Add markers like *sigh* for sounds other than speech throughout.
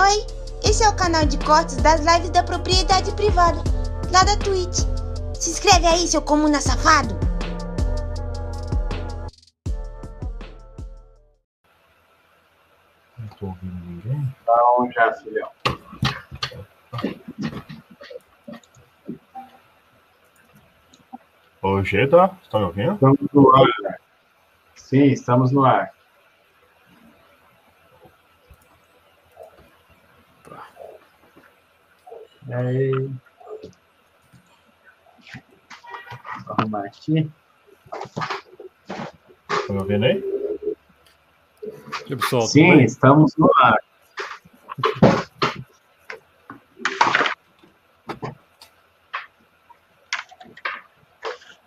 Oi, esse é o canal de cortes das lives da propriedade privada, lá da Twitch. Se inscreve aí, seu comuna safado. Não tô ouvindo ninguém. Então, já, filhão. Ô, G, tá? Você tá me ouvindo? Estamos no ar. Sim, estamos no ar. Aí? Vou arrumar aqui. Tá me ouvindo aí? E aí, pessoal, Sim, bem? estamos no ar.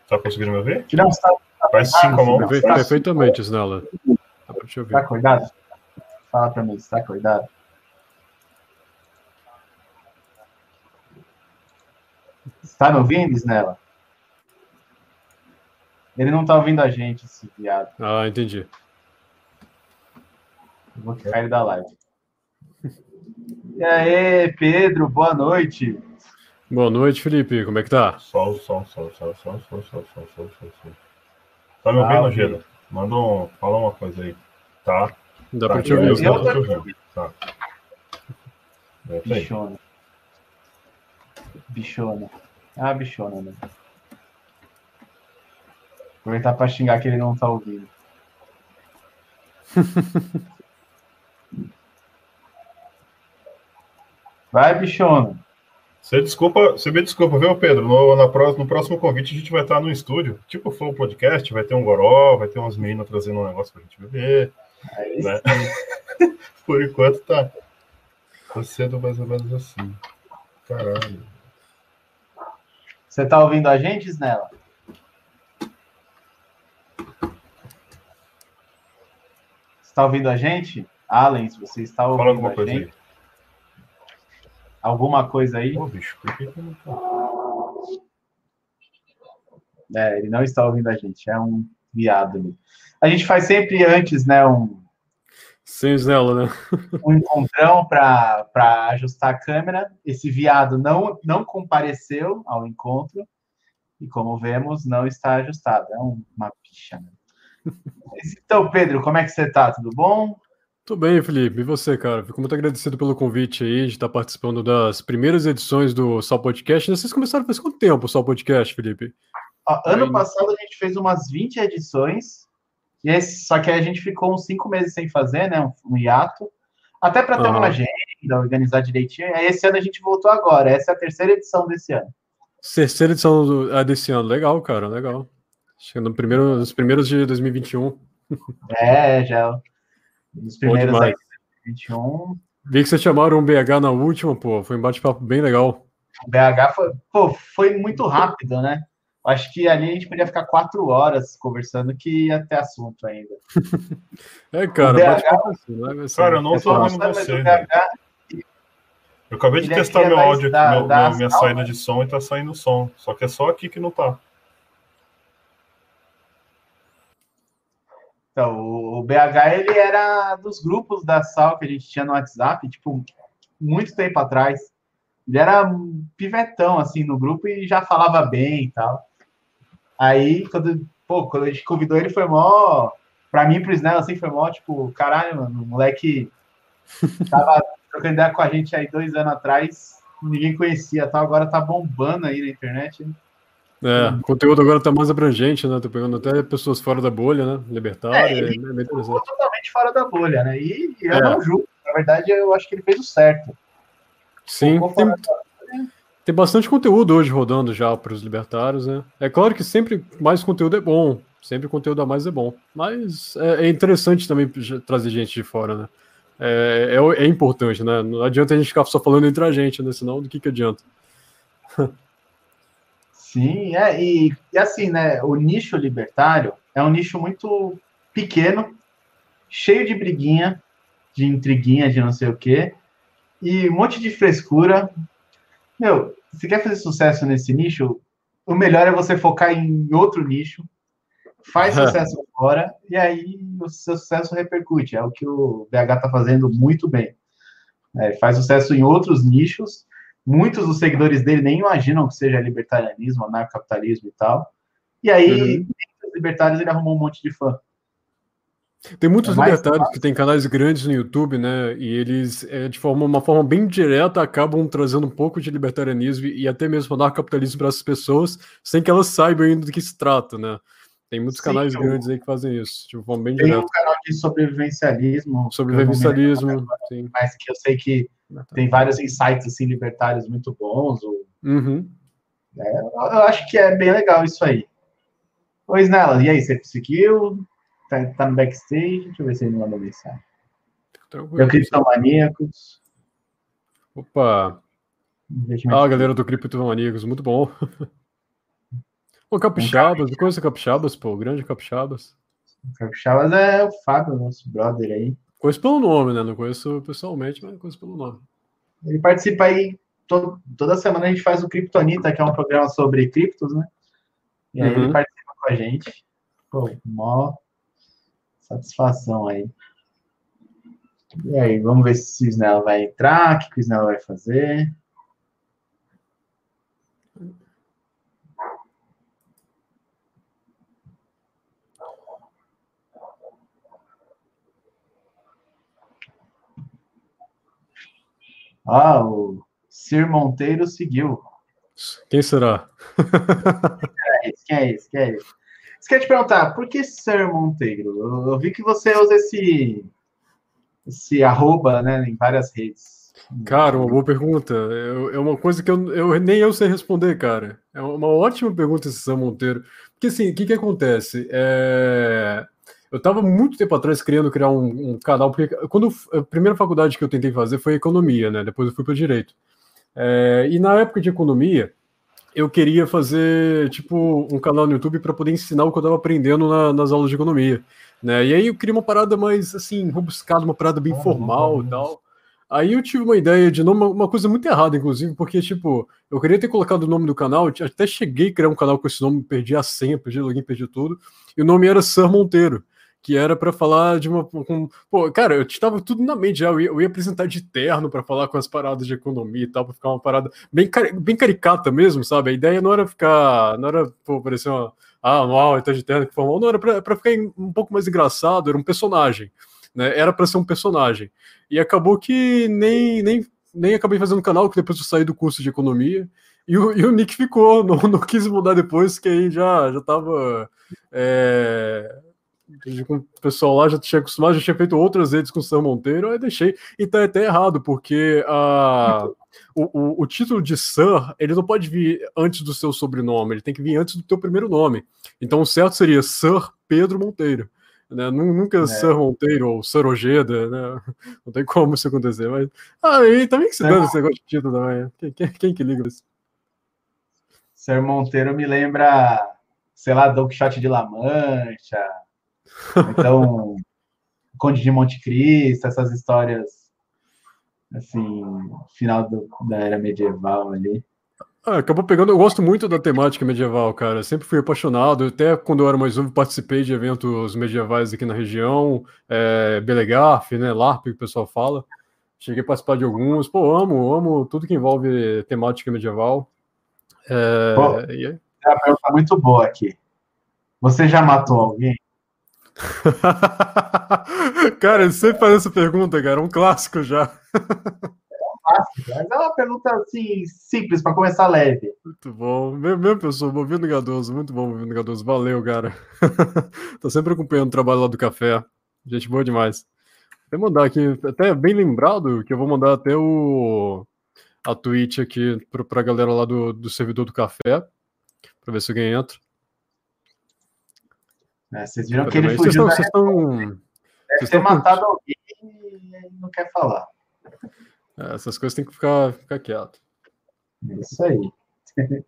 Tá conseguindo me ouvir? Tirar um salve. Faz sim com a mão. Perfe- Perfeitamente, Snella. Dá pra te ouvir. Tá acordado? Fala pra mim, você tá acordado? Tá me ouvindo, Snella? Ele não tá ouvindo a gente, esse viado. Ah, entendi. Eu vou tirar ele da live. E aí, Pedro, boa noite. Boa noite, Felipe. Como é que tá? Sol, sol, sol, sol, sol, sol, sol, sol, sol, sol, sol. Tá me Ah, ouvindo, ouvi. Geda? Manda um. Fala uma coisa aí. Tá? Dá tá pra te eu- ouvir. eu Snella. tô te ouvindo. Tá. É isso aí. Bichona. Bichona. Ah, bichona, né? Aproveitar pra xingar que ele não tá ouvindo. *laughs* Vai, bichona. Você desculpa, você me desculpa, viu, Pedro? No, na no próximo convite a gente vai estar no estúdio. Tipo, foi o podcast, vai ter um goró, vai ter umas meninas trazendo um negócio pra gente beber. Aí Né? *laughs* Por enquanto tá. Tá sendo mais ou menos assim. Caralho. Você tá ouvindo a gente, Snella? Você tá ouvindo a gente? Allen, se você está ouvindo Fala alguma a coisa gente, aí. alguma coisa aí? Ô, bicho, por que que não tá? É, ele não está ouvindo a gente, é um viado ali. A gente faz sempre antes, né, um, Sem Snella, né? um encontrão para ajustar a câmera. Esse viado não, não compareceu ao encontro e, como vemos, não está ajustado. É um- uma picha. Né? *laughs* Então, Pedro, como é que você tá? Tudo bom? Tudo bem, Felipe. E você, cara? Fico muito agradecido pelo convite aí de estar participando das primeiras edições do Sal Podcast. Vocês começaram faz quanto tempo o Sal Podcast, Felipe? Ano passado a gente fez umas 20 edições, esse- só que a gente ficou uns 5 meses sem fazer, né? Um, um hiato, até para ter Aham. uma agenda, organizar direitinho. Aí esse ano a gente voltou agora. Essa é a terceira edição desse ano. Terceira edição do- ah, desse ano. Legal, cara. Legal. Chegando no primeiro, nos primeiros de 2021. É, já. Os primeiros demais. aí, 21. Vi que vocês chamaram um BH na última, pô. Foi um bate-papo bem legal. O BH foi, pô, foi muito rápido, né? Acho que ali a gente podia ficar quatro horas conversando que ia ter assunto ainda. *laughs* É, cara, bate-papo assim, né? Cara, eu não tô ouvindo você. BH Eu acabei de Ele testar aqui é meu áudio, da- meu- da minha saída né? de som e tá saindo som. Só que é só aqui que não tá. Então, o o BH, ele era dos grupos da Sal que a gente tinha no WhatsApp, tipo, muito tempo atrás. Ele era um pivetão, assim, no grupo e já falava bem e tal. Aí, quando, pô, quando a gente convidou ele, foi mó... Pra mim, pro Snell, assim, foi mó, tipo, caralho, mano, o moleque *laughs* tava trocando ideia com a gente aí dois anos atrás, ninguém conhecia, tal, agora tá bombando aí na internet. né? É, o conteúdo agora tá mais abrangente, né? Tô pegando até pessoas fora da bolha, né? Libertária, É, é, ele- interessante. totalmente fora da bolha, né? E eu É. não julgo, na verdade, eu acho que ele fez o certo. Sim, tem, tem bastante conteúdo hoje rodando já para os libertários, né? É claro que sempre mais conteúdo é bom, sempre conteúdo a mais é bom, mas é, é interessante também trazer gente de fora, né? É, é, é importante, né? Não adianta a gente ficar só falando entre a gente, né? Senão do que, que adianta? *laughs* Sim, é, e, e assim, né, o nicho libertário é um nicho muito pequeno, cheio de briguinha, de intriguinha, de não sei o quê, e um monte de frescura. Meu, se quer fazer sucesso nesse nicho, o melhor é você focar em outro nicho, faz *laughs* sucesso fora, e aí o seu sucesso repercute. É o que o BH tá fazendo muito bem. É, faz sucesso em outros nichos. Muitos dos seguidores dele nem imaginam que seja libertarianismo, anarcocapitalismo e tal. E aí, Uhum. os libertários, ele arrumou um monte de fã. Tem muitos É libertários que têm canais grandes no YouTube, né? E eles, é, de forma, uma forma bem direta, acabam trazendo um pouco de libertarianismo e até mesmo anarcapitalismo para as pessoas, sem que elas saibam ainda do que se trata, né? Tem muitos Sim, canais eu- grandes aí que fazem isso, de forma bem Tem um direta. canal de sobrevivencialismo. Sobre eu não me lembro, vivencialismo, sim. Mas que eu sei que tem vários insights assim, libertários muito bons. ou- Uhum. Eu eu acho que é bem legal isso aí. Ô, Snella, e aí, você conseguiu? Tá, tá no backstage? Deixa eu ver se ele mandou mensagem. Meu Criptomaníacos. Opa! Ah, galera do Criptomaníacos, muito bom. *laughs* Ô, Capixabas, eu conheço Capixabas, pô, grande Capixabas. Capixabas é o Fábio, nosso brother aí. Conheço pelo nome, né? Não conheço pessoalmente, mas conheço pelo nome. Ele participa aí, to- toda semana a gente faz o Kryptonita, que é um programa sobre criptos, né? E aí Uhum. ele participa com a gente. Pô, mó satisfação aí. E aí, vamos ver se o Snell vai entrar, o que que o Snell vai fazer. Ah, o Sir Monteiro seguiu. Quem será? é esse? Quem é esse? Quem é esse? Isso quer te perguntar, por que Sir Monteiro? Eu, vi que você usa esse, esse arroba, né, em várias redes. Cara, uma boa pergunta. Eu- É uma coisa que eu, eu- nem eu sei responder, cara. É uma ótima pergunta esse Sam Monteiro. Porque assim, o que que acontece? É, Eu tava muito tempo atrás querendo criar um, um canal, porque quando a primeira faculdade que eu tentei fazer foi economia, né? Depois eu fui para direito. É, E na época de economia, eu queria fazer tipo um canal no YouTube para poder ensinar o que eu estava aprendendo na- nas aulas de economia, né? E aí eu queria uma parada mais assim robuscada, uma parada bem formal e tal. Aí eu tive uma ideia de nome, uma coisa muito errada, inclusive, porque, tipo, eu queria ter colocado o nome do canal, até cheguei a criar um canal com esse nome, perdi a senha, perdi o login, perdi tudo, e o nome era Sir Monteiro, que era pra falar de uma. Com, pô, cara, eu estava tudo na mente já, eu ia, eu ia apresentar de terno pra falar com as paradas de economia e tal, pra ficar uma parada bem, bem caricata mesmo, sabe? A ideia não era ficar. Não era, pô, parecer uma. Ah, uau, então de terno, que formal. Não, era pra, pra ficar um pouco mais engraçado, era um personagem. Né? Era pra ser um personagem. E acabou que nem, nem, nem acabei fazendo canal, que depois eu saí do curso de economia. E o, e o Nick ficou, *laughs* não, não quis mudar depois, que aí já, já tava. é, com o pessoal lá já tinha acostumado, já tinha feito outras redes com o Sam Monteiro, aí deixei. E tá até errado, porque a, o, o, o título de Sir, ele não pode vir antes do seu sobrenome, ele tem que vir antes do teu primeiro nome. Então o certo seria Sir Pedro Monteiro. Né? Nu- Nunca É. Sir Monteiro ou Sir Ojeda, né? *laughs* Não tem como isso acontecer, mas. Ah, e também que se dane Não. esse negócio de título também. né? Quem, quem, quem que liga isso? Sir Monteiro me lembra, sei lá, Don Quixote de La Mancha, então Conde de Monte Cristo, essas histórias assim, final do- da era medieval ali. Ah, acabou pegando. Eu gosto muito da temática medieval, cara. Sempre fui apaixonado. Até quando eu era mais novo, participei de eventos medievais aqui na região. É, Belegarf, né? LARP, que o pessoal fala. Cheguei a participar de alguns. Pô, amo, amo tudo que envolve temática medieval. É, Pô. e Tem uma pergunta muito boa aqui. Você já matou alguém? *laughs* cara, ele sempre faz essa pergunta, cara. É um clássico já. Mas é uma pergunta assim, simples, para começar leve. Muito bom. Mesmo, mesmo pessoa, Movendo Gadoso. Muito bom, Movendo Gadoso. Valeu, cara. *laughs* Tô sempre acompanhando o trabalho lá do café. Gente boa demais. Vou mandar aqui, até bem lembrado, que eu vou mandar até o a tweet aqui pra, pra galera lá do, do servidor do café, pra ver se alguém entra. Né? Vocês viram que ele fugiu estão, da vocês estão, deve vocês ter estão com- matado alguém e não quer falar. é, essas coisas tem que ficar, ficar quieto. É Isso aí. *laughs*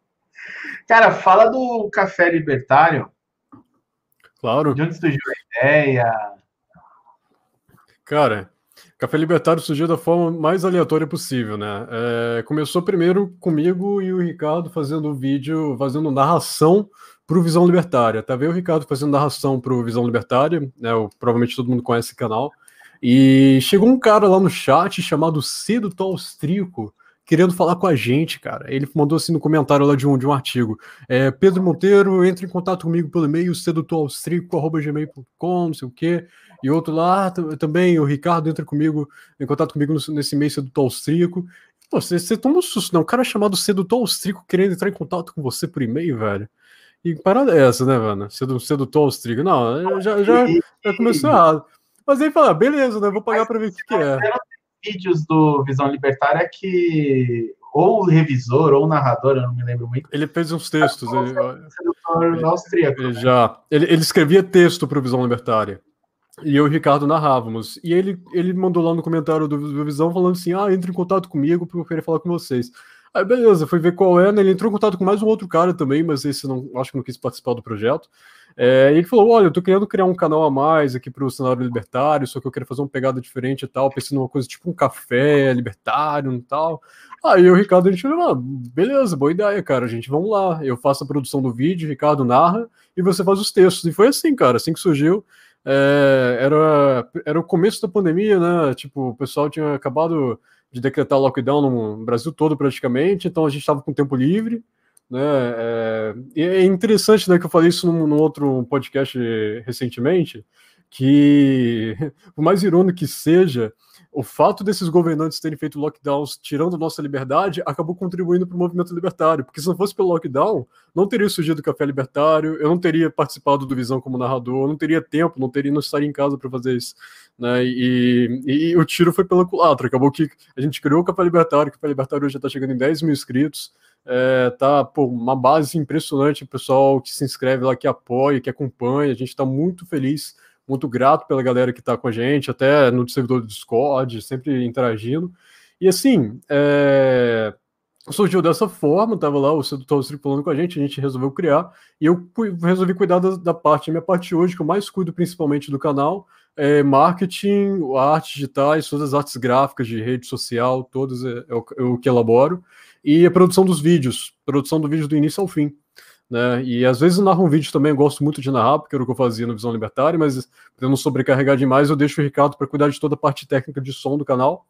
Cara, fala do café libertário. Claro. De onde surgiu a ideia? Cara, Café Libertário surgiu da forma mais aleatória possível, né? É, começou primeiro comigo e o Ricardo fazendo o vídeo, fazendo narração para o Visão Libertária. Tá vendo o Ricardo fazendo narração para o Visão Libertária, né? o- provavelmente todo mundo conhece esse canal. E chegou um cara lá no chat chamado Cedo Austríaco, querendo falar com a gente, cara. Ele mandou assim no comentário lá de um, de um artigo. É, Pedro Monteiro, entre em contato comigo pelo e-mail sedutoraustrico.gmail.com, não sei o quê. E outro lá também, o Ricardo entra comigo, em contato comigo nesse e-mail sedutor austríaco. Pô, você, você toma um susto, não? Um cara chamado sedutor austríaco querendo entrar em contato com você por e-mail, velho. E parada é essa, né, mano? Sedu, sedutor austríaco. Não, já, já, já começou errado. Mas aí fala, beleza, né? Vou pagar para ver o que, que é. Vídeos do Visão Libertária que ou o revisor ou o narrador, eu não me lembro muito. Ele fez uns textos. Ele, ele, austríaco. Ele, já, ele, ele escrevia texto para o Visão Libertária. E eu e o Ricardo narrávamos. E ele, ele mandou lá no comentário do, do Visão falando assim: ah, entre em contato comigo porque eu queria falar com vocês. Aí beleza, foi ver qual é, né? Ele entrou em contato com mais um outro cara também, mas esse não acho que não quis participar do projeto. É, e ele falou: Olha, eu tô querendo criar um canal a mais aqui pro cenário libertário, só que eu quero fazer uma pegada diferente e tal, pensando numa coisa tipo um café libertário e tal. Aí o Ricardo, a gente falou: ah, beleza, boa ideia, cara, a gente, vamos lá. Eu faço a produção do vídeo, Ricardo narra e você faz os textos. E foi assim, cara, assim que surgiu. É, era, era o começo da pandemia, né? Tipo, o pessoal tinha acabado de decretar lockdown no Brasil todo praticamente, então a gente estava com tempo livre. Né? É, é interessante né, que eu falei isso num, num outro podcast recentemente, que, *laughs* por mais irônico que seja, o fato desses governantes terem feito lockdowns tirando nossa liberdade acabou contribuindo para o movimento libertário, porque se não fosse pelo lockdown, não teria surgido o Café Libertário, eu não teria participado do Visão como narrador, eu não teria tempo, não teria não estaria em casa para fazer isso, né? E, e, e, o tiro foi pela culatra, acabou que a gente criou o Café Libertário, o Café Libertário já está chegando em 10 mil inscritos, é, tá pô, uma base impressionante, pessoal que se inscreve lá, que apoia, que acompanha, a gente está muito feliz muito grato pela galera que está com a gente, até no servidor do Discord, sempre interagindo. E assim, é... surgiu dessa forma, tava lá o sedutor falando com a gente, a gente resolveu criar, e eu resolvi cuidar da, da parte, minha parte hoje, que eu mais cuido principalmente do canal, é marketing, arte digitais, todas as artes gráficas de rede social, todas é, é o, é o que elaboro, e a produção dos vídeos, produção do vídeo do início ao fim né? E às vezes eu narro um vídeo também, eu gosto muito de narrar, porque era o que eu fazia no Visão Libertária, mas para não sobrecarregar demais, eu deixo o Ricardo para cuidar de toda a parte técnica de som do canal.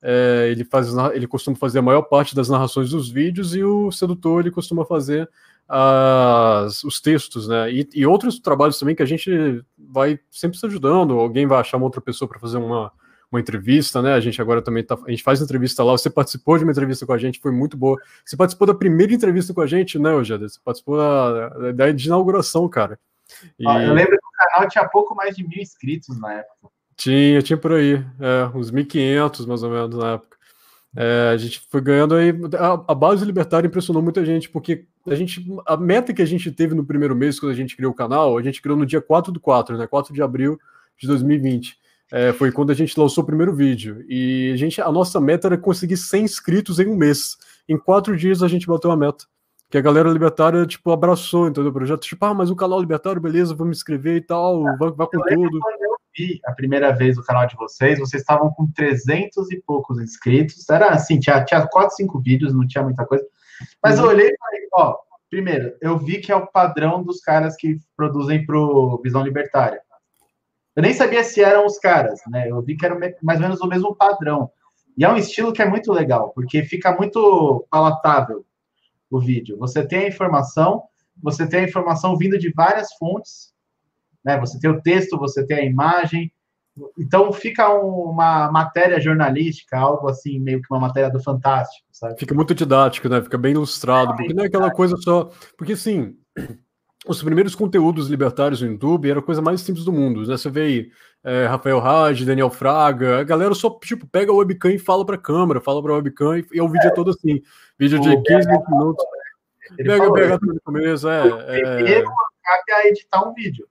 É, ele faz, ele costuma fazer a maior parte das narrações dos vídeos e o sedutor ele costuma fazer as, os textos, né? E, e outros trabalhos também que a gente vai sempre se ajudando. Alguém vai achar uma outra pessoa para fazer uma uma entrevista, né? A gente agora também tá, a gente faz entrevista lá. Você participou de uma entrevista com a gente, foi muito boa. Você participou da primeira entrevista com a gente, né, Eugênio? Você participou da, da de inauguração, cara. E... Ah, eu lembro que o canal tinha pouco mais de mil inscritos na época. Tinha, tinha por aí, é, uns 1.500 mais ou menos na época. É, a gente foi ganhando aí. A, a, base libertária impressionou muita gente, porque a gente. A meta que a gente teve no primeiro mês, quando a gente criou o canal, a gente criou no dia 4 do 4, né? 4 de abril de 2020 é, foi quando a gente lançou o primeiro vídeo. E a, gente, a nossa meta era conseguir 100 inscritos em um mês. Em quatro dias a gente bateu a meta. Que a galera libertária, tipo, abraçou, entendeu? O projeto, tipo, ah, mas o canal libertário, beleza, vou me inscrever e tal, vai, vai com tudo. Quando eu vi a primeira vez o canal de vocês, vocês estavam com 300 e poucos inscritos. Era assim, tinha, tinha 4, 5 vídeos, não tinha muita coisa. Mas uhum. eu olhei e falei, ó, primeiro, eu vi que é o padrão dos caras que produzem pro Visão Libertária. Eu nem sabia se eram os caras, né? Eu vi que era mais ou menos o mesmo padrão. E é um estilo que é muito legal, porque fica muito palatável o vídeo. Você tem a informação, você tem a informação vindo de várias fontes, né? Você tem o texto, você tem a imagem. Então fica uma matéria jornalística, algo assim, meio que uma matéria do Fantástico, sabe? Fica muito didático, né? Fica bem ilustrado, porque não é aquela coisa só. Porque assim, os primeiros conteúdos libertários no YouTube era a coisa mais simples do mundo, né? Você vê aí é, Rafael Raj, Daniel Fraga, a galera só, tipo, pega o webcam e fala pra câmera, fala pra webcam e, e é o vídeo é. todo assim. Vídeo de 15, 20 minutos. Ele pega, pega tudo no começo, é. é... a editar um vídeo.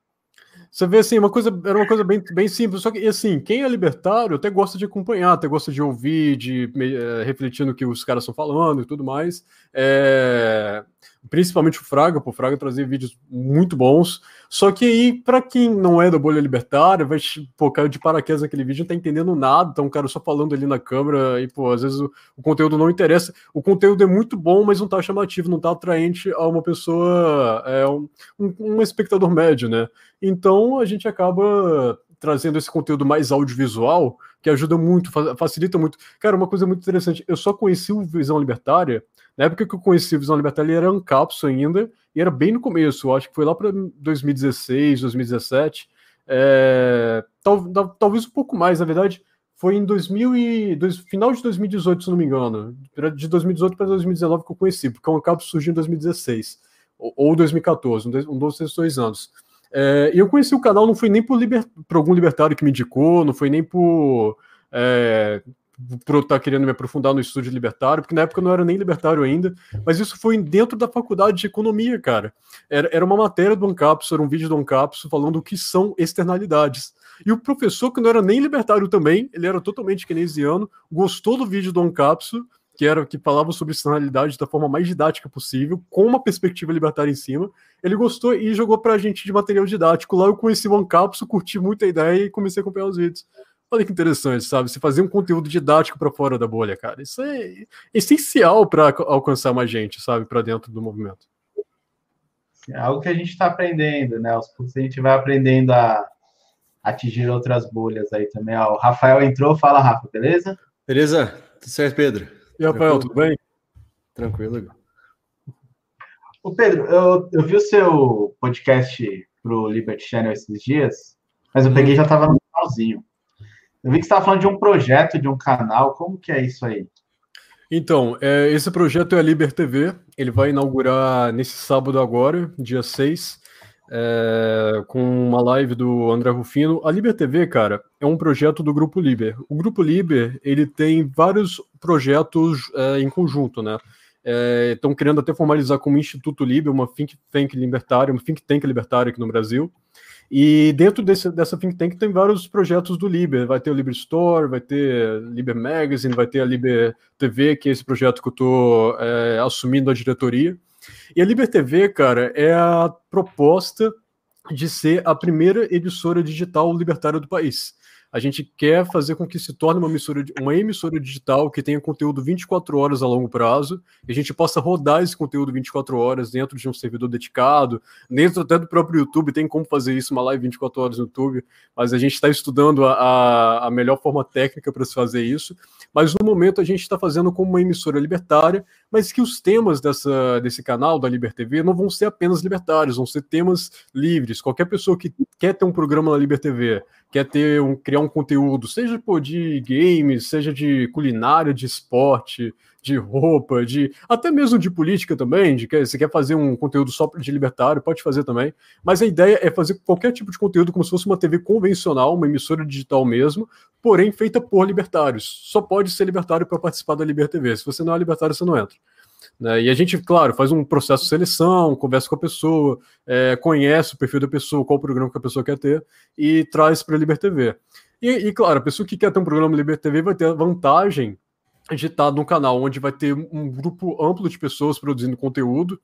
Você vê assim, uma coisa, era uma coisa bem, bem simples, só que assim, quem é libertário até gosta de acompanhar, até gosta de ouvir, de é, refletir no que os caras estão falando e tudo mais. É, principalmente o Fraga, pô, o Fraga trazia vídeos muito bons. Só que aí, para quem não é da bolha libertária, vai, pô, caiu de paraquedas naquele vídeo, não tá entendendo nada, então o cara só falando ali na câmera, e, pô, às vezes o, o, conteúdo não interessa. O conteúdo é muito bom, mas não tá chamativo, não tá atraente a uma pessoa, é, um, um, um espectador médio, né? Então a gente acaba trazendo esse conteúdo mais audiovisual, que ajuda muito, facilita muito. Cara, uma coisa muito interessante, eu só conheci o Visão Libertária, na época que eu conheci o Visão Libertária, ele era um Ancapso ainda, e era bem no começo, eu acho que foi lá para 2016, 2017, é, tal, talvez um pouco mais, na verdade, foi em 2000 e, dois, final de 2018, se não me engano, de 2018 para 2019 que eu conheci, porque o Ancapso surgiu em 2016, ou, ou 2014, um desses dois anos. É, e eu conheci o canal, não foi nem por, liber, por, algum libertário que me indicou, não foi nem por, é, por estar querendo me aprofundar no estudo libertário, porque na época eu não era nem libertário ainda, mas isso foi dentro da faculdade de economia, cara. Era, era uma matéria do Ancapso, era um vídeo do Ancapso falando o que são externalidades. E o professor, que não era nem libertário também, ele era totalmente keynesiano, gostou do vídeo do Ancapso, que era que falava sobre externalidade da forma mais didática possível, com uma perspectiva libertária em cima. Ele gostou e jogou pra gente de material didático. Lá eu conheci o Ancapso, curti muito a ideia e comecei a acompanhar os vídeos. Olha que interessante, sabe? Você fazer um conteúdo didático para fora da bolha, cara. Isso é essencial para alcançar mais gente, sabe? Para dentro do movimento. É algo que a gente está aprendendo, né? Aos poucos a gente vai aprendendo a atingir outras bolhas aí também. Ó, o Rafael entrou, fala, Rafa, beleza? Beleza, tudo certo, Pedro? E Rafael, tudo bem? Tranquilo. Ô Pedro, eu, eu vi o seu podcast pro Liberty Channel esses dias, mas eu peguei e já estava no finalzinho. Eu vi que você estava falando de um projeto, de um canal, como que é isso aí? Então, é, esse projeto é a Liber TV, ele vai inaugurar nesse sábado agora, dia 6, é, com uma live do André Rufino. A Liber TV, cara, é um projeto do Grupo Liber. O Grupo Liber, ele tem vários projetos é, em conjunto, né? Estão é, querendo até formalizar como Instituto Liber, uma think tank libertária, uma think tank libertária aqui no Brasil. E dentro desse, dessa think tank tem vários projetos do Liber. Vai ter o Liber Store, vai ter Liber Magazine, vai ter a Liber TV, que é esse projeto que eu estou é, assumindo a diretoria. E a Liber TV, cara, é a proposta de ser a primeira emissora digital libertária do país. A gente quer fazer com que se torne uma emissora, uma emissora digital que tenha conteúdo 24 horas a longo prazo, e a gente possa rodar esse conteúdo 24 horas dentro de um servidor dedicado, dentro até do próprio YouTube, tem como fazer isso, uma live 24 horas no YouTube, mas a gente está estudando a, a melhor forma técnica para se fazer isso. Mas no momento a gente está fazendo como uma emissora libertária, mas que os temas dessa, desse canal, da Liber TV, não vão ser apenas libertários, vão ser temas livres. Qualquer pessoa que quer ter um programa na Liber TV, quer ter um, criar um conteúdo, seja pô, de games, seja de culinária, de esporte, de roupa, de até mesmo de política também, de que você quer fazer um conteúdo só de libertário, pode fazer também. Mas a ideia é fazer qualquer tipo de conteúdo como se fosse uma TV convencional, uma emissora digital mesmo, porém feita por libertários. Só pode ser libertário para participar da Liber TV. Se você não é libertário, você não entra. Né? E a gente, claro, faz um processo de seleção, conversa com a pessoa, é, conhece o perfil da pessoa, qual programa que a pessoa quer ter e traz para a Liber TV. E, e, claro, a pessoa que quer ter um programa Liber TV vai ter a vantagem de estar num canal onde vai ter um grupo amplo de pessoas produzindo conteúdo,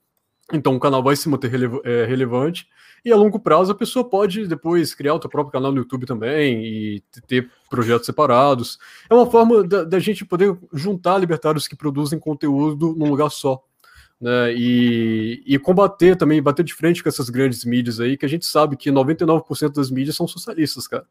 então o canal vai se manter relev é, relevante e a longo prazo a pessoa pode depois criar o seu próprio canal no YouTube também e ter projetos separados. É uma forma da, da gente poder juntar libertários que produzem conteúdo num lugar só. Né, e, e, combater também, bater de frente com essas grandes mídias aí, que a gente sabe que 99% das mídias são socialistas, cara.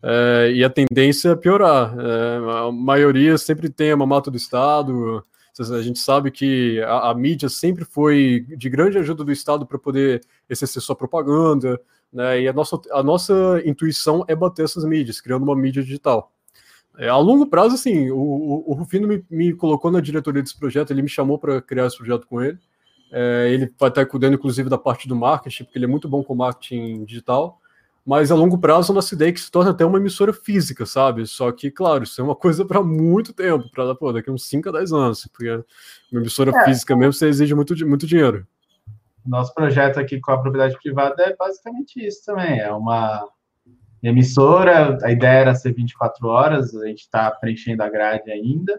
É, e a tendência é piorar. É, a maioria sempre tem a mamata do Estado, a gente sabe que a, a, mídia sempre foi de grande ajuda do Estado para poder exercer sua propaganda, né? E a nossa, a nossa intuição é bater essas mídias, criando uma mídia digital. É, a longo prazo, assim, o, o, o Rufino me, me, colocou na diretoria desse projeto, ele me chamou para criar esse projeto com ele. É, ele vai estar cuidando, inclusive, da parte do marketing, porque ele é muito bom com marketing digital mas a longo prazo a nossa ideia é que se torne até uma emissora física, sabe? Só que, claro, isso é uma coisa para muito tempo, para daqui uns 5 a 10 anos, porque uma emissora é. física mesmo você exige muito, muito dinheiro. Nosso projeto aqui com a propriedade privada é basicamente isso também, é uma emissora, a ideia era ser 24 horas, a gente está preenchendo a grade ainda,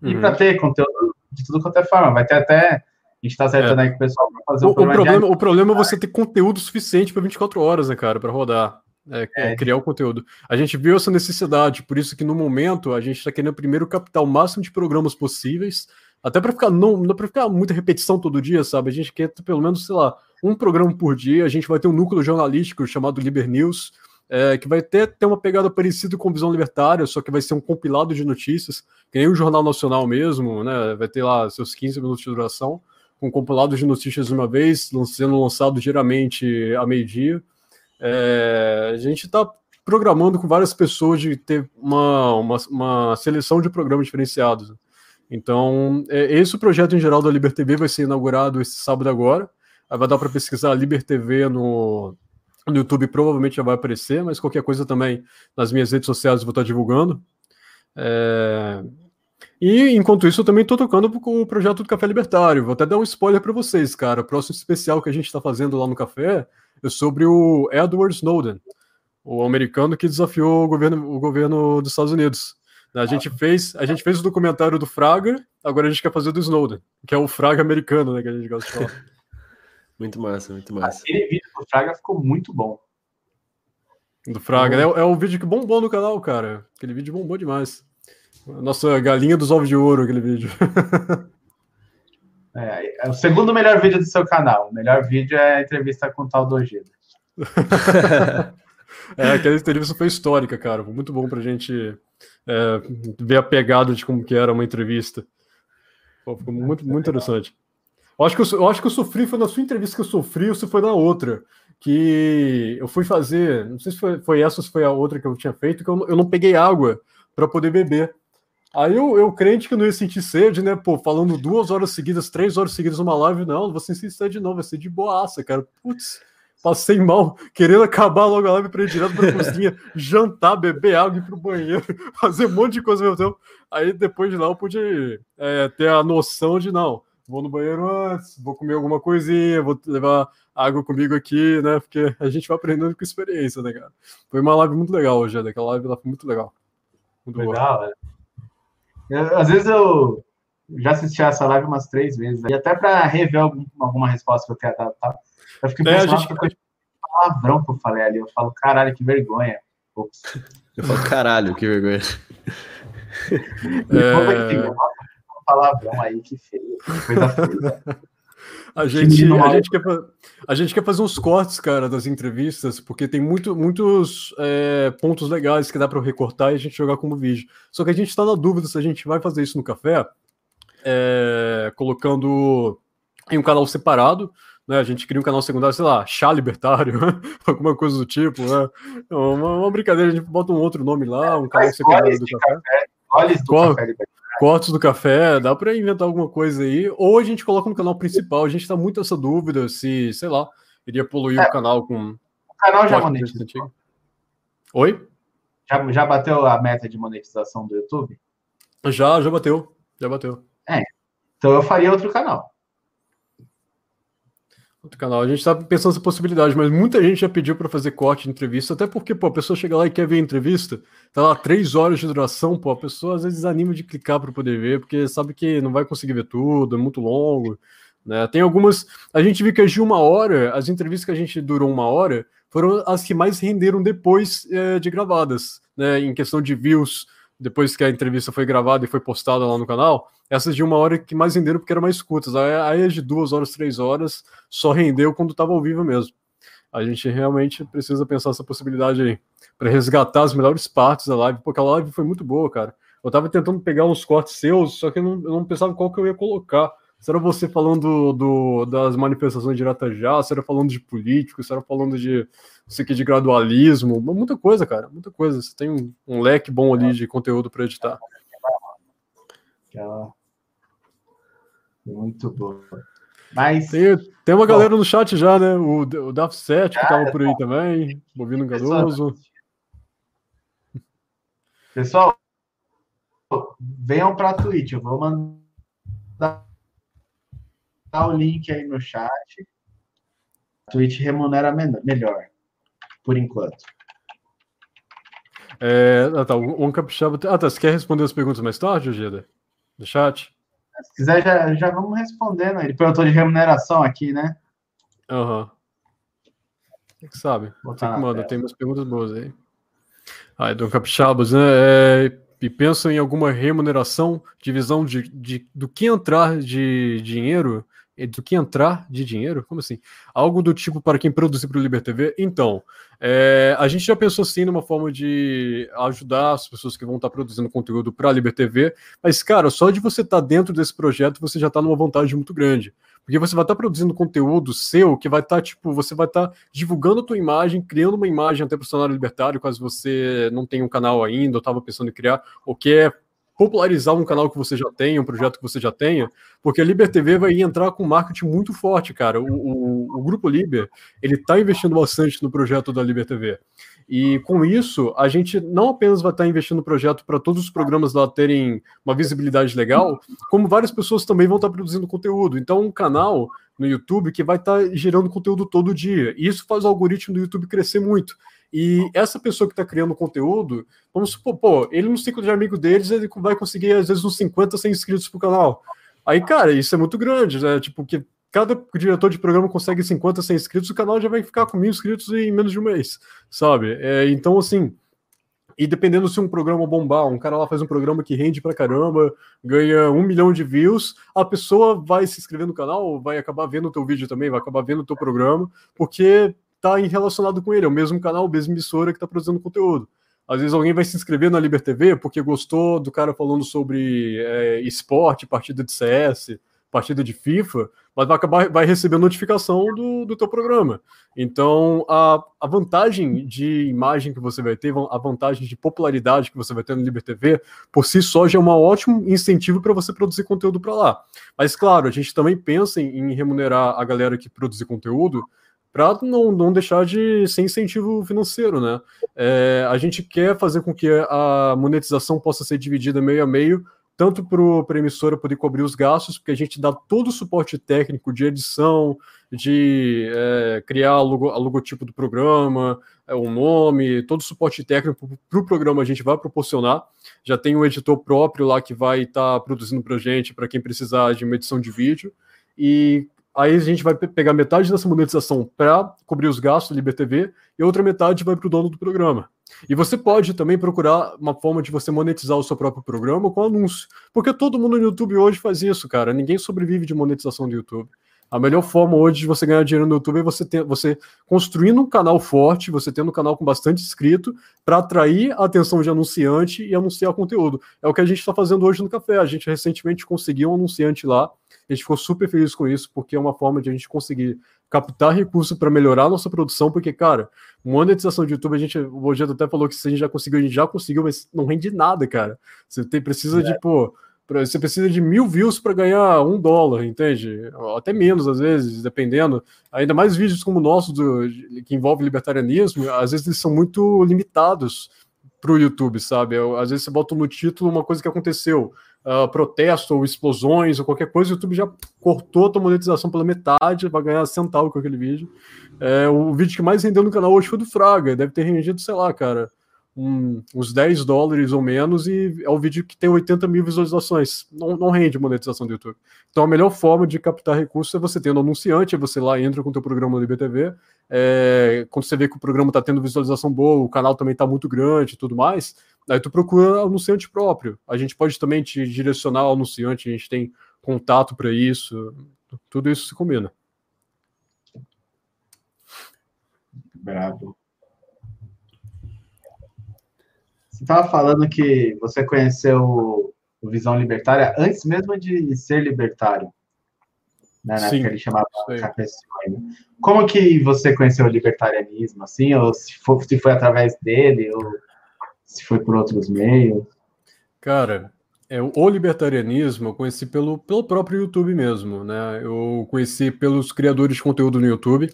e uhum. para ter conteúdo de tudo quanto é forma, vai ter até a gente tá acertando é. aí com o pessoal para fazer o, o problema. O problema é você ter conteúdo suficiente para 24 horas, né, cara, para rodar. É, é, criar o conteúdo. A gente viu essa necessidade, por isso que no momento a gente está querendo primeiro captar o máximo de programas possíveis, até para ficar não, não para ficar muita repetição todo dia, sabe? A gente quer pelo menos, sei lá, um programa por dia. A gente vai ter um núcleo jornalístico chamado Liber News, é, que vai ter, ter uma pegada parecida com Visão Libertária, só que vai ser um compilado de notícias, que nem o Jornal Nacional mesmo, né? Vai ter lá seus 15 minutos de duração, com compilado de notícias uma vez, sendo lançado diariamente a meio-dia. É, a gente está programando com várias pessoas de ter uma, uma, uma seleção de programas diferenciados. Então, é, esse projeto em geral da Liber TV vai ser inaugurado esse sábado agora. Aí vai dar para pesquisar TV no, no YouTube provavelmente já vai aparecer, mas qualquer coisa também nas minhas redes sociais eu vou estar divulgando. É... E enquanto isso, eu também estou tocando com o projeto do Café Libertário. Vou até dar um spoiler para vocês, cara. O próximo especial que a gente está fazendo lá no café é sobre o Edward Snowden, o americano que desafiou o governo, o governo dos Estados Unidos. A gente fez, a gente fez o documentário do Fraga, agora a gente quer fazer do Snowden, que é o Fraga americano, né, que a gente gosta de falar. *laughs* Muito massa, muito massa. Aquele vídeo do Fraga ficou muito bom. Do Fraga, né? É o vídeo que bombou no canal, cara. Aquele vídeo bombou demais. Nossa galinha dos ovos de ouro, aquele vídeo. *laughs* É, é o segundo melhor vídeo do seu canal. O melhor vídeo é a entrevista com o tal do Ojeda. *laughs* é, aquela entrevista foi histórica, cara. Foi muito bom pra gente é, ver a pegada de como que era uma entrevista. Pô, ficou muito, muito interessante. Eu acho, que eu, eu, acho que eu sofri, foi na sua entrevista que eu sofri, ou se foi na outra. Que eu fui fazer, não sei se foi, foi essa ou se foi a outra que eu tinha feito, que eu, eu não peguei água para poder beber. Aí eu, eu crente que não ia sentir sede, né? Pô, falando duas horas seguidas, três horas seguidas numa live, não, não vou sentir sede não, vai ser de boaça, cara. Putz, passei mal, querendo acabar logo a live para ir direto pra cozinha, *laughs* jantar, beber água, ir pro banheiro, *laughs* fazer um monte de coisa ao mesmo tempo. Aí depois de lá eu pude é, ter a noção de, não, vou no banheiro antes, vou comer alguma coisinha, vou levar água comigo aqui, né? Porque a gente vai aprendendo com experiência, né, cara? Foi uma live muito legal hoje, aquela live lá foi muito legal. Muito legal, é. às vezes eu já assisti essa live umas três vezes, e até para rever algum, alguma resposta que eu tenha dado, tá? Eu fiquei pensando é, gente... que palavrão que eu falei ali. Eu falo, caralho, que vergonha. Ups. Eu falo, caralho, que vergonha. É palavrão aí que feio, coisa feia. A gente, a, gente quer, a gente quer fazer uns cortes, cara, das entrevistas, porque tem muito, muitos é, pontos legais que dá para recortar e a gente jogar como vídeo. Só que a gente está na dúvida se a gente vai fazer isso no café, é, colocando em um canal separado, né? A gente cria um canal secundário, sei lá, chá libertário, *laughs* alguma coisa do tipo, né? Uma, uma, brincadeira, a gente bota um outro nome lá, um canal secundário do café. café. Olha do Qual? café libertário cortes do café, dá para inventar alguma coisa aí, ou a gente coloca no canal principal. A gente tá muito essa dúvida se, sei lá, iria poluir é, o canal com. O canal já monetizou. Oi? Já, já bateu a meta de monetização do YouTube? Já, já bateu. Já bateu. É. Então eu faria outro canal outro canal. A gente está pensando essa possibilidade, mas muita gente já pediu para fazer corte de entrevista, até porque, pô, a pessoa chega lá e quer ver a entrevista, tá lá três horas de duração, pô, a pessoa às vezes desanima de clicar para poder ver, porque sabe que não vai conseguir ver tudo, é muito longo, né? Tem algumas, a gente viu que as de uma hora, as entrevistas que a gente durou uma hora, foram as que mais renderam depois é, de gravadas, né? Em questão de views, depois que a entrevista foi gravada e foi postada lá no canal, essas de uma hora que mais renderam porque eram mais curtas. Aí as de duas horas, três horas só rendeu quando estava ao vivo mesmo. A gente realmente precisa pensar essa possibilidade aí para resgatar as melhores partes da live, porque a live foi muito boa, cara. Eu tava tentando pegar uns cortes seus, só que eu não, eu não pensava qual que eu ia colocar. Se era você falando do, das manifestações de Iratajá, se era falando de políticos, se era falando de isso aqui de gradualismo, muita coisa, cara, muita coisa. Você tem um, um leque bom ali de conteúdo para editar. Muito bom. Mas. Tem, tem uma galera no chat já, né? O, o Daf 7 que tava por aí também, Bovino Gadoso. Pessoal, venham para a Twitch. Eu vou mandar o link aí no chat. A Twitch remunera melhor por enquanto. É, ah, tá, um Capixaba. Ah, tá. Você quer responder as perguntas mais tarde, Ogeda? No chat? Se quiser, já, já vamos respondendo. Ele perguntou de remuneração aqui, né? Aham. Uhum. que sabe? Tem que manda, tem umas perguntas boas aí. Ah, Dom Capixabas, né? É, e pensam em alguma remuneração, divisão de, de, do que entrar de dinheiro do que entrar de dinheiro? Como assim? Algo do tipo para quem produzir para o Liber TV? Então, é, a gente já pensou sim numa forma de ajudar as pessoas que vão estar produzindo conteúdo para a Liber TV, mas, cara, só de você estar dentro desse projeto, você já está numa vantagem muito grande. Porque você vai estar produzindo conteúdo seu que vai estar, tipo, você vai estar divulgando a tua imagem, criando uma imagem até para o cenário libertário, caso você não tenha um canal ainda, ou estava pensando em criar, ou quer popularizar um canal que você já tenha, um projeto que você já tenha, porque a Liber TV vai entrar com marketing muito forte, cara. O, o, o Grupo Liber, ele está investindo bastante no projeto da Liber TV. E com isso, a gente não apenas vai estar investindo no projeto para todos os programas lá terem uma visibilidade legal, como várias pessoas também vão estar produzindo conteúdo. Então, um canal no YouTube que vai estar gerando conteúdo todo dia. E isso faz o algoritmo do YouTube crescer muito. E essa pessoa que está criando conteúdo, vamos supor, pô, ele no ciclo de amigo deles, ele vai conseguir às vezes uns 50, 100 inscritos pro canal. Aí, cara, isso é muito grande, né? Tipo, que cada diretor de programa consegue 50, 100 inscritos, o canal já vai ficar com mil inscritos em menos de um mês, sabe? É, então, assim, e dependendo se um programa bombar, um cara lá faz um programa que rende pra caramba, ganha um milhão de views, a pessoa vai se inscrever no canal, vai acabar vendo o teu vídeo também, vai acabar vendo o teu programa, porque tá relacionado com ele, é o mesmo canal, mesma emissora que está produzindo conteúdo. Às vezes alguém vai se inscrever na Liber TV porque gostou do cara falando sobre é, esporte, partida de CS, partida de FIFA, mas vai acabar vai receber notificação do, do teu programa. Então, a, a vantagem de imagem que você vai ter, a vantagem de popularidade que você vai ter no Liber TV, por si só já é um ótimo incentivo para você produzir conteúdo para lá. Mas, claro, a gente também pensa em, em remunerar a galera que produzir conteúdo, para não, não deixar de ser incentivo financeiro, né? É, a gente quer fazer com que a monetização possa ser dividida meio a meio, tanto para a emissora poder cobrir os gastos, porque a gente dá todo o suporte técnico de edição, de é, criar logo, logotipo do programa, é, o nome, todo o suporte técnico para o programa a gente vai proporcionar. Já tem um editor próprio lá que vai estar tá produzindo para a gente, para quem precisar de uma edição de vídeo. E Aí a gente vai pegar metade dessa monetização para cobrir os gastos do Liber TV e outra metade vai para o dono do programa. E você pode também procurar uma forma de você monetizar o seu próprio programa com anúncio. Porque todo mundo no YouTube hoje faz isso, cara. Ninguém sobrevive de monetização do YouTube. A melhor forma hoje de você ganhar dinheiro no YouTube é você, ter, você construindo um canal forte, você tendo um canal com bastante inscrito, para atrair a atenção de anunciante e anunciar conteúdo. É o que a gente está fazendo hoje no café. A gente recentemente conseguiu um anunciante lá a gente ficou super feliz com isso, porque é uma forma de a gente conseguir captar recursos para melhorar a nossa produção, porque, cara, monetização de YouTube, a gente, o Bojeto até falou que se a gente já conseguiu, a gente já conseguiu, mas não rende nada, cara. Você tem, precisa é. de, pô, você precisa de mil views para ganhar um dólar, entende? Até menos, às vezes, dependendo. Ainda mais vídeos como o nosso, do, que envolve libertarianismo, às vezes eles são muito limitados para o YouTube, sabe? Às vezes você bota no título uma coisa que aconteceu uh, protesto ou explosões ou qualquer coisa, o YouTube já cortou a tua monetização pela metade, vai ganhar centavo com aquele vídeo. É, o vídeo que mais rendeu no canal hoje foi do Fraga, deve ter rendido, sei lá, cara, um, uns 10 dólares ou menos, e é o vídeo que tem 80 mil visualizações. Não, não rende monetização do YouTube. Então a melhor forma de captar recursos é você tendo anunciante, é você lá entra com o teu programa no IBTV, é, quando você vê que o programa está tendo visualização boa, o canal também está muito grande e tudo mais, Aí tu procura anunciante próprio. A gente pode também te direcionar ao anunciante, a gente tem contato para isso. Tudo isso se combina. Bravo. Você estava falando que você conheceu o Visão Libertária antes mesmo de ser libertário. Né, na Sim, época ele chamava Como que você conheceu o libertarianismo, assim? Ou se foi, se foi através dele? Ou se foi por outros meios? Cara, é, o libertarianismo eu conheci pelo, pelo próprio YouTube mesmo, né? Eu conheci pelos criadores de conteúdo no YouTube.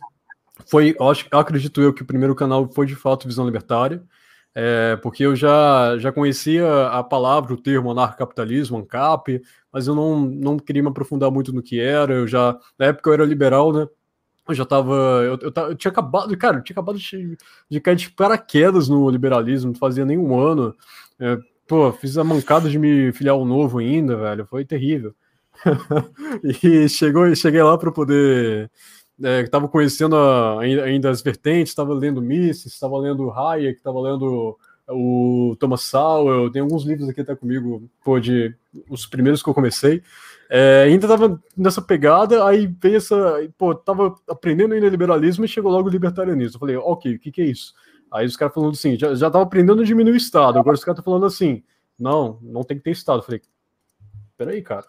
Foi, acho, acredito eu, que o primeiro canal foi de fato Visão Libertária, é, porque eu já, já conhecia a palavra, o termo anarcapitalismo, ANCAP, mas eu não, não queria me aprofundar muito no que era. Eu já, na época eu era liberal, né? Eu já tava. Eu, eu, eu, tinha acabado. Cara, eu tinha acabado de, de cair de paraquedas no liberalismo, não fazia nenhum ano. É, pô, fiz a mancada de me filiar ao novo ainda, velho. Foi terrível. *laughs* e chegou, cheguei lá para poder. É, tava conhecendo a, ainda as vertentes, estava lendo Mises, estava lendo Hayek, estava lendo o Thomas Sowell, tem alguns livros aqui até comigo, pô, de os primeiros que eu comecei. É, ainda tava nessa pegada, aí veio essa. Pô, tava aprendendo ainda liberalismo e chegou logo o libertarianismo. Eu falei, ok, o que, que é isso? Aí os caras falando assim, já, já tava aprendendo a diminuir o Estado, agora os caras estão falando assim, não, não tem que ter Estado. Eu falei, peraí, cara,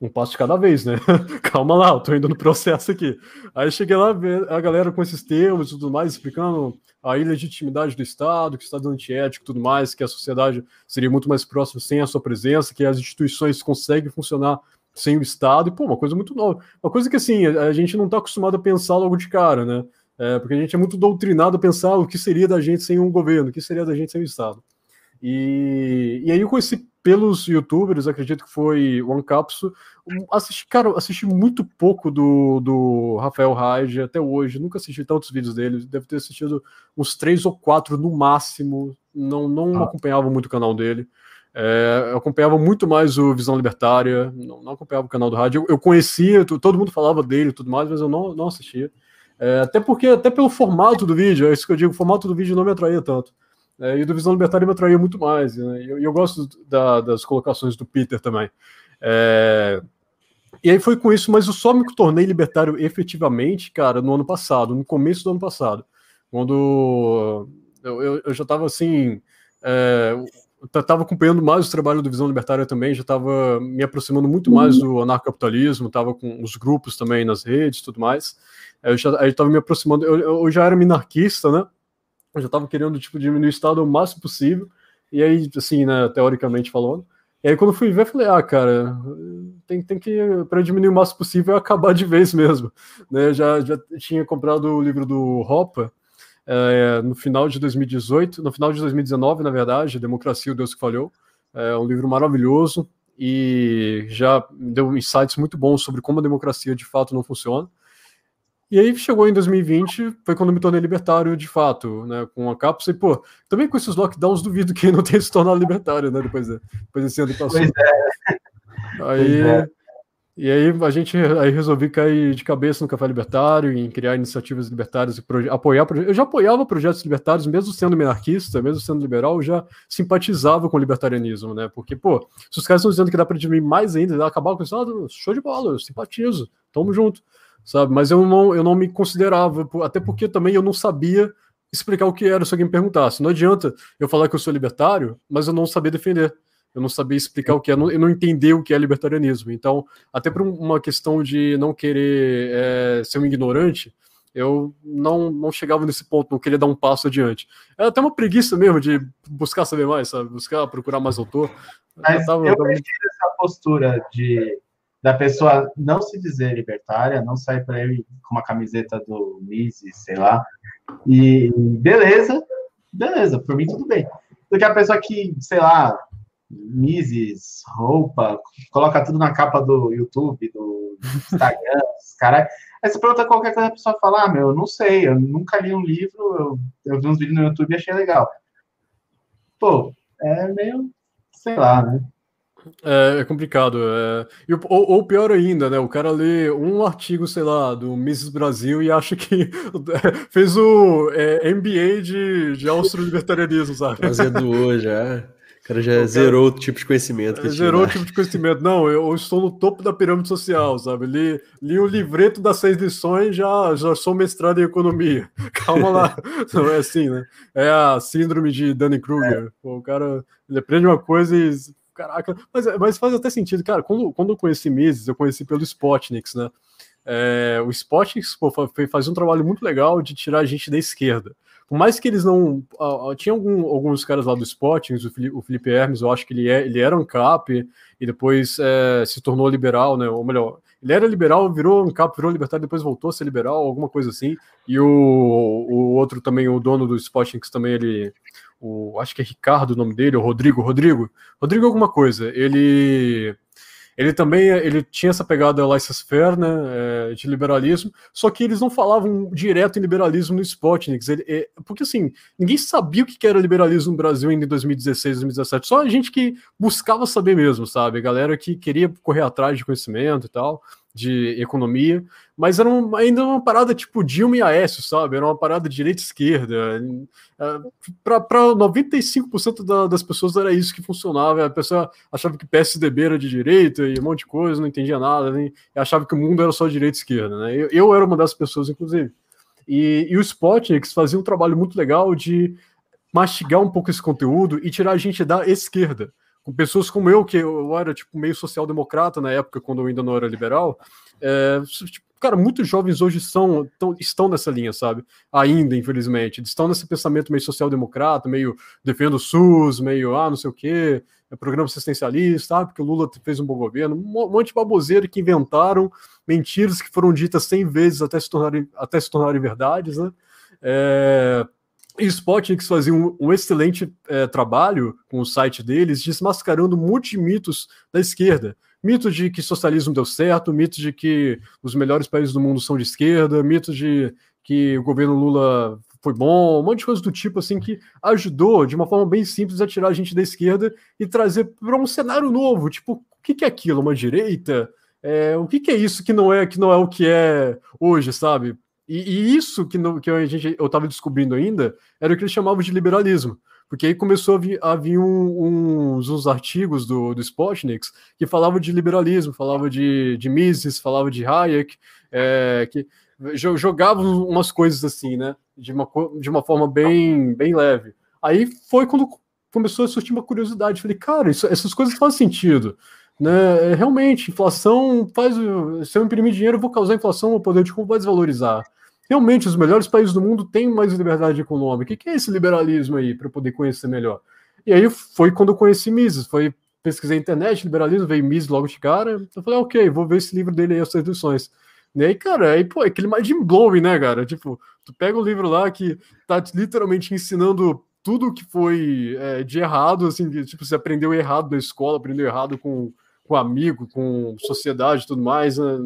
um passo de cada vez, né? *laughs* Calma lá, eu tô indo no processo aqui. Aí cheguei lá, a galera com esses termos e tudo mais, explicando a ilegitimidade do Estado, que o Estado é antiético e tudo mais, que a sociedade seria muito mais próxima sem a sua presença, que as instituições conseguem funcionar sem o Estado, e pô, uma coisa muito nova. Uma coisa que assim, a gente não está acostumado a pensar logo de cara, né? É, porque a gente é muito doutrinado a pensar o que seria da gente sem um governo, o que seria da gente sem o Estado. E, e aí eu conheci pelos youtubers, acredito que foi o Ancapso. Assisti, cara, assisti muito pouco do, do Rafael Raj até hoje, nunca assisti tantos vídeos dele, deve ter assistido uns três ou quatro no máximo, não, não ah. acompanhava muito o canal dele. É, eu acompanhava muito mais o Visão Libertária, não, não acompanhava o canal do rádio. Eu, eu, conhecia, todo mundo falava dele e tudo mais, mas eu não, não assistia. É, até porque, até pelo formato do vídeo, é isso que eu digo, o formato do vídeo não me atraía tanto. É, e o do Visão Libertária me atraía muito mais. Né? E eu, eu, gosto da, das colocações do Peter também. É, e aí foi com isso, mas eu só me tornei libertário efetivamente, cara, no ano passado, no começo do ano passado. Quando eu, eu, eu já estava assim. É, estava acompanhando mais o trabalho do Visão Libertária também, já estava me aproximando muito mais do anarcapitalismo, estava com os grupos também nas redes tudo mais. Eu já estava me aproximando, eu, eu, já era minarquista, né? Eu já estava querendo tipo, diminuir o Estado o máximo possível, e aí, assim, né, teoricamente falando. E aí, quando fui ver, falei, ah, cara, tem, tem que, para diminuir o máximo possível, acabar de vez mesmo. *laughs* Né? Já, já tinha comprado o livro do Hopper, é, no final de 2018, no final de 2019, na verdade, Democracia, o Deus que Falhou. É um livro maravilhoso e já deu insights muito bons sobre como a democracia de fato não funciona. E aí chegou em 2020, foi quando me tornei libertário de fato, né, com a cápsula. E, pô, também com esses lockdowns, duvido que não tenha se tornado libertário, né, depois, depois desse ano passou. Pois é. Aí, é. E aí a gente aí resolvi cair de cabeça no Café Libertário, em criar iniciativas libertárias e apoiar. Eu já apoiava projetos libertários, mesmo sendo minarquista, mesmo sendo liberal, eu já simpatizava com o libertarianismo, né? Porque, pô, se os caras estão dizendo que dá para diminuir mais ainda, acabar com isso, ah, show de bola, eu simpatizo, tamo junto, sabe? Mas eu não, eu não me considerava, até porque também eu não sabia explicar o que era se alguém me perguntasse. Não adianta eu falar que eu sou libertário, mas eu não sabia defender eu não sabia explicar o que é, eu não entender o que é libertarianismo. Então, até por uma questão de não querer é, ser um ignorante, eu não, não chegava nesse ponto, não queria dar um passo adiante. Era até uma preguiça mesmo de buscar saber mais, sabe? Buscar, procurar mais autor. Mas eu, tava, eu tava... essa postura de da pessoa não se dizer libertária, não sair para ele com uma camiseta do Mises, sei lá, e beleza, beleza, por mim tudo bem. Porque a pessoa que, sei lá, Mises, roupa, coloca tudo na capa do YouTube, do Instagram, *laughs* os caras. Aí você pergunta qualquer coisa, a pessoa fala, ah, meu, eu não sei, eu nunca li um livro, eu, eu vi uns vídeos no YouTube e achei legal. Pô, é meio, sei lá, né? É, é complicado. É... E, ou, ou, pior ainda, né? O cara lê um artigo, sei lá, do Mises Brasil e acha que *laughs* fez o é, MBA de, de austro-libertarianismo, sabe? Fazendo hoje, é cara já zerou o tipo de conhecimento. zerou o tipo de conhecimento. Não, eu, eu, estou no topo da pirâmide social, sabe? Li, li o livreto das seis lições, já, já sou mestrado em economia. *laughs* Calma lá. *laughs* Não é assim, né? É a síndrome de Dunning-Kruger. É. O cara ele aprende uma coisa e. Caraca, mas, mas faz até sentido, cara. Quando, quando eu conheci Mises, eu conheci pelo Spotniks, né? É, o Spotniks fazia um trabalho muito legal de tirar a gente da esquerda por mais que eles não. Uh, tinha algum, alguns caras lá do Sporting, o Felipe, o Felipe Hermes, eu acho que ele, é, ele era e depois é, se tornou liberal, né? Ou melhor, ele era liberal, virou ANCAP, virou libertário, depois voltou a ser liberal, alguma coisa assim. E o, o outro também, o dono do que também ele. O, acho que é Ricardo o nome dele, o Rodrigo, Rodrigo. Rodrigo alguma coisa. Ele ele também ele tinha essa pegada laissez-faire, né, é, de liberalismo, só que eles não falavam direto em liberalismo no Spotnik, ele, é, porque assim, ninguém sabia o que era liberalismo no Brasil ainda em 2016, 2017, só a gente que buscava saber mesmo, sabe, galera que queria correr atrás de conhecimento e tal, de economia, mas era um, ainda uma parada tipo Dilma e Aécio, sabe? Era uma parada direita-esquerda. Para 95% da, das pessoas era isso que funcionava. A pessoa achava que PSDB era de direita e um monte de coisa, não entendia nada, e achava que o mundo era só direita-esquerda. Né? Eu, eu, era uma dessas pessoas, inclusive. E, e o Spotnik fazia um trabalho muito legal de mastigar um pouco esse conteúdo e tirar a gente da esquerda com pessoas como eu, que eu era tipo meio social-democrata na época, quando eu ainda não era liberal, é, tipo, cara, muitos jovens hoje são, tão, estão nessa linha, sabe? Ainda, infelizmente. Estão nesse pensamento meio social-democrata, meio defendo o SUS, meio, ah, não sei o quê, é programa assistencialista, porque o Lula fez um bom governo, um monte de baboseira que inventaram mentiras que foram ditas 100 vezes até se tornarem, até se tornarem verdades, né? É, Spotnik fazia um, um excelente é, trabalho com o site deles, desmascarando muitos mitos da esquerda. Mito de que socialismo deu certo, mito de que os melhores países do mundo são de esquerda, mito de que o governo Lula foi bom, um monte de coisa do tipo assim que ajudou de uma forma bem simples a tirar a gente da esquerda e trazer para um cenário novo. Tipo, o que, que é aquilo? Uma direita? É, o que, que, é isso que não é que não é o que é hoje, sabe? E, e isso que, que a gente, eu estava descobrindo ainda era o que eles chamavam de liberalismo. Porque aí começou a vir, a vir um, uns, uns, artigos do, do Spotnik que falavam de liberalismo, falavam de, de Mises, falavam de Hayek, é, que jogavam umas coisas assim, né? De uma, de uma forma bem, bem leve. Aí foi quando começou a surgir uma curiosidade. Falei, cara, isso, essas coisas fazem sentido. Né? Realmente, inflação faz. Se eu imprimir dinheiro, eu vou causar inflação, o poder de compra vai desvalorizar realmente os melhores países do mundo têm mais liberdade econômica. O que é esse liberalismo aí, para eu poder conhecer melhor? E aí foi quando eu conheci Mises, foi pesquisei internet, liberalismo, veio Mises logo de cara, eu falei, ok, vou ver esse livro dele aí, as traduções. E aí, cara, aí, pô, é aquele mais de blowing, né, cara? Tipo, tu pega o livro lá que tá literalmente ensinando tudo que foi é, de errado, assim, tipo, você aprendeu errado na escola, aprendeu errado com, com amigo, com sociedade e tudo mais, né?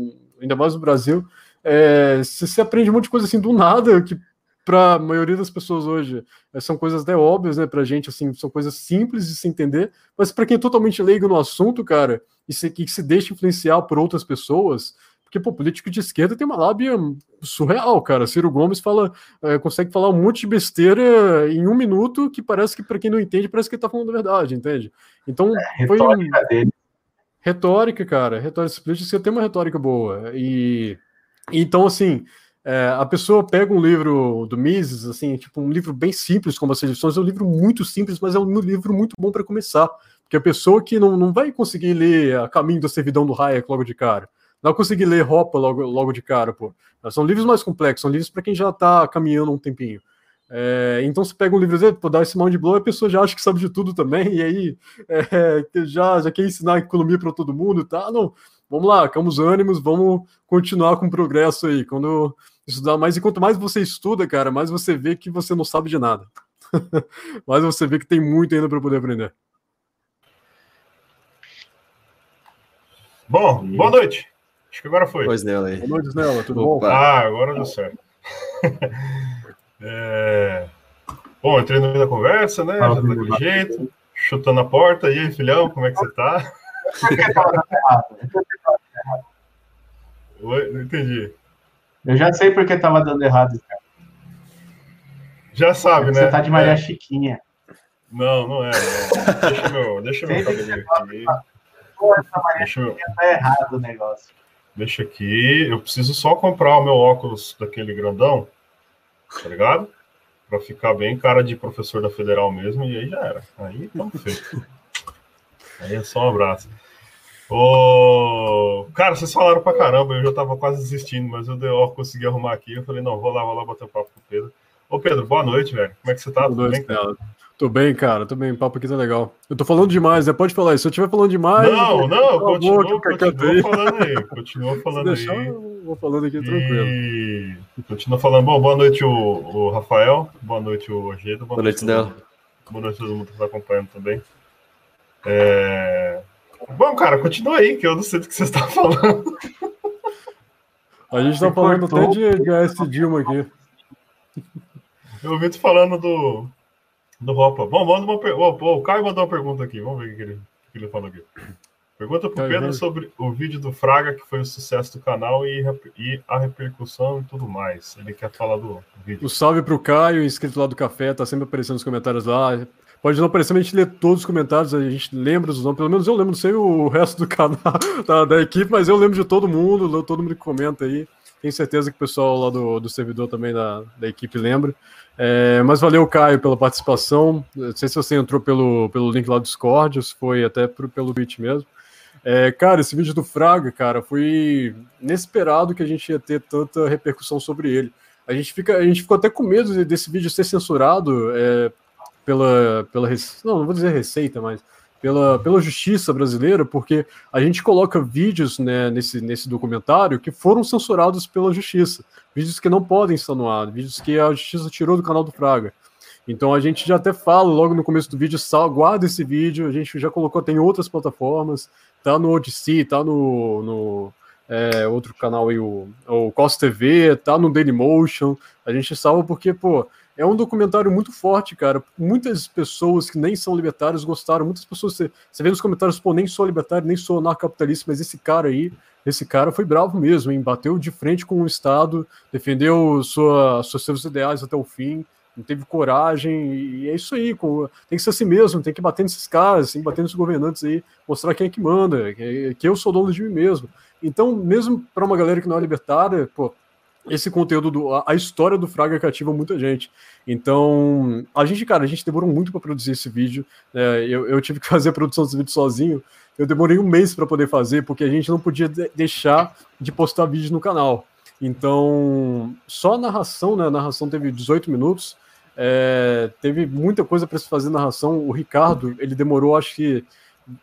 ainda mais no Brasil é, você aprende um monte de coisa assim do nada, que para a maioria das pessoas hoje é, são coisas até óbvias, né, pra gente, assim, são coisas simples de se entender, mas para quem é totalmente leigo no assunto, cara, e se, que se deixa influenciar por outras pessoas, porque, pô, político de esquerda tem uma lábia surreal, cara. Ciro Gomes fala, é, consegue falar um monte de besteira em um minuto que parece que, para quem não entende, parece que ele tá falando a verdade, entende? Então, é, foi um... Dele. Retórica, cara. Retórica. Política tem uma retórica boa. E então, assim, é, a pessoa pega um livro do Mises, assim, tipo um livro bem simples, como as edições, é um livro muito simples, mas é um livro muito bom para começar. Porque a pessoa que não, não vai conseguir ler A Caminho da Servidão do Hayek logo de cara, não vai conseguir ler Ropa logo, logo de cara, pô. São livros mais complexos, são livros para quem já está caminhando um tempinho. É, então você pega um livro dele, dar esse mão de blow, a pessoa já acha que sabe de tudo também, e aí *laughs* é, já, já quer ensinar economia para todo mundo, tá? Não, vamos lá, calma os ânimos, vamos continuar com o progresso aí. Quando estudar mais, e quanto mais você estuda, cara, mais você vê que você não sabe de nada. *laughs* mais você vê que tem muito ainda para poder aprender. Bom, boa noite. Acho que agora foi. Pois nela aí. Boa noite, Nela. Tudo Opa. bom? Ah, agora deu certo. *laughs* é... Bom, entrei no meio da conversa, né? Já tá daquele jeito, chutando a porta. E aí, filhão, como é que você tá? Oi, não entendi. Eu já sei porque tava dando errado. Já sabe, né? Você tá de Maria é. Chiquinha. Não, não é. Não. Deixa meu, deixa meu cabelinho aqui. Pô, essa Maria deixa Chiquinha meu... tá errado o negócio. Deixa aqui. Eu preciso só comprar o meu óculos daquele grandão, tá ligado? Pra ficar bem cara de professor da Federal mesmo, e aí já era. Aí tá feito. Aí é só um abraço. Ô, cara, vocês falaram pra caramba, eu já tava quase desistindo, mas eu, eu consegui arrumar aqui. Eu falei, não, vou lá, vou lá bater um papo com o Pedro. Ô, Pedro, boa noite, velho. Como é que você tá? Boa Tudo noite, bem, cara? Tô bem, cara, tô bem. O papo aqui tá legal. Eu tô falando demais, né? Pode falar isso. Se eu estiver falando demais. Não, não, continua, continua falando aí. *laughs* Continua falando deixar, aí. Eu vou falando aqui tranquilo. E... Continua falando. Bom, boa noite, o, o Rafael. Boa noite, o Ogedo. Boa, boa noite, Del. Boa noite a todo mundo que tá acompanhando também. É... Bom, cara, continua aí, que eu não sei do que você está falando. A gente está falando até de GS Dilma aqui. Eu ouvi tu falando do, do Ropa. Bom, manda uma pergunta. O Caio mandou uma pergunta aqui. Vamos ver o que ele, que ele falou aqui. Pergunta pro Caio Pedro sobre o vídeo do Fraga, que foi o sucesso do canal e, e a repercussão e tudo mais. Ele quer falar do vídeo. O salve pro Caio, inscrito lá do café, tá sempre aparecendo nos comentários lá. Pode não aparecer, mas a gente lê todos os comentários, a gente lembra os nomes, pelo menos eu lembro, não sei o resto do *laughs* canal da, da equipe, mas eu lembro de todo mundo, todo mundo que comenta aí. Tenho certeza que o pessoal lá do, do servidor também da, da equipe lembra. É, mas valeu, Caio, pela participação. Não sei se você entrou pelo, pelo link lá do Discord, se foi até pro, pelo Twitch mesmo. É, cara, esse vídeo do Fraga, cara, foi inesperado que a gente ia ter tanta repercussão sobre ele. A gente, fica, a gente ficou até com medo de- desse vídeo ser censurado é, pela, pela. Não, não vou dizer receita, mas pela, pela justiça brasileira, porque a gente coloca vídeos né, nesse, nesse documentário que foram censurados pela justiça. Vídeos que não podem estar no ar, vídeos que a justiça tirou do canal do Fraga. Então a gente já até fala logo no começo do vídeo, sal, guarda esse vídeo, a gente já colocou, tem outras plataformas, tá no Odyssey, tá no, no é, outro canal aí, o, o Cos TV, tá no Dailymotion, a gente salva porque, pô, é um documentário muito forte, cara. Muitas pessoas que nem são libertários gostaram, muitas pessoas, você, você vê nos comentários, pô, nem sou libertário, nem sou anarcapitalista, mas esse cara aí, esse cara foi bravo mesmo, hein? Bateu de frente com o Estado, defendeu sua, seus, seus ideais até o fim, teve coragem, e é isso aí, com- tem que ser assim mesmo, tem que bater nesses caras, tem que bater nesses governantes aí, mostrar quem é que manda, que, que eu sou dono de mim mesmo. Então, mesmo para uma galera que não é libertária, pô, esse conteúdo, do, a, história do Fraga cativa muita gente. Então, a gente, cara, a gente demorou muito para produzir esse vídeo. né? eu, eu tive que *laughs* fazer a produção desse vídeo sozinho. Eu demorei um mês para poder fazer, porque a gente não podia de- deixar de postar vídeo no canal. Então, só a narração, né? A narração teve 18 minutos. é, teve muita coisa para se fazer narração. O Ricardo, ele demorou, acho que,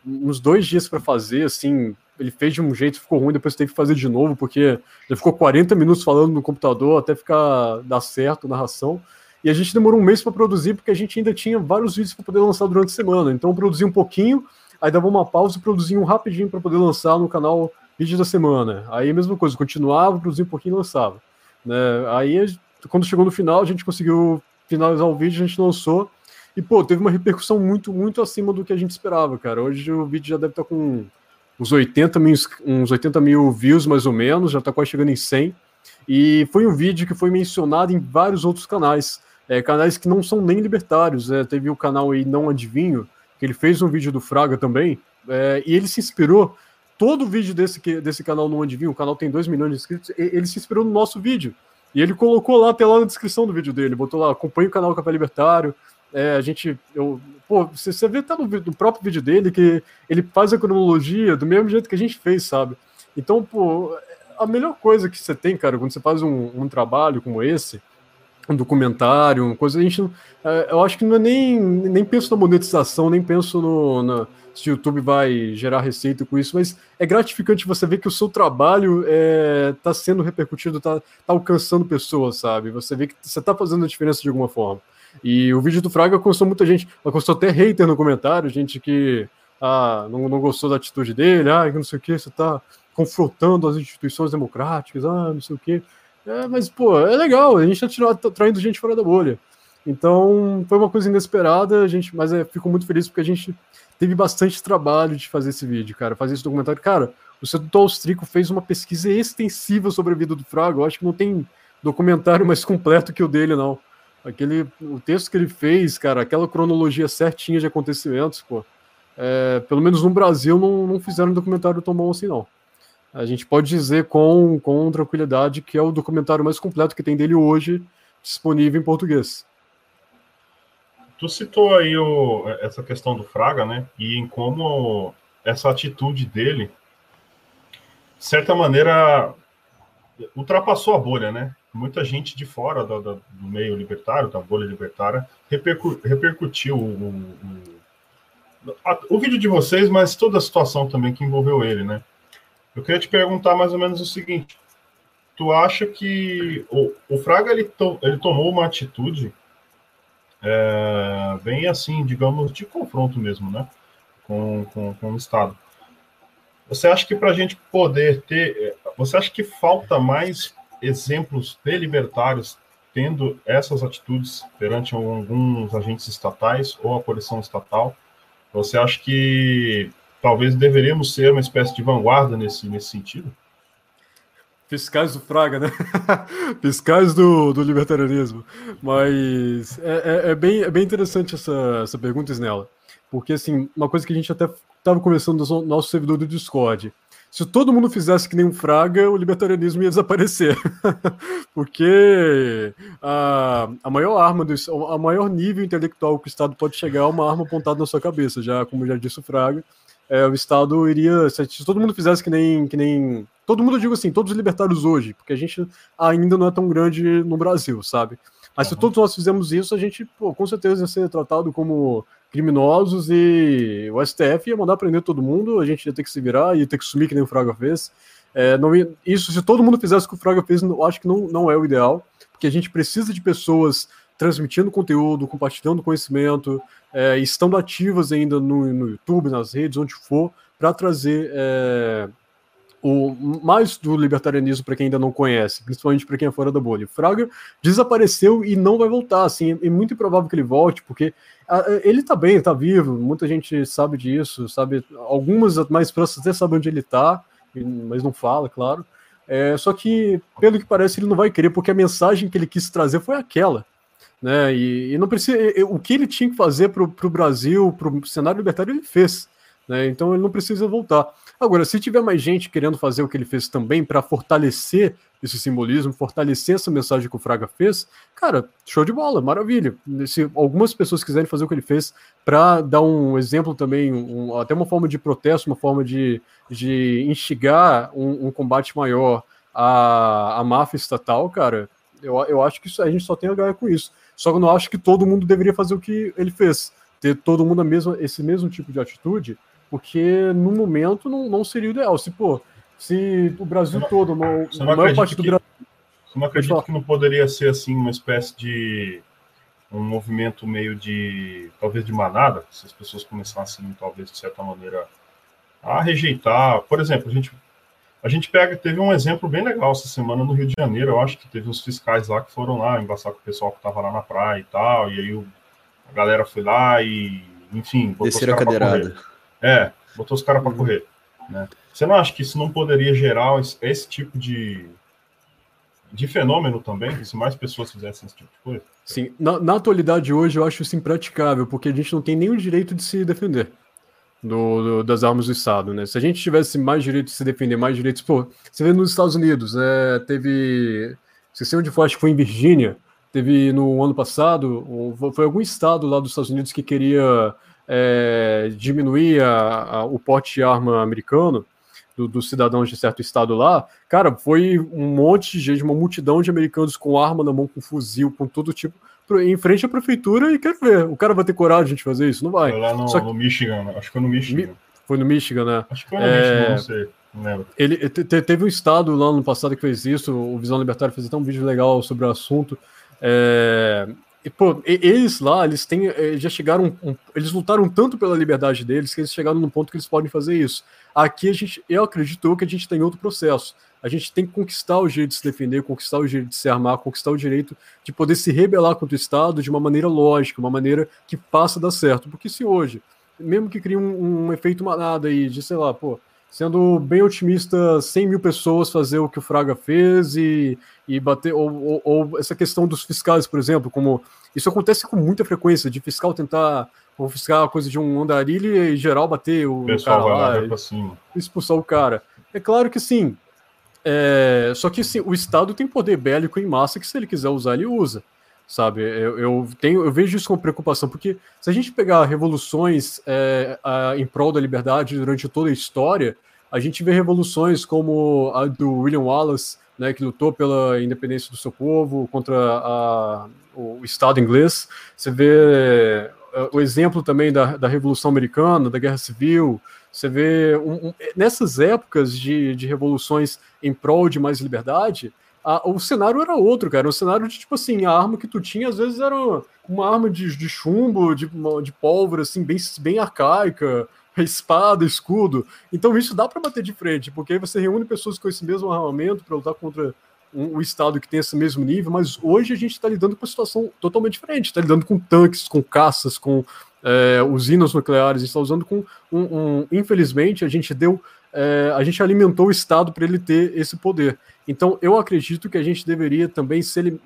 uns dois dias para fazer, assim. Ele fez de um jeito, ficou ruim, depois teve que fazer de novo, porque ele ficou 40 minutos falando no computador até ficar dar certo a narração. E a gente demorou um mês para produzir, porque a gente ainda tinha vários vídeos para poder lançar durante a semana. Então, eu produzi um pouquinho, aí dava uma pausa e produzia um rapidinho para poder lançar no canal Vídeo da Semana. Aí, a mesma coisa, continuava, produzia um pouquinho e lançava. Né? Aí, quando chegou no final, a gente conseguiu finalizar o vídeo, a gente lançou. E, pô, teve uma repercussão muito, muito acima do que a gente esperava, cara. Hoje o vídeo já deve estar com uns 80 mil, uns 80 mil views, mais ou menos, já está quase chegando em 100. E foi um vídeo que foi mencionado em vários outros canais, é, canais que não são nem libertários. é, teve o canal aí Não Adivinho, que ele fez um vídeo do Fraga também, é, e ele se inspirou. Todo o vídeo desse, desse canal Não Adivinho, o canal tem 2 milhões de inscritos, ele se inspirou no nosso vídeo. E ele colocou lá até lá na descrição do vídeo dele, botou lá, acompanha o canal Café Libertário. É, a gente, eu, pô, você, você vê até no, no próprio vídeo dele que ele faz a cronologia do mesmo jeito que a gente fez, sabe? Então, pô, a melhor coisa que você tem, cara, quando você faz um, um trabalho como esse, um documentário, uma coisa, a gente é, eu acho que não é nem, nem penso na monetização, nem penso no, na, se o YouTube vai gerar receita com isso, mas é gratificante você ver que o seu trabalho está sendo repercutido, está tá alcançando pessoas, sabe? Você vê que você está fazendo a diferença de alguma forma. E o vídeo do Fraga alcançou muita gente, alcançou até hater no comentário, gente que ah, não, não gostou da atitude dele, ah, não sei o que, você está confrontando as instituições democráticas, ah, não sei o que. É, mas, pô, é legal, a gente está traindo gente fora da bolha. Então, foi uma coisa inesperada, a gente, mas é, fico muito feliz porque a gente teve bastante trabalho de fazer esse vídeo, cara, fazer esse documentário. Cara, o Seduto Austrico fez uma pesquisa extensiva sobre a vida do Fraga, eu acho que não tem documentário mais completo que o dele, não. Aquele, o texto que ele fez, cara, aquela cronologia certinha de acontecimentos, pô, é, pelo menos no Brasil não, não fizeram um documentário tão bom assim, não. A gente pode dizer com, com tranquilidade que é o documentário mais completo que tem dele hoje disponível em português. Tu citou aí o, essa questão do Fraga, né? E em como essa atitude dele, de certa maneira, ultrapassou a bolha, né? Muita gente de fora do, do, meio libertário, da bolha libertária, repercu repercutiu o, o, o vídeo de vocês, mas toda a situação também que envolveu ele, né? Eu queria te perguntar mais ou menos o seguinte: tu acha que o, o Fraga ele, to, ele tomou uma atitude é, bem assim, digamos, de confronto mesmo, né? Com, com, com o Estado. Você acha que para a gente poder ter. Você acha que falta mais exemplos de libertários tendo essas atitudes perante alguns agentes estatais ou a coleção estatal? Você acha que talvez deveríamos ser uma espécie de vanguarda nesse, nesse sentido? Fiscais do Fraga, né? *laughs* Fiscais do, do libertarianismo. Mas é, é, é, bem, é bem interessante essa, essa pergunta, Snella. Porque, assim, uma coisa que a gente até estava conversando no nosso servidor do Discord. Se todo mundo fizesse que nem um Fraga, o libertarianismo ia desaparecer. *laughs* Porque a, a maior arma, do, a maior nível intelectual que o Estado pode chegar é uma arma apontada na sua cabeça, já como já disse o Fraga. É, o Estado iria. Se, se todo mundo fizesse que nem, que nem Todo mundo, eu digo assim, todos os libertários hoje, porque a gente ainda não é tão grande no Brasil, sabe? Mas uhum. se todos nós fizermos isso, a gente, pô, com certeza ia ser tratado como criminosos e o STF ia mandar prender todo mundo, a gente ia ter que se virar, ia ter que sumir que nem o Fraga fez. É, não ia, isso, se todo mundo fizesse o que o Fraga fez, eu acho que não, não é o ideal, porque a gente precisa de pessoas transmitindo conteúdo, compartilhando conhecimento, é, estando ativas ainda no, no YouTube, nas redes, onde for, para trazer é, o mais do libertarianismo para quem ainda não conhece, principalmente para quem é fora da bolha. Fraga desapareceu e não vai voltar, assim, é muito improvável que ele volte, porque a, ele está bem, está vivo, muita gente sabe disso, sabe, algumas mais próximas até sabem onde ele está, mas não fala, claro. É, só que, pelo que parece, ele não vai querer, porque a mensagem que ele quis trazer foi aquela. Né? E, e não precisa. O que ele tinha que fazer para o Brasil, para o cenário libertário, ele fez. Né? Então ele não precisa voltar. Agora, se tiver mais gente querendo fazer o que ele fez também para fortalecer esse simbolismo, fortalecer essa mensagem que o Fraga fez, cara, show de bola, maravilha. Se algumas pessoas quiserem fazer o que ele fez para dar um exemplo também, um, até uma forma de protesto, uma forma de, de instigar um, um combate maior à, à máfia estatal, cara, eu, eu acho que isso, a gente só tem a ganhar com isso. Só que eu não acho que todo mundo deveria fazer o que ele fez. Ter todo mundo a mesma, esse mesmo tipo de atitude porque no momento não, não seria o ideal. Se, pô, se o Brasil não, todo, uma, a maior parte do Brasil. Você não acredita que não poderia ser assim uma espécie de um movimento meio de talvez de manada, se as pessoas começassem talvez de certa maneira a rejeitar, por exemplo, a gente a gente pega, teve um exemplo bem legal essa semana no Rio de Janeiro, eu acho que teve uns fiscais lá que foram lá embaçar com o pessoal que estava lá na praia e tal, e aí o, a galera foi lá e, enfim, desceram a cadeirada. É, botou os caras para uhum. correr. Né? Você não acha que isso não poderia gerar esse, esse tipo de, de fenômeno também, se mais pessoas fizessem esse tipo de coisa? Sim, na, na, atualidade hoje eu acho isso impraticável, porque a gente não tem nenhum direito de se defender do, do, das armas do Estado, né? Se a gente tivesse mais direito de se defender, mais direitos, pô, você vê nos Estados Unidos, né, teve, se sei onde foi, acho que foi em Virgínia, teve no ano passado, foi algum estado lá dos Estados Unidos que queria é, diminuir a, a, o porte de arma americano dos do cidadãos de certo estado lá, cara, foi um monte de gente, uma multidão de americanos com arma na mão, com fuzil, com todo tipo, em frente à prefeitura e quer ver. O cara vai ter coragem de fazer isso? Não vai. Foi lá no, que... no Michigan, acho que foi no Michigan. Foi no Michigan, né? Acho que foi no é... Michigan, não sei. Não. Ele te, teve um estado lá no passado que fez isso, o Visão Libertário fez até um vídeo legal sobre o assunto. É, e, pô, eles lá, eles têm, eh, já chegaram, eles lutaram tanto pela liberdade deles que eles chegaram num ponto que eles podem fazer isso. Aqui a gente, eu acredito que a gente tem outro processo. A gente tem que conquistar o direito de se defender, conquistar o direito de se armar, conquistar o direito de poder se rebelar contra o Estado de uma maneira lógica, uma maneira que passa a dar certo. Porque se hoje, mesmo que crie um, um efeito manada aí de, sei lá, pô, sendo bem otimista, 100 mil pessoas fazer o que o Fraga fez e, e bater, ou, ou, ou, essa questão dos fiscais, por exemplo, como isso acontece com muita frequência, de fiscal tentar confiscar a coisa de um andarilho e geral bater o, o cara lá, lá expulsar o cara. É claro que sim, é, só que sim, o Estado tem poder bélico em massa que se ele quiser usar, ele usa sabe? Eu, eu, tenho, eu vejo isso com preocupação, porque se a gente pegar revoluções é, a, em prol da liberdade durante toda a história, a gente vê revoluções como a do William Wallace, né, que lutou pela independência do seu povo contra a, o Estado inglês. Você vê é, o exemplo também da, da Revolução Americana, da Guerra Civil. Você vê um, um, nessas épocas de, de revoluções em prol de mais liberdade, a, o cenário era outro, cara. O cenário de, tipo assim, a arma que tu tinha, às vezes, era uma arma de, de chumbo, de, de pólvora, assim, bem, bem arcaica, espada, escudo. Então isso dá para bater de frente, porque aí você reúne pessoas com esse mesmo armamento para lutar contra um, um estado que tem esse mesmo nível, mas hoje a gente está lidando com uma situação totalmente diferente. Está lidando com tanques, com caças, com é, usinas nucleares, está usando com um, um, Infelizmente, a gente deu. É, a gente alimentou o Estado para ele ter esse poder. Então, eu acredito que a gente deveria também se,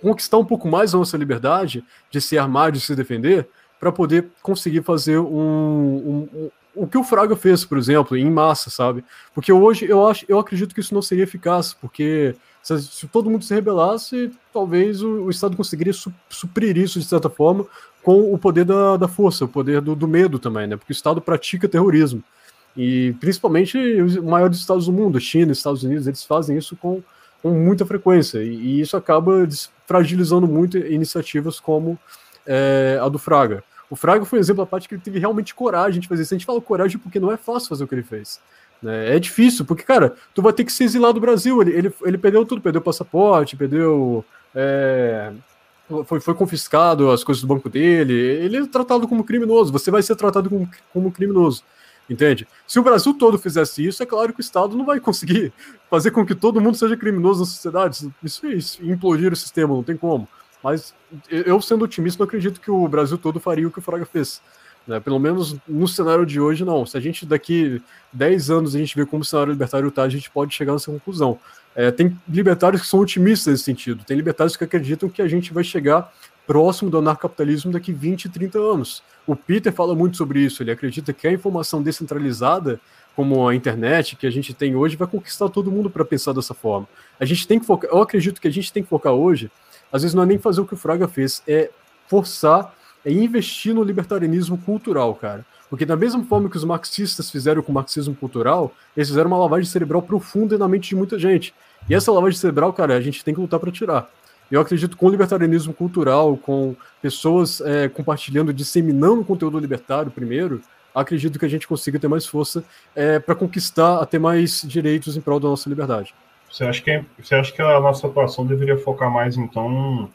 conquistar um pouco mais a nossa liberdade de se armar, de se defender, para poder conseguir fazer um, um, o que o Fraga fez, por exemplo, em massa, sabe? Porque hoje eu acho, eu acredito que isso não seria eficaz, porque se, se todo mundo se rebelasse, talvez o, o Estado conseguiria su, suprir isso de certa forma com o poder da, da força, o poder do, do medo também, né? Porque o Estado pratica terrorismo. E principalmente os maiores estados do mundo, China, Estados Unidos, eles fazem isso com, com muita frequência. E, e isso acaba fragilizando muito iniciativas como é, a do Fraga. O Fraga foi um exemplo da parte que ele teve realmente coragem de fazer isso. A gente fala coragem porque não é fácil fazer o que ele fez. Né? É difícil, porque, cara, tu vai ter que se exilar do Brasil. Ele, ele, ele perdeu tudo, perdeu o passaporte, perdeu. É, foi, foi confiscado as coisas do banco dele. Ele é tratado como criminoso. Você vai ser tratado como, como criminoso. Entende? Se o Brasil todo fizesse isso, é claro que o Estado não vai conseguir fazer com que todo mundo seja criminoso na sociedade. Isso, isso implodir o sistema, não tem como. Mas eu, sendo otimista, não acredito que o Brasil todo faria o que o Fraga fez. Né? Pelo menos no cenário de hoje, não. Se a gente daqui 10 anos a gente vê como o cenário libertário está, a gente pode chegar nessa conclusão. É, tem libertários que são otimistas nesse sentido. Tem libertários que acreditam que a gente vai chegar próximo do anarcapitalismo daqui 20, 30 anos. O Peter fala muito sobre isso. Ele acredita que a informação descentralizada, como a internet que a gente tem hoje, vai conquistar todo mundo para pensar dessa forma. A gente tem que focar. Eu acredito que a gente tem que focar hoje às vezes não é nem fazer o que o Fraga fez, é forçar, é investir no libertarianismo cultural, cara. Porque da mesma forma que os marxistas fizeram com o marxismo cultural, eles fizeram uma lavagem cerebral profunda na mente de muita gente. E essa lavagem cerebral, cara, a gente tem que lutar para tirar. Eu acredito com o libertarianismo cultural, com pessoas é, compartilhando, disseminando conteúdo libertário primeiro, acredito que a gente consiga ter mais força é, para conquistar, a ter mais direitos em prol da nossa liberdade. Você acha que, você acha que a nossa atuação deveria focar mais, então,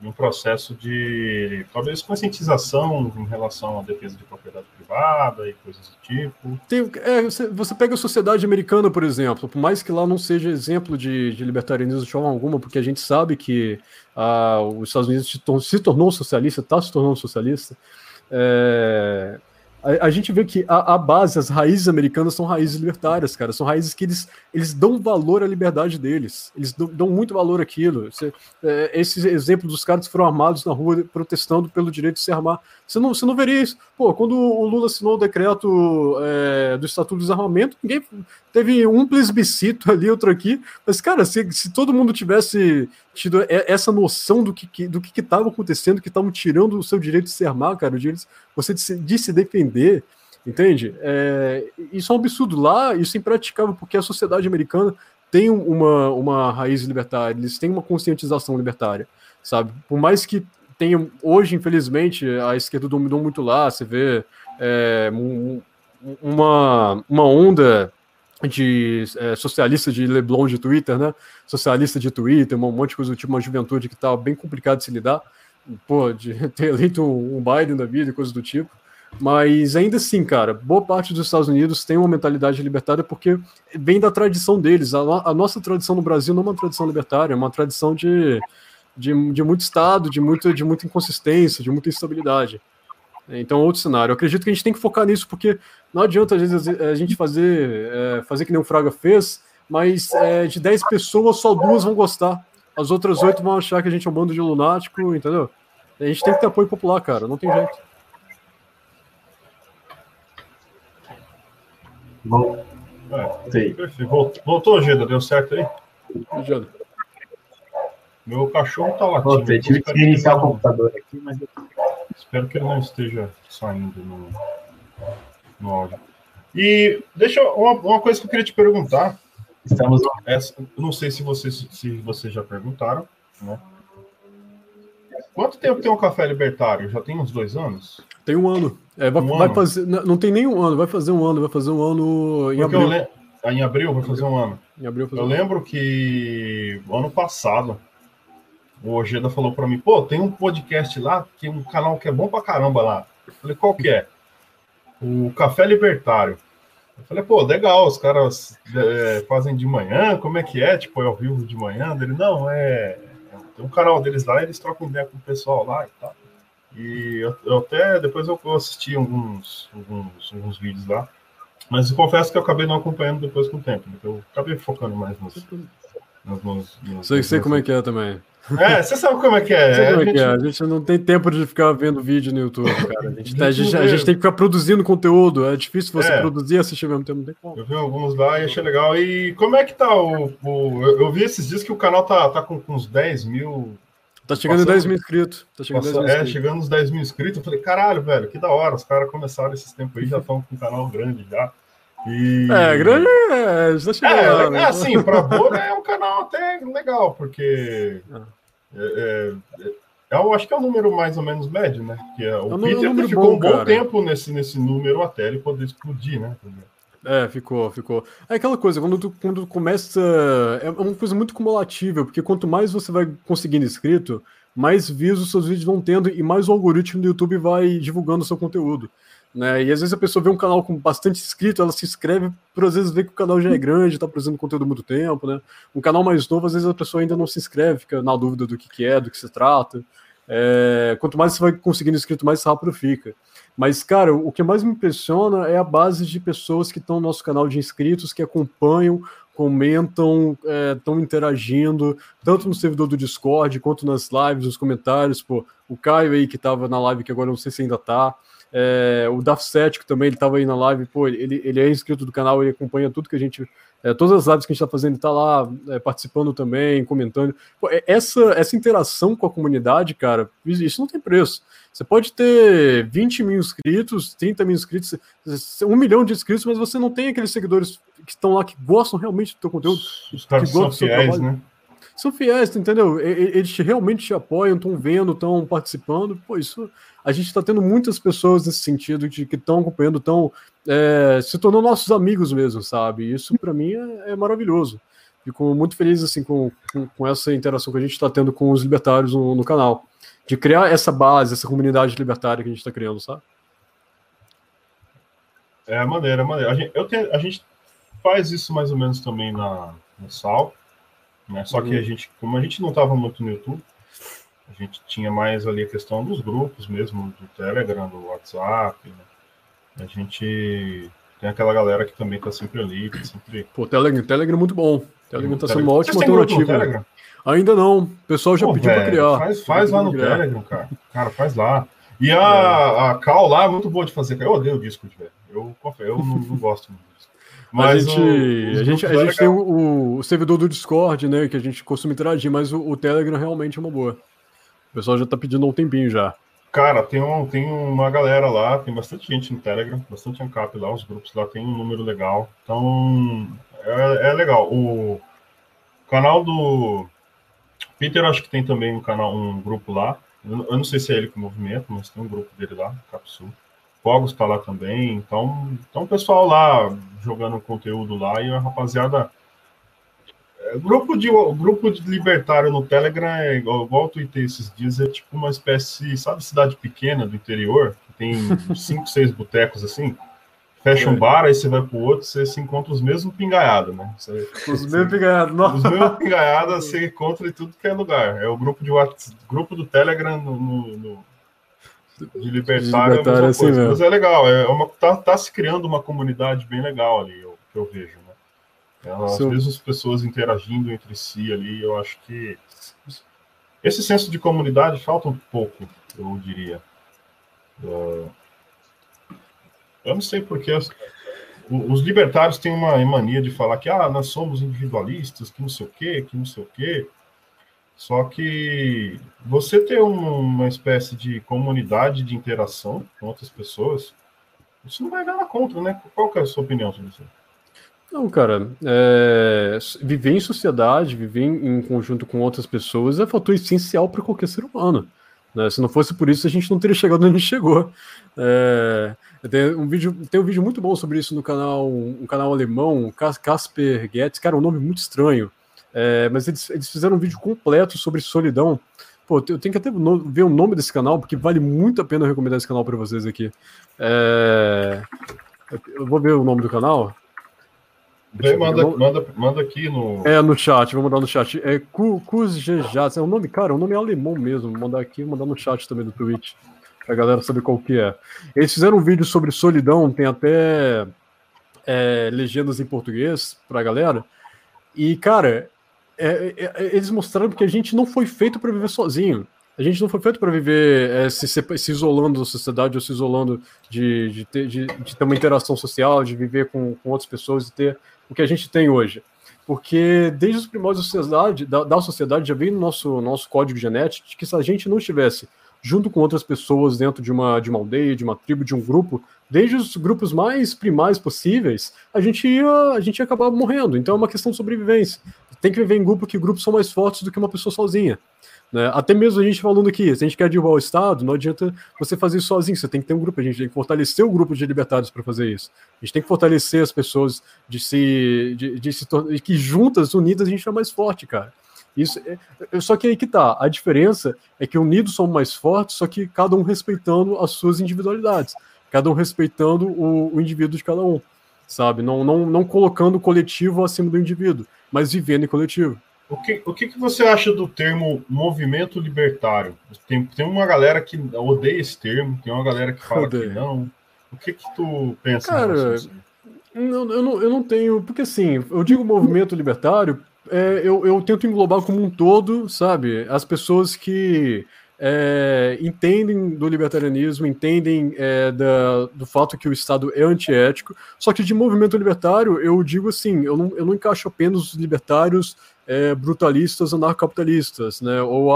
num processo de, talvez, conscientização em relação à defesa de propriedade privada e coisas do tipo? Tem, é, você, você, pega a sociedade americana, por exemplo, por mais que lá não seja exemplo de, de libertarianismo de forma alguma, porque a gente sabe que ah, os Estados Unidos se, se tornou socialista, está se tornando socialista, é, a, a, gente vê que a, a, base, as raízes americanas são raízes libertárias, cara. São raízes que eles, eles dão valor à liberdade deles. Eles dão, dão muito valor àquilo. Você, é, esse exemplo dos caras que foram armados na rua protestando pelo direito de se armar. Você não, você não veria isso. Pô, quando o Lula assinou o decreto é, do Estatuto do Desarmamento, ninguém teve um plebiscito *laughs* ali, outro aqui. Mas, cara, se, se todo mundo tivesse tido essa noção do que do que estava acontecendo, que estavam tirando o seu direito de se armar, cara, o direito você de se, de se defender, entende? É, isso é um absurdo. Lá, isso é impraticável, porque a sociedade americana tem uma, uma raiz libertária, eles têm uma conscientização libertária, sabe? Por mais que tenham, hoje, infelizmente, a esquerda dominou muito lá, você vê é, um, uma, uma onda de é, socialista de Leblon de Twitter, né? Socialista de Twitter, um monte de coisa do tipo, uma juventude que tá bem complicado de se lidar, pô, de *laughs* ter eleito um Biden da vida e coisas do tipo. Mas ainda assim, cara, boa parte dos Estados Unidos tem uma mentalidade libertária porque vem da tradição deles. A, a nossa tradição no Brasil não é uma tradição libertária, é uma tradição de, de, de muito Estado, de, muito, de muita inconsistência, de muita instabilidade. Então, outro cenário. Eu acredito que a gente tem que focar nisso, porque não adianta, às vezes, a gente fazer, é, fazer que nem o Fraga fez, mas é, de 10 pessoas, só duas vão gostar. As outras oito vão achar que a gente é um bando de lunático, entendeu? A gente tem que ter apoio popular, cara, não tem jeito. Bom. É, voltou, voltou, Gida? Deu certo aí? Gida. Meu cachorro tá latindo. Voltei, tive que iniciar o computador aqui, mas... Espero que ele não esteja saindo no, no áudio. E deixa uma, uma coisa que eu queria te perguntar. Estamos. Essa, não sei se vocês, se vocês já perguntaram, né? Quanto tempo tem o Café Libertário? Já tem uns dois anos? Tem um ano. É, vai, um vai ano? fazer. Não tem nem um ano, vai fazer um ano, vai fazer um ano em Porque abril. Le... Ah, em abril vai fazer um ano. Em abril eu um lembro ano. que ano passado o Ojeda falou para mim, pô, tem um podcast lá, é um canal que é bom pra caramba lá. Eu falei, qual que é? O Café Libertário. Eu falei, pô, legal, os caras é, fazem de manhã, como é que é? Tipo, é ao vivo de manhã? Ele, não, é. Tem um canal deles lá, eles trocam ideia com o pessoal lá e tal. E eu, eu até depois eu assisti alguns, alguns, alguns vídeos lá. Mas eu confesso que eu acabei não acompanhando depois com o tempo. Então eu acabei focando mais nos. nos, nos, nos Sei, sei como é que é também. É, você sabe como é que é. A, é que gente, é. a gente não tem tempo de ficar vendo vídeo no YouTube, *laughs* cara. A gente, tá- a gente- a gente tem que ficar produzindo conteúdo. É difícil você É. produzir e assistir ao mesmo tempo. Não tem como. eu vi alguns lá e achei legal. E como é que tá o. o- eu, vi esses dias que o canal tá, tá com, com uns 10 mil. Tá chegando Passando- 10 mil inscritos. Tá chegando em 10 Passando, mil é, chegando nos 10 mil inscritos. Eu falei, caralho, velho, que da hora. Os caras começaram esses tempos aí, já estão com um canal grande já. E... É, grande é. Já chegou É, lá, é, né? assim, pra bolha é um canal até legal, porque. É, é, é, eu acho que é o número mais ou menos médio, né? Que é, o É Peter ficou bom, um bom cara. tempo nesse, nesse número até ele poder explodir, né? É, ficou, ficou. É aquela coisa, quando tu, quando tu começa. É uma coisa muito cumulativa, porque quanto mais você vai conseguindo inscrito, mais views os seus vídeos vão tendo e mais o algoritmo do YouTube vai divulgando o seu conteúdo. Né? E às vezes a pessoa vê um canal com bastante inscrito, ela se inscreve, por às vezes vê que o canal já é grande, tá produzindo conteúdo há muito tempo, né? Um canal mais novo, às vezes a pessoa ainda não se inscreve, fica na dúvida do que, que é, do que se trata. É, quanto mais você vai conseguindo inscrito, mais rápido fica. Mas, cara, o que mais me impressiona é a base de pessoas que estão no nosso canal de inscritos, que acompanham, comentam, estão interagindo, tanto no servidor do Discord, quanto nas lives, nos comentários. Pô, o Caio aí, que estava na live, que agora não sei se ainda tá. É, o Dafset, que também ele estava aí na live, pô, ele, ele é inscrito do canal, ele acompanha tudo que a gente. é, todas as lives que a gente está fazendo, ele está lá é, participando também, comentando. Pô, é- essa, essa interação com a comunidade, cara, isso não tem preço. Você pode ter 20 mil inscritos, 30 mil inscritos, um milhão de inscritos, mas você não tem aqueles seguidores que estão lá que gostam realmente do teu conteúdo, Os caras Que são gosta do seu fiéis, trabalho. né? São fiéis, entendeu? Eles te- realmente te apoiam, estão vendo, estão participando. Pô, isso a gente está tendo muitas pessoas nesse sentido de que estão acompanhando, estão se tornando nossos amigos mesmo, sabe? Isso para mim é, é maravilhoso. Fico muito feliz assim com, com, com essa interação que a gente está tendo com os libertários no, no canal, de criar essa base, essa comunidade libertária que a gente está criando, sabe? É maneira, é maneira. A gente, eu tenho, a gente faz isso mais ou menos também na, no Sal, né? Só que Uhum. a gente, como a gente não estava muito no YouTube, a gente tinha mais ali a questão dos grupos mesmo, do Telegram, do WhatsApp, né? A gente tem aquela galera que também tá sempre ali, que sempre. Pô, Telegram, Telegram é muito bom. Telegram está sendo uma ótima alternativa. Ainda não. O pessoal já Pô, pediu para criar. Faz, faz lá no criar. Telegram, cara. Cara, faz lá. E a, a Cal lá é muito boa de fazer. cara. Eu odeio o Discord, velho. Eu eu não, não gosto muito disso. a gente, o- a gente, a lá é gente tem o, o servidor do Discord, né? Que a gente costuma interagir, mas o, o Telegram realmente é uma boa. O pessoal já tá pedindo há um tempinho já. Cara, tem, um, tem uma galera lá, tem bastante gente no Telegram, bastante ANCAP lá, os grupos lá tem um número legal. Então, é, é legal. O canal do Peter, acho que tem também um canal, um grupo lá. Eu, não- eu não sei se é ele que movimenta, mas tem um grupo dele lá, Capsul. Fogos tá lá também. Então, então o pessoal lá jogando conteúdo lá e a rapaziada. é, grupo de grupo de libertário no Telegram é igual, igual eu tuitei esses dias, é tipo uma espécie, sabe, cidade pequena do interior, que tem *laughs* cinco, seis botecos assim. Fecha um É. bar, aí você vai pro outro, você se encontra os mesmos pingaiados, né? Você- *laughs* Os meus pegados. *laughs* os meus pingaiadas você encontra em tudo que é lugar. É o grupo de WhatsApp, grupo do Telegram no, no- no- de libertário, De libertário, é a mesma assim. Mas é legal, é uma, tá, tá se criando uma comunidade bem legal ali, eu- que eu vejo, né? É, As Sim. mesmas pessoas interagindo entre si ali, eu acho que esse senso de comunidade falta um pouco, eu diria. É, Eu não sei porque os, o- os libertários têm uma mania de falar que ah, nós somos individualistas, que não sei o quê, que não sei o quê. Só que você ter um- uma espécie de comunidade de interação com outras pessoas, isso não vai nada contra, né? Qual que é a sua opinião sobre isso? Não, cara, é, viver em sociedade, viver em, conjunto com outras pessoas é fator essencial para qualquer ser humano. né? Se não fosse por isso, a gente não teria chegado onde chegou. É, tem, um vídeo, tem um vídeo muito bom sobre isso no canal, um canal alemão, Cas- Casper Getz, cara, um nome muito estranho. É, mas eles, eles fizeram um vídeo completo sobre solidão. Pô, eu tenho que até ver o nome desse canal, porque vale muito a pena eu recomendar esse canal para vocês aqui. É, Eu vou ver o nome do canal. Manda, manda, manda aqui no. É, no chat, vou mandar no chat. É Kuzjejats, é um nome, cara, é um nome alemão mesmo. Vou mandar aqui, vou mandar no chat também do Twitch, pra galera saber qual que é. Eles fizeram um vídeo sobre solidão, tem até é, legendas em português pra galera. E, cara, é, é, é eles mostraram que a gente não foi feito para viver sozinho. A gente não foi feito para viver é, se, se, isolando da sociedade ou se isolando de, de, ter, de, de ter uma interação social, de viver com, com outras pessoas e ter o que a gente tem hoje. Porque desde os primórdios da sociedade, da, da sociedade já vem no nosso, nosso código genético que se a gente não estivesse junto com outras pessoas dentro de uma, de uma aldeia, de uma tribo, de um grupo, desde os grupos mais primais possíveis, a gente ia, a gente ia acabar morrendo. Então é uma questão de sobrevivência. Tem que viver em grupo que grupos são mais fortes do que uma pessoa sozinha. Né? Até mesmo a gente falando aqui, se a gente quer derrubar o Estado, não adianta você fazer isso sozinho, você tem que ter um grupo, a gente tem que fortalecer o grupo de libertários para fazer isso. A gente tem que fortalecer as pessoas de se, de, de se tornar, que juntas, unidas, a gente é mais forte, cara. Isso é, é, só que aí que tá. A diferença é que unidos são mais fortes, só que cada um respeitando as suas individualidades, cada um respeitando o, o indivíduo de cada um, sabe? Não, não, não colocando o coletivo acima do indivíduo, mas vivendo em coletivo. O que, o que, que você acha do termo movimento libertário? Tem, tem uma galera que odeia esse termo, tem uma galera que fala Odeio. que não. O que, que tu pensa? Cara, eu, eu, não, eu não tenho. Porque assim, eu digo movimento libertário, é, eu, eu tento englobar como um todo, sabe? As pessoas que é, entendem do libertarianismo, entendem é, da, do fato que o Estado é antiético. Só que de movimento libertário, eu digo assim: eu não, eu não encaixo apenas os libertários é, brutalistas anarcocapitalistas, né, ou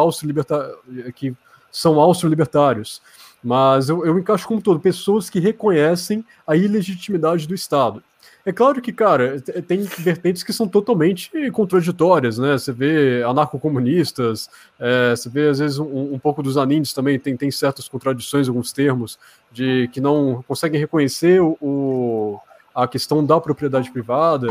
que são austro-libertários. Mas eu, eu encaixo como todo, pessoas que reconhecem a ilegitimidade do Estado. É claro que, cara, tem vertentes que são totalmente contraditórias, né? Você vê anarcocomunistas, é, você vê, às vezes, um, um, pouco dos anines também, tem, tem certas contradições, alguns termos, de que não conseguem reconhecer o, a questão da propriedade privada,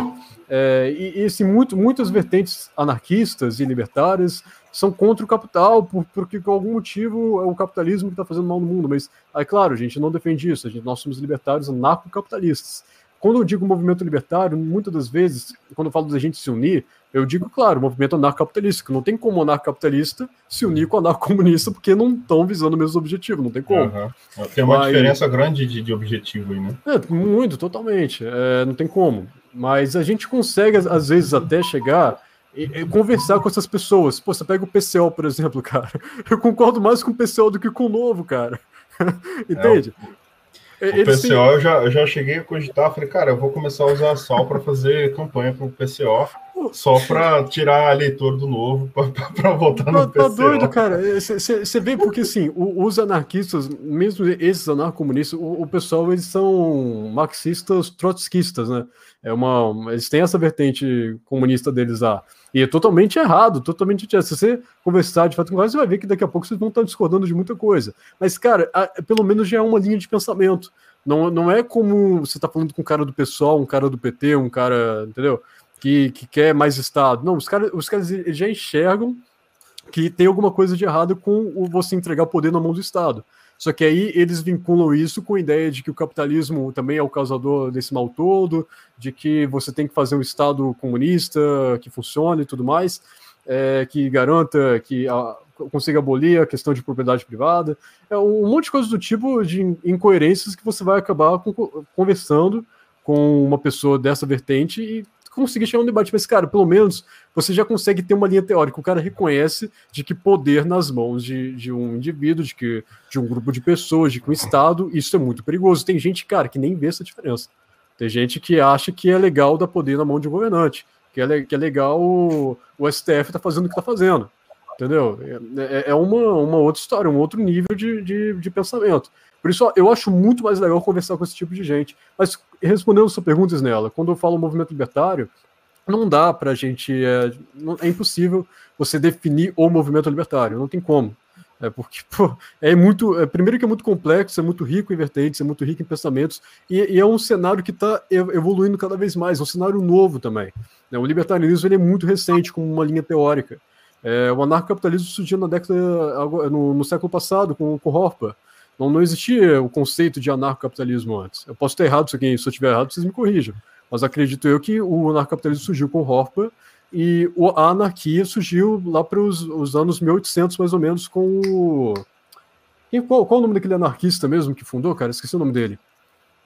é, e, e assim, muito, muitas vertentes anarquistas e libertárias são contra o capital, por, porque por algum motivo é o capitalismo que está fazendo mal no mundo, mas, é claro, a gente não defende isso, a gente, nós somos libertários anarcocapitalistas. Quando eu digo movimento libertário, muitas das vezes, quando eu falo da gente se unir, eu digo, claro, movimento anarcocapitalista, que não tem como anarcocapitalista se unir com anarcocomunista, porque não estão visando o mesmo objetivo, não tem como. Uhum. Tem uma Mas, diferença grande de, de objetivo aí, né? É, muito, totalmente. É, não tem como. Mas a gente consegue, às vezes, até chegar e, e, conversar com essas pessoas. Pô, você pega o PCO, por exemplo, *laughs* cara. Eu concordo mais com o PCO do que com o novo, cara. *laughs* Entende? É, o PCO eu, já, eu já cheguei a cogitar, falei, cara, eu vou começar a usar a SAL para fazer campanha para o. PCO, só para tirar a leitura do novo, para voltar no tá, PCO. Tá doido, cara. Você vê porque, assim, os anarquistas, mesmo esses anarcomunistas, o, o pessoal, eles são marxistas trotskistas, né? É uma, eles têm essa vertente comunista deles lá. E é totalmente errado, totalmente errado. Se você conversar de fato com você vai ver que daqui a pouco vocês vão estar discordando de muita coisa. Mas, cara, pelo menos já é uma linha de pensamento. Não, não é como você está falando com um cara do PSOL, um cara do PT, um cara, entendeu? Que, que quer mais Estado. Não, os caras, os caras já enxergam que tem alguma coisa de errado com o você entregar poder na mão do Estado. Só que aí eles vinculam isso com a ideia de que o capitalismo também é o causador desse mal todo, de que você tem que fazer um Estado comunista que funcione e tudo mais, é, que garanta que a, consiga abolir a questão de propriedade privada. É um monte de coisas do tipo de incoerências que você vai acabar conversando com uma pessoa dessa vertente e conseguir chegar a um debate, mas, cara, pelo menos você já consegue ter uma linha teórica. O cara reconhece de que poder nas mãos de, de um indivíduo, de que de um grupo de pessoas, de que um Estado, isso é muito perigoso. Tem gente, cara, que nem vê essa diferença. Tem gente que acha que é legal dar poder na mão de um governante, que é, que é legal o, o STF tá fazendo o que tá fazendo. Entendeu? É, é, é uma, uma outra história, um outro nível de, de, de pensamento. Por isso, eu acho muito mais legal conversar com esse tipo de gente. Mas respondendo a sua pergunta, nela, quando eu falo movimento libertário, não dá para a gente. É, é, impossível você definir o movimento libertário, não tem como. É porque, pô, é muito. É, primeiro que é muito complexo, é muito rico em vertentes, é muito rico em pensamentos, e, e é um cenário que está evoluindo cada vez mais, é um cenário novo também. Né? O libertarianismo ele é muito recente, como uma linha teórica. É, o anarcocapitalismo surgiu na década, no, no século passado, com, com Hopper. Não, não existia o conceito de anarcocapitalismo antes. Eu posso estar errado, se, alguém, se eu estiver errado, vocês me corrijam. Mas acredito eu que o anarcocapitalismo surgiu com Hopper e a anarquia surgiu lá para os anos 1800, mais ou menos, com o. Qual, qual o nome daquele anarquista mesmo que fundou, cara? Esqueci o nome dele.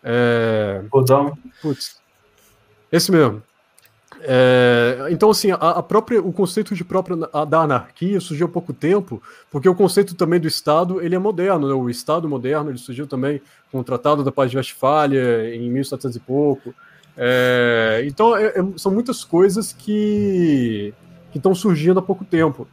É... Rodão. Putz. Esse mesmo. É, então, assim, a, a, própria, o conceito de própria da anarquia surgiu há pouco tempo, porque o conceito também do Estado ele é moderno, né? o Estado moderno ele surgiu também com o Tratado da Paz de Westfália em 1700 e pouco. É, então, é, é, são muitas coisas que estão surgindo há pouco tempo.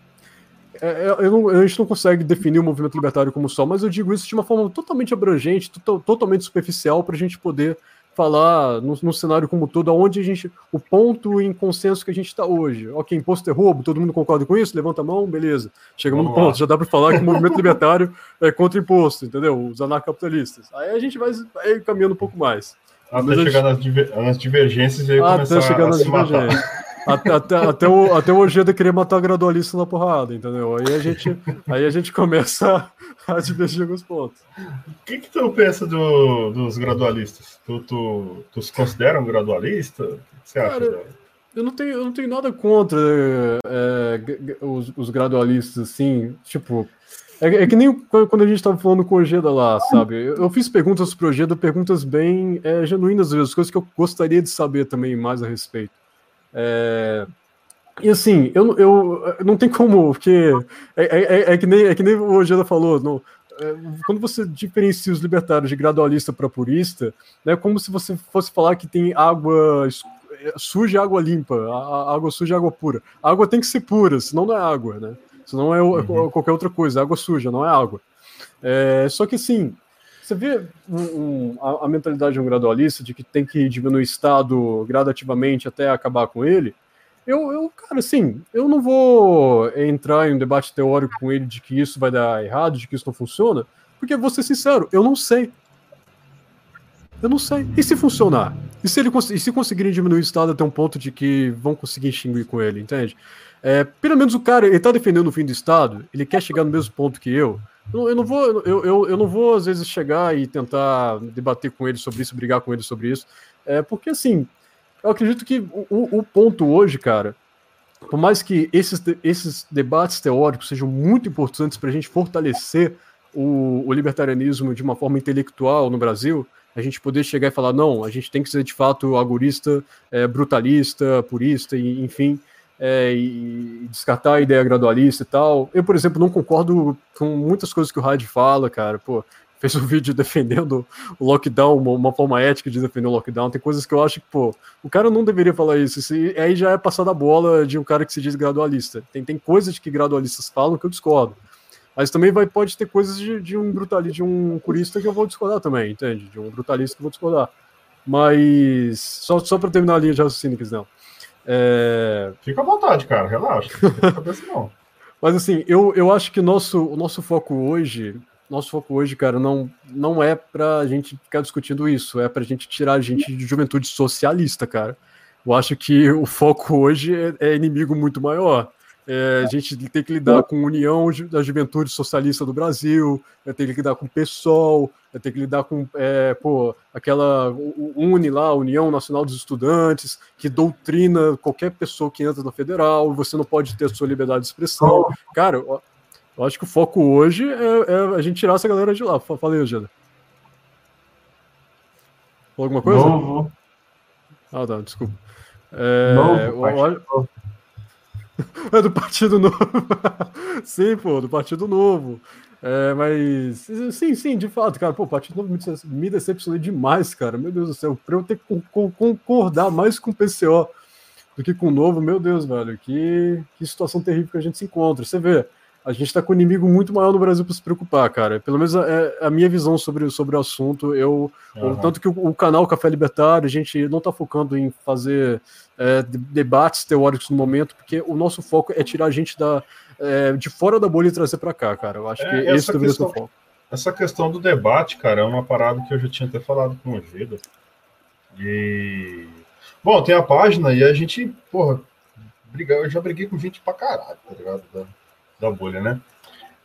É, é, não, a gente não consegue definir o movimento libertário como só, mas eu digo isso de uma forma totalmente abrangente, totalmente superficial, para a gente poder falar no, no, cenário como todo, aonde a gente. o ponto em consenso que a gente está hoje. Ok, imposto é roubo, todo mundo concorda com isso? Levanta a mão, beleza. Chegamos no ponto, já dá para falar que o movimento libertário é contra imposto, entendeu? Os anarcapitalistas. Aí a gente vai, vai caminhando um pouco mais. Até chegar nas, diver, nas divergências e aí até começar chegar a nas se matar. Até, até, até, o, até o Ojeda querer matar gradualista na porrada, entendeu? Aí a gente, aí a gente começa a, a divergir alguns pontos. O que, que tu pensa do, dos gradualistas? Tu, tu, tu se considera um gradualista? O que você acha? Cara, eu não tenho, eu não tenho nada contra é, os, os gradualistas, assim, tipo. É, é, que nem quando a gente estava falando com o Ojeda lá, sabe? Eu, eu fiz perguntas pro Ojeda, perguntas bem é, genuínas, às vezes, coisas que eu gostaria de saber também mais a respeito. É... E assim, eu, eu não tem como, porque é, é, é, é que, nem, é que nem o Ojeda falou, no, é, quando você diferencia os libertários de gradualista para purista, é né, como se você fosse falar que tem água é, suja água limpa, a, a água suja água pura. A água tem que ser pura, senão não é água, né? Senão é uhum. qualquer outra coisa, água suja, não é água. É, só que assim, você vê um, um, a, a, mentalidade de um gradualista de que tem que diminuir o Estado gradativamente até acabar com ele. Eu, eu, cara, assim, eu não vou entrar em um debate teórico com ele de que isso vai dar errado, de que isso não funciona, porque, vou ser sincero, eu não sei. Eu não sei. E se funcionar? E se, ele, e se conseguirem diminuir o Estado até um ponto de que vão conseguir extinguir com ele, entende? É, pelo menos o cara, ele tá defendendo o fim do Estado, ele quer chegar no mesmo ponto que eu, eu não vou, eu, eu, eu não vou às vezes chegar e tentar debater com ele sobre isso, brigar com ele sobre isso, é porque assim, eu acredito que o, o ponto hoje, cara, por mais que esses, esses debates teóricos sejam muito importantes para a gente fortalecer o, o, libertarianismo de uma forma intelectual no Brasil, a gente poder chegar e falar, não, a gente tem que ser de fato agorista, é, brutalista, purista, e, enfim, é, e descartar a ideia gradualista e tal. Eu, por exemplo, não concordo com muitas coisas que o Rad fala, cara. Pô, fez um *laughs* vídeo defendendo o lockdown, uma, uma, forma ética de defender o lockdown. Tem coisas que eu acho que, pô, o cara não deveria falar isso. isso aí já é passar da bola de um cara que se diz gradualista. Tem, tem coisas que gradualistas falam que eu discordo. Mas também vai, pode ter coisas de, de um brutalista, de um curista que eu vou discordar também, entende? De um brutalista que eu vou discordar. Mas, só, só para terminar a linha de raciocínio, não. É... Fica à vontade, cara, relaxa. Não cabeça, não. *laughs* Mas assim, eu, eu acho que o nosso, o nosso foco hoje, nosso foco hoje, cara, não, não é pra gente ficar discutindo isso, é pra gente tirar a gente de juventude socialista, cara. Eu acho que o foco hoje é, é inimigo muito maior. É, a gente tem que lidar com a União da Juventude Socialista do Brasil, tem que lidar com o PSOL, tem que lidar com é, pô, aquela UNE lá, União Nacional dos Estudantes, que doutrina qualquer pessoa que entra na federal, você não pode ter a sua liberdade de expressão. Cara, eu, eu acho que o foco hoje é, é, a gente tirar essa galera de lá. Falei, Eugênio. Falou alguma coisa? Novo. Ah, tá, desculpa. É, Novo, olha, *laughs* É do Partido Novo. *laughs* sim, pô, do Partido Novo. É, mas, sim, sim, de fato, cara, pô, o Partido Novo me decepcionou demais, cara. Meu Deus do céu, pra eu ter que concordar mais com o PCO do que com o Novo, meu Deus, velho, que, que situação terrível que a gente se encontra. Você vê, a gente está com um inimigo muito maior no Brasil para se preocupar, cara. Pelo menos é a minha visão sobre, sobre o assunto. Eu, uhum. Tanto que o, o, canal Café Libertário, a gente não está focando em fazer é, debates teóricos no momento, porque o nosso foco é tirar a gente da, é, de fora da bolha e trazer para cá, cara. Eu acho é, que esse deveria ser o foco. Essa questão do debate, cara, é uma parada que eu já tinha até falado com o Gida. E. Bom, tem a página e a gente, porra, briga, eu já briguei com gente pra caralho, tá ligado? Da bolha, né?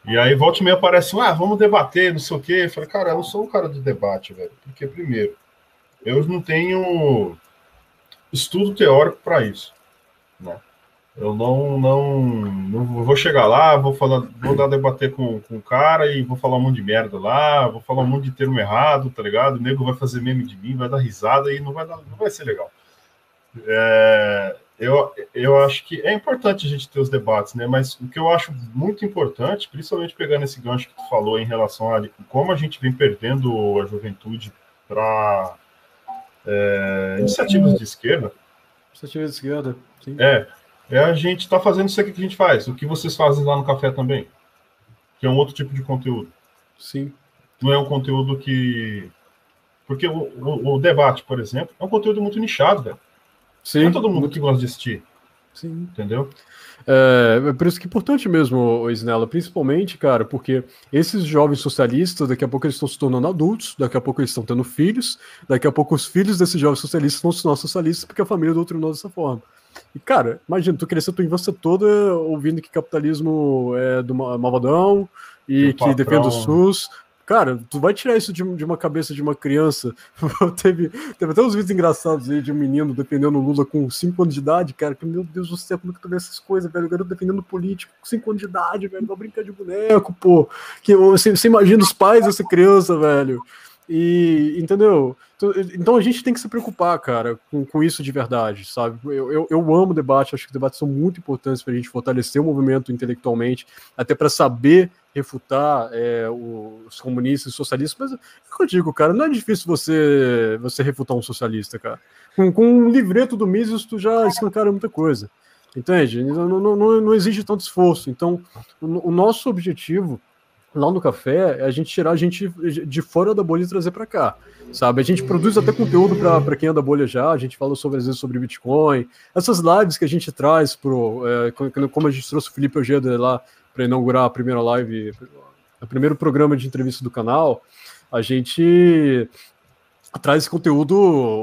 E aí, volta e meia aparece, ah, vamos debater, não sei o quê. Eu falei, cara, eu não sou um cara de debate, velho. Porque, primeiro, eu não tenho estudo teórico para isso. Né? Eu não, não, não vou chegar lá, vou falar, vou dar debater com, com o cara e vou falar um monte de merda lá, vou falar um monte de termo errado, tá ligado? O nego vai fazer meme de mim, vai dar risada e não vai, dar, não vai ser legal. É, eu, eu acho que é importante a gente ter os debates, né? Mas o que eu acho muito importante, principalmente pegando esse gancho que tu falou em relação a como a gente vem perdendo a juventude para é, iniciativas de esquerda. Iniciativas de esquerda, sim. É, é a gente está fazendo isso aqui que a gente faz, o que vocês fazem lá no café também, que é um outro tipo de conteúdo. Sim. Não é um conteúdo que. Porque o, o, o debate, por exemplo, é um conteúdo muito nichado, velho. Sim. Não é todo mundo que gosta de assistir. Sim. Entendeu? É, é por isso que é importante mesmo, Isnella, principalmente, cara, porque esses jovens socialistas, daqui a pouco eles estão se tornando adultos, daqui a pouco eles estão tendo filhos, daqui a pouco os filhos desses jovens socialistas vão se tornar socialistas porque a família doutrinou dessa forma. E, cara, imagina, tu cresceu tua infância toda ouvindo que capitalismo é do malvadão e que defende o SUS, Cara, tu vai tirar isso de, de uma cabeça de uma criança. *laughs* teve, teve até uns vídeos engraçados aí de um menino defendendo o Lula com 5 anos de idade, cara. Que, meu Deus do céu, como é que tu vê essas coisas, velho? O garoto defendendo político com 5 anos de idade, velho. Vai brincar de boneco, pô. Que, você, você imagina os pais dessa criança, velho. E, entendeu? Então a gente tem que se preocupar, cara, com, com isso de verdade, sabe? Eu, eu, eu amo debate, acho que debates são muito importantes para a gente fortalecer o movimento intelectualmente, até para saber refutar é, os comunistas e socialistas. Mas é que eu digo, cara, não é difícil você, você refutar um socialista, cara. Com, com um livreto do Mises, tu já escancara muita coisa. Entende? Não, não, não, não exige tanto esforço. Então, o, o nosso objetivo lá no café é a gente tirar a gente de fora da bolha e trazer para cá, sabe? A gente produz até conteúdo para quem é da bolha já, a gente fala sobre, às vezes sobre Bitcoin, essas lives que a gente traz pro, é, como a gente trouxe o Felipe Ojeda lá para inaugurar a primeira live, o primeiro programa de entrevista do canal, a gente traz esse conteúdo,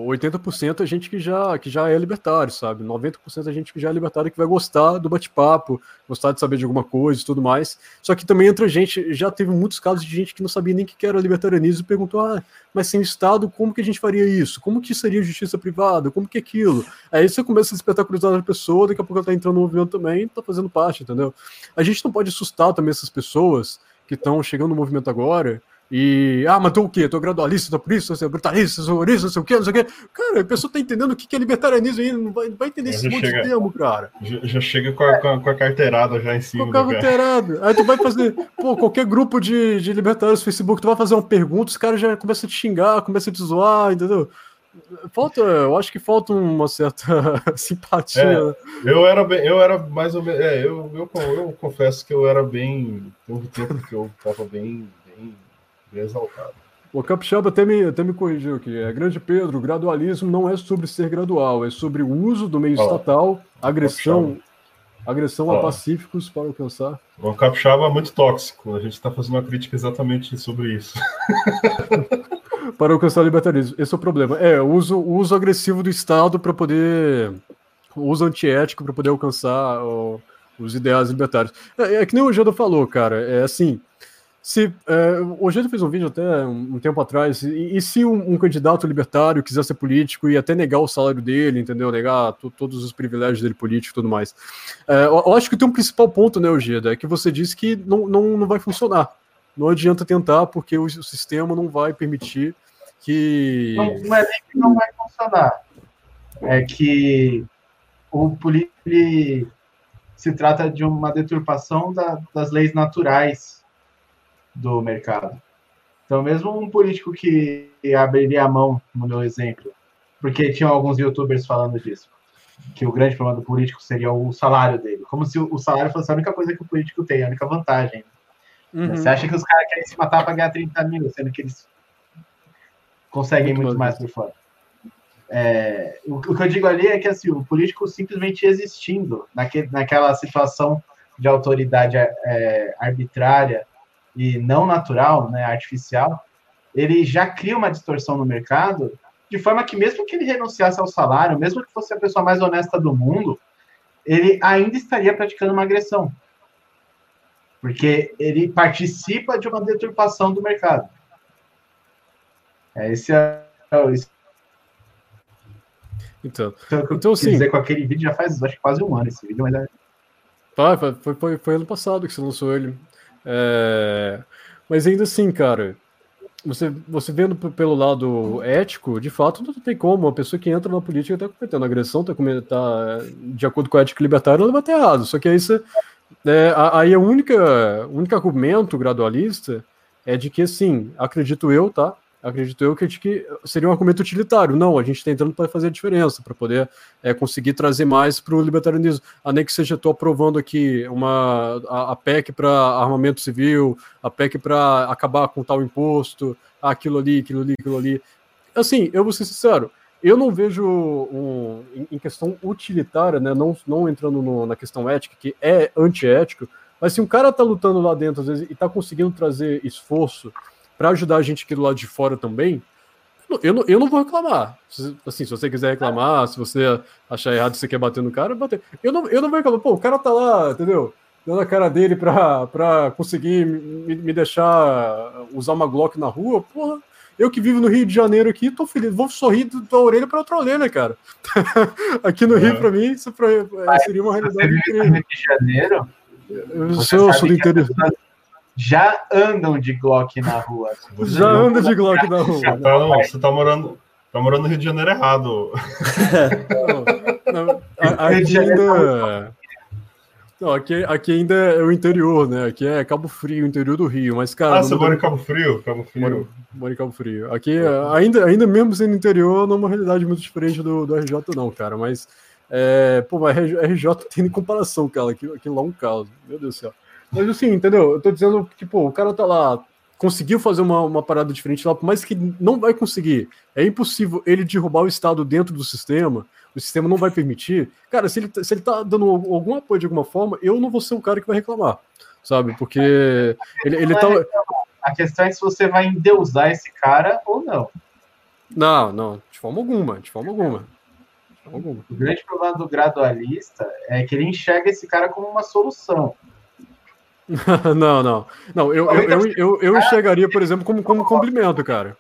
80% a gente que já, que já é libertário, sabe? 90% a gente que já é libertário que vai gostar do bate-papo, gostar de saber de alguma coisa e tudo mais. Só que também entra gente, já teve muitos casos de gente que não sabia nem o que era libertarianismo e perguntou: ah, mas sem Estado, como que a gente faria isso? Como que seria justiça privada? Como que é aquilo? Aí você começa a despertar a curiosidade da pessoa, daqui a pouco ela tá entrando no movimento também, tá fazendo parte, entendeu? A gente não pode assustar também essas pessoas que estão chegando no movimento agora e, ah, mas tu o quê? Tu é gradualista, tu é isso, você é brutalista, você é não sei o quê, não sei o quê. Cara, a pessoa tá entendendo o que é libertarianismo ainda, não vai, vai entender esse monte chega, de termo, cara. Já, já chega com a, com, a, com a, carteirada já em cima. Com a carteirada. Aí tu vai fazer, pô, qualquer grupo de, de libertários no Facebook, tu vai fazer uma pergunta, os caras já começam a te xingar, começam a te zoar, entendeu? Falta, eu acho que falta uma certa *laughs* simpatia. É, eu era bem, eu era mais ou menos, é, eu, eu, eu confesso que eu era bem, teve tempo que eu tava bem exaltado. O Capixaba até me, até me corrigiu aqui. É grande Pedro, gradualismo não é sobre ser gradual, é sobre o uso do meio estatal, agressão, agressão a pacíficos para alcançar. O Capixaba é muito tóxico. A gente está fazendo uma crítica exatamente sobre isso. *laughs* para alcançar o libertarismo. Esse é o problema. É, o uso, o uso agressivo do Estado para poder. O uso antiético para poder alcançar ó, os ideais libertários. É, é, que nem o Jada falou, cara. É assim se é, o Jeito fez um vídeo até um tempo atrás, e, e se um, um, candidato libertário quiser ser político e até negar o salário dele, entendeu? Negar todos os privilégios dele político e tudo mais. É, eu, eu, acho que tem um principal ponto, né, Ojeda, é que você disse que não, não, não vai funcionar. Não adianta tentar, porque o, o sistema não vai permitir que. Não, não é nem que não vai funcionar. É que o político se trata de uma deturpação da, das leis naturais do mercado. Então, mesmo um político que abriria a mão, no meu exemplo, porque tinham alguns youtubers falando disso, que o grande problema do político seria o salário dele, como se o salário fosse a única coisa que o político tem, a única vantagem. Uhum. Você acha que os caras querem se matar para ganhar 30 mil, sendo que eles conseguem muito, muito mais por fora. É, o, o, que eu digo ali é que assim, o político simplesmente existindo naque, naquela situação de autoridade é, arbitrária e não natural, né, artificial, ele já cria uma distorção no mercado, de forma que mesmo que ele renunciasse ao salário, mesmo que fosse a pessoa mais honesta do mundo, ele ainda estaria praticando uma agressão. Porque ele participa de uma deturpação do mercado. É, esse é, esse Então, é o que eu Então, quis assim- dizer com aquele vídeo, já faz acho quase um ano esse vídeo, mas é, foi, foi, foi, foi ano passado que você lançou ele. É, Mas ainda assim, cara, você, você vendo pelo lado ético, de fato, não tem como. Uma pessoa que entra na política tá cometendo agressão, tá, come- tá de acordo com a ética libertária, ela vai estar errado. Só que aí você. é, aí a única, o único argumento gradualista é de que, assim, acredito eu, tá? Acredito eu que, que seria um argumento utilitário. Não, a gente está entrando para fazer a diferença, para poder é, conseguir trazer mais para o libertarianismo. A nem que seja, estou aprovando aqui uma, a, a PEC para armamento civil, a PEC para acabar com tal imposto, aquilo ali, aquilo ali, aquilo ali. Assim, eu vou ser sincero, eu não vejo um, em, questão utilitária, né, não, não entrando no- na questão ética, que é antiético, mas se um cara tá lutando lá dentro, às vezes, e tá conseguindo trazer esforço para ajudar a gente aqui do lado de fora também, eu não, eu não vou reclamar. Se- Assim, se você quiser reclamar, se você achar errado, se você quer bater no cara, bater. Eu não, eu não vou reclamar. Pô, o cara tá lá, entendeu? Dando a cara dele pra, pra conseguir me, me deixar usar uma Glock na rua, porra. Eu que vivo no Rio de Janeiro aqui, tô feliz. Vou sorrir da orelha pra outra orelha, cara. *laughs* aqui no Rio, É. pra mim, isso pra- é, seria uma realidade incrível. Rio de Janeiro, Eu sou, eu sou do que as interior. Já andam de Glock na rua. Você Já anda de Glock na rua. Você tá, não, você tá morando, tá morando no Rio de Janeiro errado. Não, *laughs* não, a- aqui ainda. Não, aqui, aqui ainda é o interior, né? Aqui é Cabo Frio, interior do Rio. Mas, cara. Ah, você mora em Cabo Frio? Cabo Frio. moro, moro em Cabo Frio. Aqui, ainda, ainda mesmo sendo interior, não é uma realidade muito diferente do, do RJ, não, cara. Mas, é, pô, mas RJ, RJ tem comparação, cara. Aquilo, aquilo lá é um caos. Meu Deus do céu. Mas, assim, entendeu? Eu tô dizendo que, pô, o cara tá lá, conseguiu fazer uma, uma parada diferente lá, por mais que não vai conseguir. É impossível ele derrubar o Estado dentro do sistema. O sistema não vai permitir. Cara, se ele, tá- se ele tá dando algum apoio de alguma forma, eu não vou ser o cara que vai reclamar. Sabe? Porque ele, ele tá. A questão é se você vai endeusar esse cara ou não. Não, não, de forma alguma, de forma alguma. De forma alguma. O grande problema do gradualista é que ele enxerga esse cara como uma solução. *laughs* não, não. Não, eu, eu, eu, eu, eu enxergaria, por exemplo, como, como complemento, cara.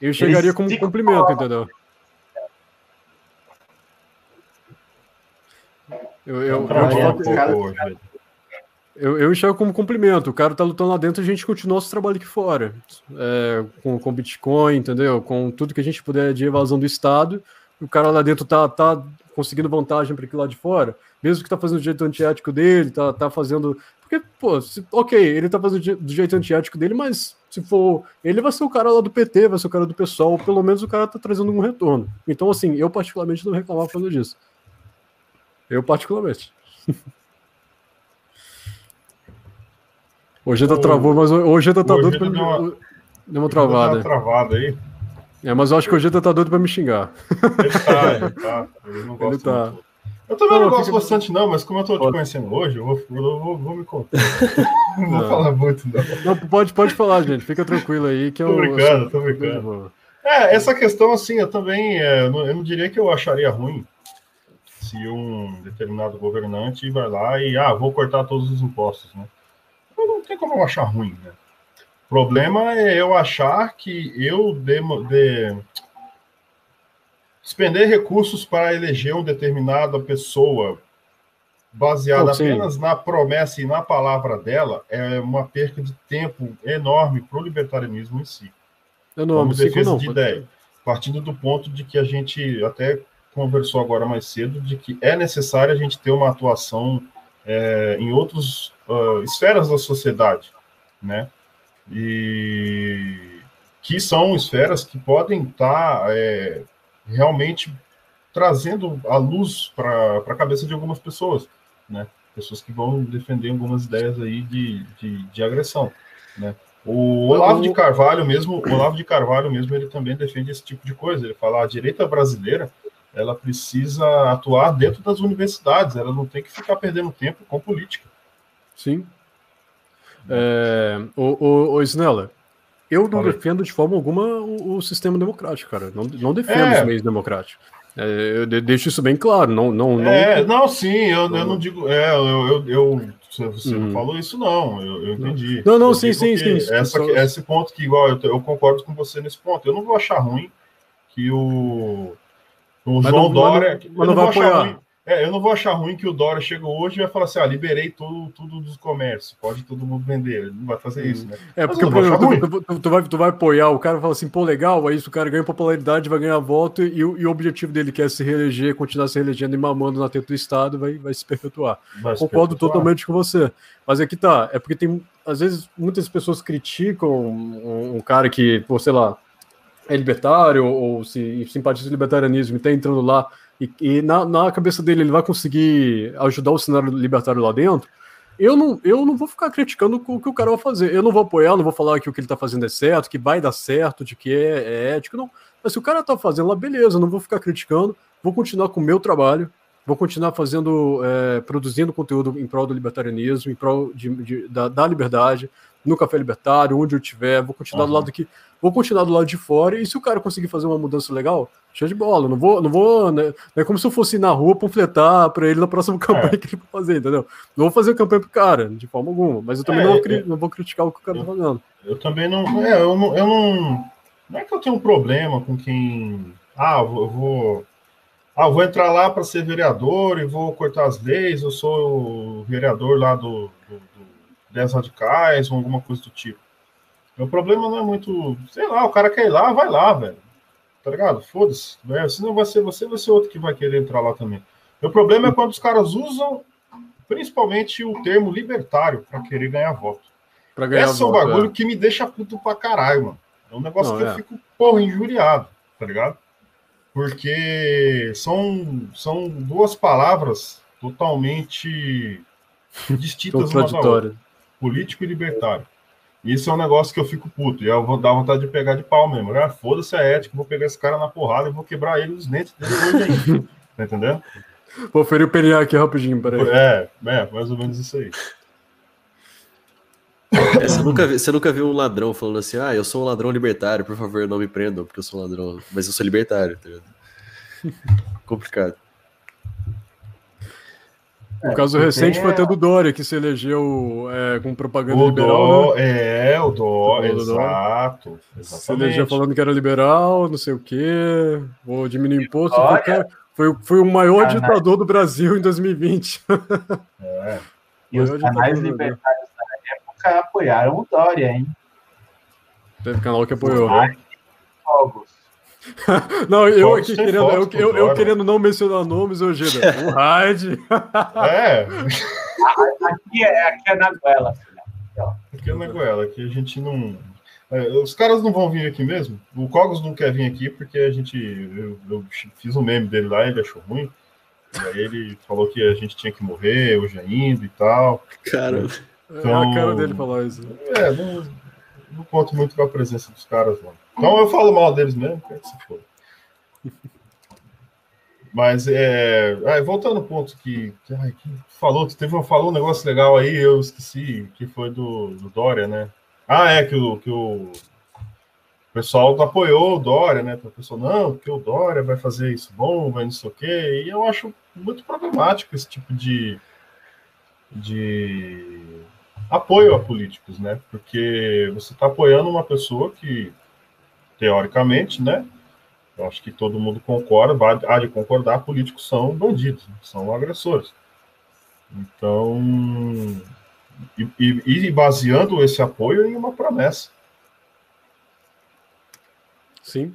Eu enxergaria como se complemento, entendeu? Eu, eu, Travou eu, um eu, enxergo como complemento. O cara tá lutando lá dentro, a gente continua nosso trabalho aqui fora. É, com, com Bitcoin, entendeu? Com tudo que a gente puder de evasão do Estado. O cara lá dentro tá, tá conseguindo vantagem para aquilo lá de fora. Mesmo que tá fazendo do jeito antiético dele, tá, tá fazendo. Porque, pô, se- ok, ele tá fazendo do jeito antiético dele, mas se for. Ele vai ser o cara lá do PT, vai ser o cara do PSOL, pelo menos o cara tá trazendo um retorno. Então, assim, eu particularmente não reclamava falando disso. Eu particularmente. *laughs* Hoje tá travou, mas hoje tá, tá doido pra me. deu uma- Deu uma Deu uma travada. travada aí. É, mas eu acho que o Ojeda tá doido pra me xingar. Ele tá, ele tá. *laughs* Ele não gosta Ele tá. muito. Eu também Não, não gosto fica- bastante, não, mas como eu tô te conhecendo hoje, eu vou, eu vou, vou me contar. *laughs* não vou Não. falar muito, não. Não, pode, pode falar, gente. Fica tranquilo aí que eu. Tô brincando, eu sou- tô brincando. É, essa questão, assim, eu também. é, eu, não, eu não diria que eu acharia ruim se um determinado governante vai lá e, ah, vou cortar todos os impostos, né? Não, tem como eu achar ruim, né? O problema é eu achar que eu demo, de, despender recursos para eleger uma determinada pessoa baseada Oh, apenas na promessa e na palavra dela é uma perca de tempo enorme para o libertarianismo em si Eu não como defesa não. de ideia, partindo do ponto de que a gente até conversou agora mais cedo, de que é necessário a gente ter uma atuação é, em outras esferas da sociedade, né? E que são esferas que podem estar é, realmente trazendo a luz para a cabeça de algumas pessoas, né? Pessoas que vão defender algumas ideias aí de, de, de agressão, né? O Olavo de Carvalho mesmo, o Olavo de Carvalho mesmo, ele também defende esse tipo de coisa. Ele fala a direita brasileira, ela precisa atuar dentro das universidades, ela não tem que ficar perdendo tempo com política. Sim. É, o, o, o Snella, eu não defendo de forma alguma o, o sistema democrático, cara. Não, não defendo É. os meios democráticos. É, eu de- deixo isso bem claro. Não, não, não, É, não, sim, eu, eu não digo. É, eu, eu, eu Você, Uhum. não falou isso, não. Eu, eu entendi. Não, não, Eu sim, sim, sim. Essa, Só- Esse ponto que, igual, eu, eu concordo com você nesse ponto. Eu não vou achar ruim que o, o João não- Dória. mas não- eu mas não vou vai achar apoiar. ruim- é, eu não vou achar ruim que o Dória chega hoje e vai falar assim: ah, liberei tudo, tudo dos comércios, pode todo mundo vender. Ele não vai fazer isso, né? É, Mas porque, tu, tu- tu vai, tu vai apoiar, o cara fala assim, pô, legal, aí isso, o cara ganha popularidade, vai ganhar voto, e, o- e o objetivo dele que é se reeleger, continuar se reelegendo e mamando na teta do Estado, vai, vai se perpetuar. Vai se Concordo perpetuar. totalmente com você. Mas aqui tá, é porque tem, às vezes, muitas pessoas criticam um, um cara que, pô, sei lá, é libertário ou se simpatiza com o libertarianismo e tá entrando lá e, e na, na cabeça dele ele vai conseguir ajudar o cenário libertário lá dentro. Eu não, eu não vou ficar criticando o que o cara vai fazer. Eu não vou apoiar, não vou falar que o que ele tá fazendo é certo, que vai dar certo, de que é, é ético, não. Mas se o cara tá fazendo lá, beleza, não vou ficar criticando, vou continuar com o meu trabalho, vou continuar fazendo, é, produzindo conteúdo em prol do libertarianismo, em prol de, de- da, da liberdade, no Café Libertário, onde eu estiver, vou continuar do Aham. lado aqui, vou continuar do lado de fora, e se o cara conseguir fazer uma mudança legal, show de bola, não vou, não vou, né, não é como se eu fosse ir na rua panfletar pra ele na próxima *laughs* campanha que ele for fazer, entendeu? Não vou fazer campanha pro cara, de forma alguma, mas eu também É, não, vou é- cri- não vou criticar o que o cara tá fazendo. Eu também não. É, eu não, eu não. Não é que eu tenho um problema com quem. Ah, eu vou. eu ah, eu vou entrar lá para ser vereador e vou cortar as leis, eu sou o vereador lá do, do, do 10 radicais ou alguma coisa do tipo. Meu problema não é muito. Sei lá, o cara quer ir lá, vai lá, velho. Tá ligado? Foda-se. né? Se não vai ser você, vai ser outro que vai querer entrar lá também. Meu problema é quando os caras usam principalmente o termo libertário para querer ganhar voto. Pra ganhar Esse é um voto, bagulho que me deixa puto pra caralho, mano. É um negócio Não, que é. eu fico, porra, injuriado, tá ligado? Porque são, são duas palavras totalmente distintas uma da outra. Político e libertário. E Isso é um negócio que eu fico puto. E eu vou dar vontade de pegar de pau mesmo. Ah, foda-se a ética, vou pegar esse cara na porrada e vou quebrar ele os dentes dele hoje *laughs* tá entendendo? Vou ferir o PNA aqui rapidinho, peraí. É, é, mais ou menos isso aí. É, você, nunca, você nunca viu um ladrão falando assim, ah, eu sou um ladrão libertário, por favor, não me prendam, porque eu sou um ladrão. Mas eu sou libertário, tá ligado? Complicado. O caso porque recente foi é- até do Dória, que se elegeu é, com propaganda O liberal, né? dó, é, o dó, O dó. exato. Se elegeu Exatamente. falando que era liberal, não sei o quê, vou diminuir imposto. Foi, Olha. cara, foi, foi o maior ditador do Brasil em 2020. É. *laughs* E os canais tá libertários da época apoiaram o Dória, hein? Teve canal que apoiou. Ai, Fogos. *laughs* Não, eu Fox aqui querendo, eu, Fox eu, eu querendo não mencionar nomes, Gida. *laughs* O Raid. É, Aqui é, aqui é na goela. filha. aqui é na Goela, aqui a gente não. é, os caras não vão vir aqui mesmo. O Cogos não quer vir aqui porque a gente. Eu, eu fiz um meme dele lá, ele achou ruim. E aí ele falou que a gente tinha que morrer hoje ainda e tal. Cara, É a cara dele falar isso. É, não, não conto muito com a presença dos caras, não. Então eu falo mal deles mesmo, que se for. Mas é. ah, voltando ao ponto que, que, ai, que falou, que teve falou um negócio legal aí, eu esqueci, que foi do, do Dória, né? Ah, é, que o, que o pessoal apoiou o Dória, né? O pessoal, não, porque o Dória vai fazer isso bom, vai não sei o quê. E eu acho muito problemático esse tipo de, de apoio a políticos, né? Porque você está apoiando uma pessoa que, teoricamente, né? Eu acho que todo mundo concorda, há de concordar, políticos são bandidos, são agressores. Então, e, e- e baseando esse apoio em uma promessa, Sim.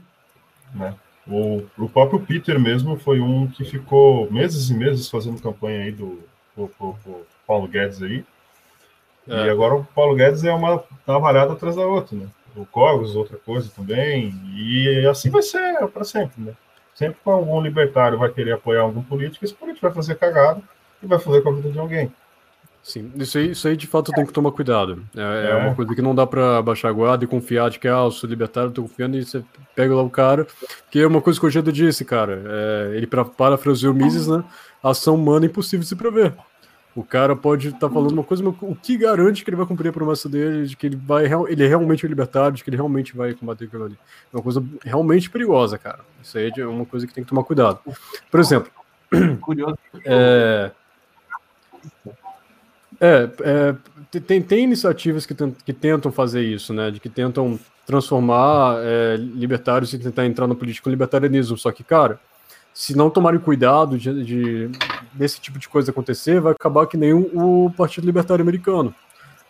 né? O, o próprio Peter mesmo foi um que ficou meses e meses fazendo campanha aí do pro, pro- pro Paulo Guedes aí. É. E agora o Paulo Guedes é uma trabalhada atrás da outra, né? O Cogos, outra coisa também. E assim vai ser para sempre, né? Sempre que algum libertário vai querer apoiar algum político, esse político vai fazer cagada e vai fazer com a vida de alguém. Sim, isso aí, isso aí de fato tem que tomar cuidado. É, é É. uma coisa que não dá pra baixar a guarda e confiar de que, ah, eu sou libertário, tô confiando, e você pega lá o cara. Que é uma coisa que o Gedo disse, cara. É, ele pra, parafraseou o Mises, né? Ação humana é impossível de se prever. O cara pode estar falando uma coisa, mas o que garante que ele vai cumprir a promessa dele, de que ele vai ele é realmente um libertário, de que ele realmente vai combater aquilo ali. É uma coisa realmente perigosa, cara. Isso aí é uma coisa que tem que tomar cuidado. Por exemplo, *coughs* Curioso. é, É, é tem, tem iniciativas que, que tentam fazer isso, né? De que tentam transformar é, libertários e tentar entrar no político libertarianismo. Só que, cara, se não tomarem cuidado de, de, desse tipo de coisa acontecer, vai acabar que nem o, o Partido Libertário Americano,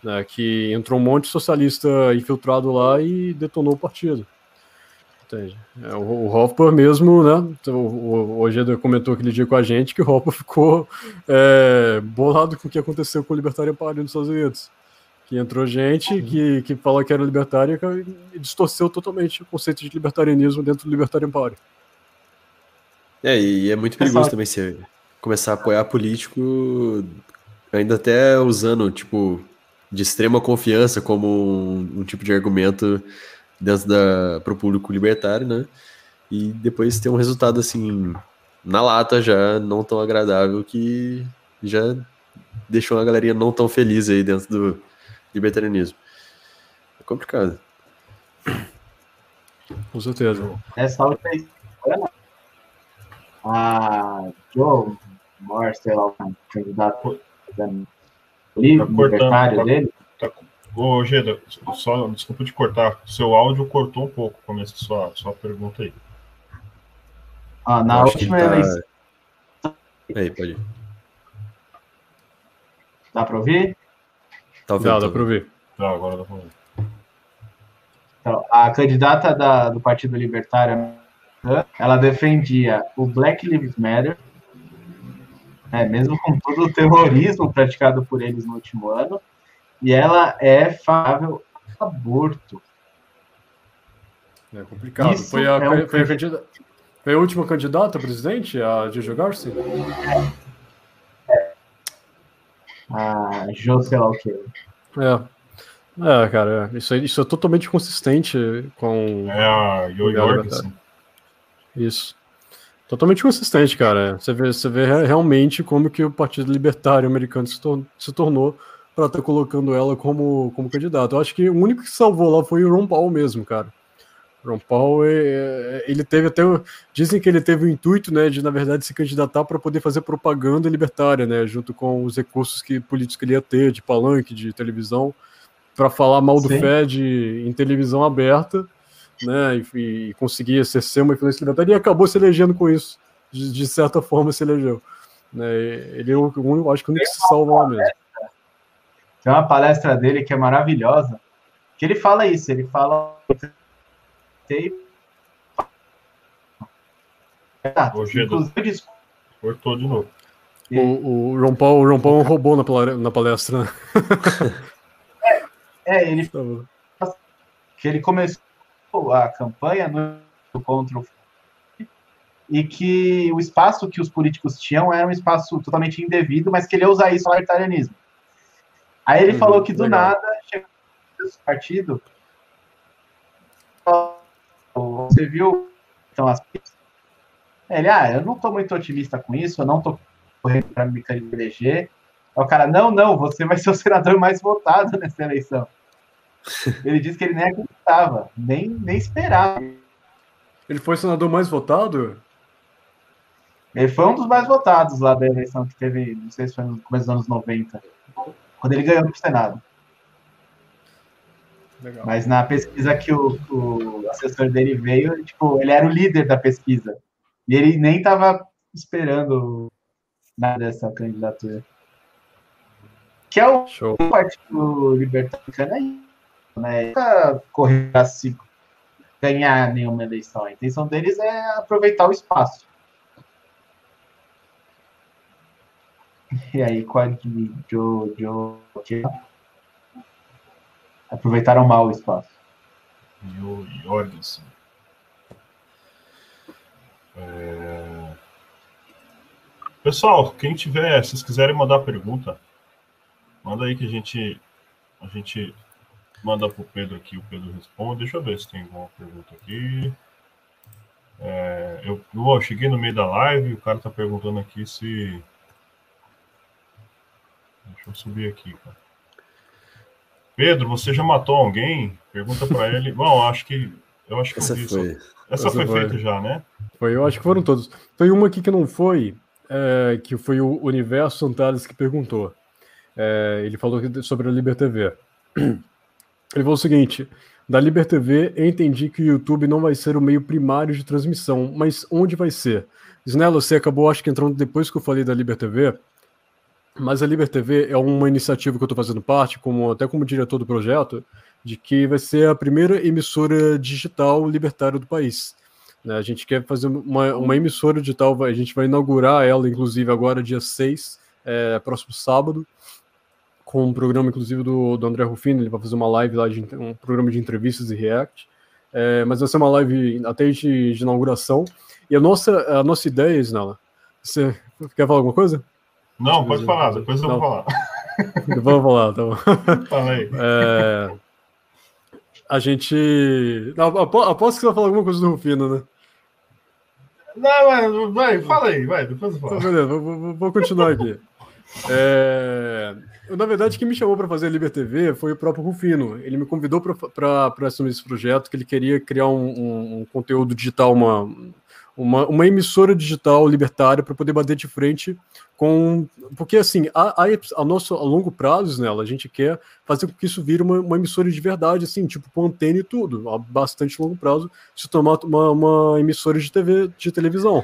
né, que entrou um monte de socialista infiltrado lá e detonou o partido. Entende? É, o, o Hopper mesmo, né? O, o, o comentou aquele dia com a gente que o Hopper ficou é, bolado com o que aconteceu com o Libertário Party nos Estados Unidos. Que entrou gente que, que fala que era libertária e distorceu totalmente o conceito de libertarianismo dentro do Libertarian Party. É, e é muito perigoso também você começar a apoiar político, ainda até usando, tipo, de extrema confiança como um, um tipo de argumento dentro da para o público libertário, né? E depois ter um resultado assim na lata já não tão agradável que já deixou uma galerinha não tão feliz aí dentro do libertarianismo. É complicado. Com certeza. Essa última a Joe Moore, sei lá, o candidato libertário tá dele. Tá, ô, Geda, só, desculpa te cortar, seu áudio cortou um pouco o começo da sua, sua pergunta aí. Ah, na última tá... eleição. Aí, pode ir. Dá para ouvir? Tá ouvindo, dá, dá para ouvir. Tá, agora dá para ouvir. Então, a candidata da, do Partido Libertário ela defendia o Black Lives Matter, né, mesmo com todo o terrorismo praticado por eles no último ano, e ela é favorável ao aborto. É complicado. foi a, é um... foi, a candidata, foi a última candidata a presidente, a Jojo Garcia? É. A Jo, sei lá o quê. É. É, cara, isso, é, isso é totalmente consistente com. É a Yo Jorgensen. Isso. Totalmente consistente, cara. Você vê, você vê realmente como que o Partido Libertário Americano se, tor se tornou para estar tá colocando ela como, como candidato. Eu acho que o único que salvou lá foi o Ron Paul mesmo, cara. O Ron Paul, é, é, ele teve até. Dizem que ele teve o intuito, né, de na verdade se candidatar para poder fazer propaganda libertária, né, junto com os recursos que políticos que ele ia ter, de palanque, de televisão, para falar mal do Sim. Fed em televisão aberta né, e, e conseguir exercer uma influência libertária e acabou se elegendo com isso, de, de certa *laughs* forma se elegeu. Né, ele é o único, acho que o único que se salva lá mesmo. Tem uma palestra dele que é maravilhosa, que ele fala isso, ele fala ah, inclusive, cortou de novo. O, o Ron Paul, o Ron Paul roubou na, na palestra. Né? é, é, ele *laughs* tá que ele começou a campanha no, contra o e que o espaço que os políticos tinham era um espaço totalmente indevido, mas que ele ia usar isso no libertarianismo. Aí ele uhum, falou que do legal. nada chegou esse partido. Você viu então as ele, ah, eu não estou muito otimista com isso, eu não estou correndo para me eleger. O cara, não, não, você vai ser o *laughs* senador mais votado nessa eleição. Ele disse que ele nem acreditava, nem, nem esperava. Ele foi o senador mais votado? Ele foi um dos mais votados lá da eleição que teve, não sei se foi no começo dos anos 90, quando ele ganhou no Senado. Legal. Mas na pesquisa que o, o, assessor dele veio, tipo, ele era o líder da pesquisa. E ele nem estava esperando nada dessa candidatura. Que é o, Show. Partido Libertariano aí né? Nunca correr para se ganhar nenhuma eleição. A intenção deles é aproveitar o espaço. E aí, com a Joe, aproveitaram mal o espaço. Jorgensen. É... Pessoal, quem tiver, se vocês quiserem mandar pergunta, manda aí que a gente a gente manda para o Pedro aqui, o Pedro responde. Deixa eu ver se tem alguma pergunta aqui. É, eu, eu cheguei no meio da live, o cara está perguntando aqui se. Deixa eu subir aqui, cara. Pedro, você já matou alguém? Pergunta para ele. *laughs* Bom, acho que. Eu acho que Essa foi. Essa, Essa foi, foi feita já, né? Foi, eu acho que foram todos. Tem uma aqui que não foi, é, que foi o Universo Antares que perguntou. É, ele falou sobre a Liber TV. *clears throat* Ele falou o seguinte: da Liber TV, entendi que o YouTube não vai ser o meio primário de transmissão, mas onde vai ser? Snello, você acabou, acho que entrando depois que eu falei da Liber TV, mas a Liber TV é uma iniciativa que eu estou fazendo parte, como, até como diretor do projeto, de que vai ser a primeira emissora digital libertária do país. Né? A gente quer fazer uma, uma emissora digital, a gente vai inaugurar ela, inclusive, agora, dia 6, é, próximo sábado, com um programa, inclusive, do, do André Rufino, ele vai fazer uma live lá, de, um programa de entrevistas e react, é, mas vai ser uma live até de, de, inauguração, e a nossa, a nossa ideia, Isnala, você quer falar alguma coisa? Não, pode falar, depois eu vou falar. *laughs* Vou falar, tá bom. *laughs* Fala aí. É, a gente. Não, aposto que você vai falar alguma coisa do Rufino, né? Não, vai, fala aí, vai, depois eu falo. Tá, beleza, vou, vou continuar aqui. É, na verdade, quem me chamou para fazer a Liber TV foi o próprio Rufino. Ele me convidou para assumir esse projeto, que ele queria criar um, um, um conteúdo digital, uma, uma, uma emissora digital libertária para poder bater de frente com. Porque, assim, a, a, a, nosso, a longo prazo, nela, a gente quer fazer com que isso vire uma, uma emissora de verdade, assim, tipo com antena e tudo, a bastante longo prazo, se tomar uma, uma emissora de TV, de televisão.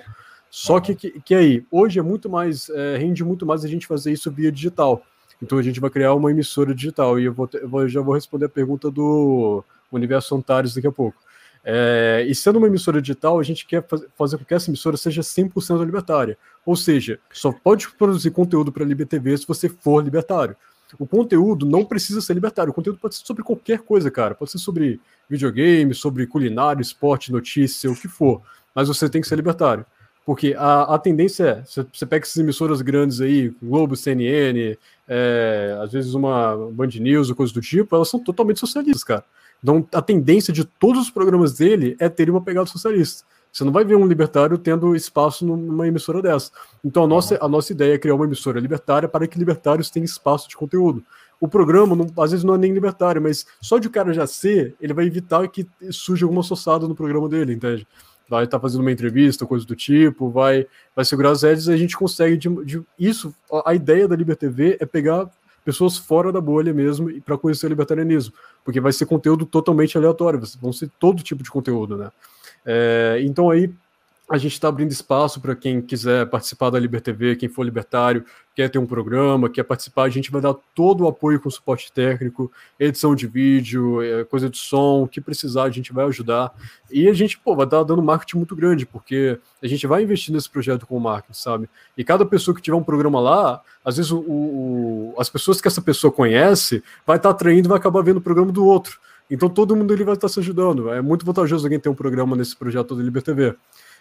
Só que, que, que aí, hoje é muito mais, é, rende muito mais a gente fazer isso via digital. Então a gente vai criar uma emissora digital. E eu, vou, eu já vou responder a pergunta do Universo Antares daqui a pouco. É, e sendo uma emissora digital, a gente quer fazer com que essa emissora seja 100% libertária. Ou seja, só pode produzir conteúdo para a LibTV se você for libertário. O conteúdo não precisa ser libertário. O conteúdo pode ser sobre qualquer coisa, cara. Pode ser sobre videogame, sobre culinário, esporte, notícia, o que for. Mas você tem que ser libertário. Porque a, a tendência é, você pega essas emissoras grandes aí, Globo, CNN, é, às vezes uma Band News ou coisa do tipo, elas são totalmente socialistas, cara. Então, a tendência de todos os programas dele é ter uma pegada socialista. Você não vai ver um libertário tendo espaço numa emissora dessa. Então, a nossa, a nossa ideia é criar uma emissora libertária para que libertários tenham espaço de conteúdo. O programa, não, às vezes, não é nem libertário, mas só de o cara já ser, ele vai evitar que surja alguma associada no programa dele, entende? Vai estar tá fazendo uma entrevista, coisa do tipo, vai, vai segurar as redes a gente consegue. De, de, isso, a ideia da Liber TV é pegar pessoas fora da bolha mesmo para conhecer o libertarianismo, porque vai ser conteúdo totalmente aleatório, vão ser todo tipo de conteúdo, né? É, então aí a gente está abrindo espaço para quem quiser participar da Liber TV, quem for libertário, quer ter um programa, quer participar, a gente vai dar todo o apoio com suporte técnico, edição de vídeo, é, coisa de som, o que precisar, a gente vai ajudar. E a gente, pô, vai estar dando marketing muito grande, porque a gente vai investir nesse projeto com o marketing, sabe? E cada pessoa que tiver um programa lá, às vezes o, o as pessoas que essa pessoa conhece vai estar atraindo e vai acabar vendo o programa do outro. Então todo mundo ele vai estar se ajudando. É muito vantajoso alguém ter um programa nesse projeto da Liber TV.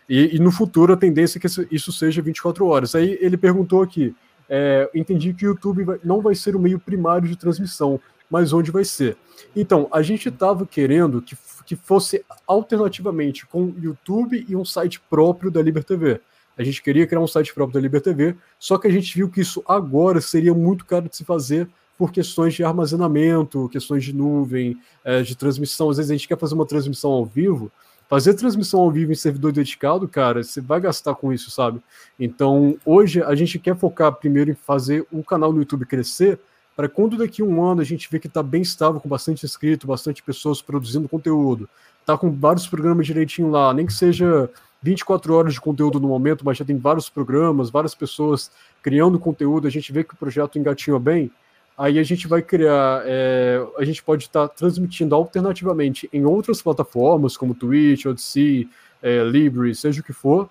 E, e, no futuro a tendência é que isso seja 24 horas. Aí ele perguntou aqui: é, entendi que o YouTube vai, não vai ser o meio primário de transmissão, mas onde vai ser? Então, a gente estava querendo que, que fosse alternativamente com o YouTube e um site próprio da Liber TV. A gente queria criar um site próprio da Liber TV, só que a gente viu que isso agora seria muito caro de se fazer por questões de armazenamento, questões de nuvem, é, de transmissão. Às vezes a gente quer fazer uma transmissão ao vivo, Fazer transmissão ao vivo em servidor dedicado, cara, você vai gastar com isso, sabe? Então, hoje a gente quer focar primeiro em fazer o canal no YouTube crescer, para quando daqui a um ano a gente vê que está bem estável, com bastante inscrito, bastante pessoas produzindo conteúdo, tá com vários programas direitinho lá, nem que seja 24 horas de conteúdo no momento, mas já tem vários programas, várias pessoas criando conteúdo, a gente vê que o projeto engatinha bem, Aí a gente vai criar, é, a gente pode estar tá transmitindo alternativamente em outras plataformas, como Twitch, Odyssey, é, Libre, seja o que for,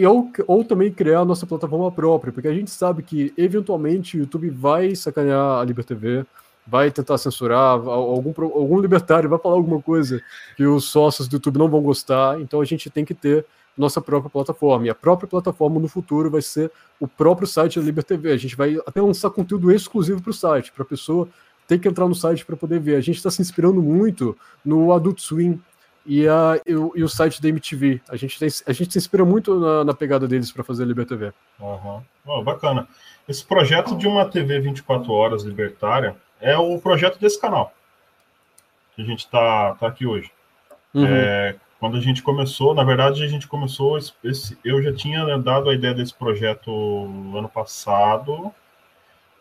ou, ou também criar a nossa plataforma própria, porque a gente sabe que eventualmente o YouTube vai sacanear a Liber TV, vai tentar censurar, algum, algum libertário vai falar alguma coisa que os sócios do YouTube não vão gostar, então a gente tem que ter nossa própria plataforma. E a própria plataforma no futuro vai ser o próprio site da Liber TV. A gente vai até lançar conteúdo exclusivo para o site, para a pessoa ter que entrar no site para poder ver. A gente está se inspirando muito no Adult Swim e, a, e, o, e o site da MTV. A gente, tem, a gente se inspira muito na, na pegada deles para fazer a Liber TV. Uhum. Oh, bacana. Esse projeto de uma TV 24 horas libertária é o projeto desse canal que a gente está tá aqui hoje. Uhum. É, quando a gente começou, na verdade, a gente começou. Esse, eu já tinha dado a ideia desse projeto ano passado,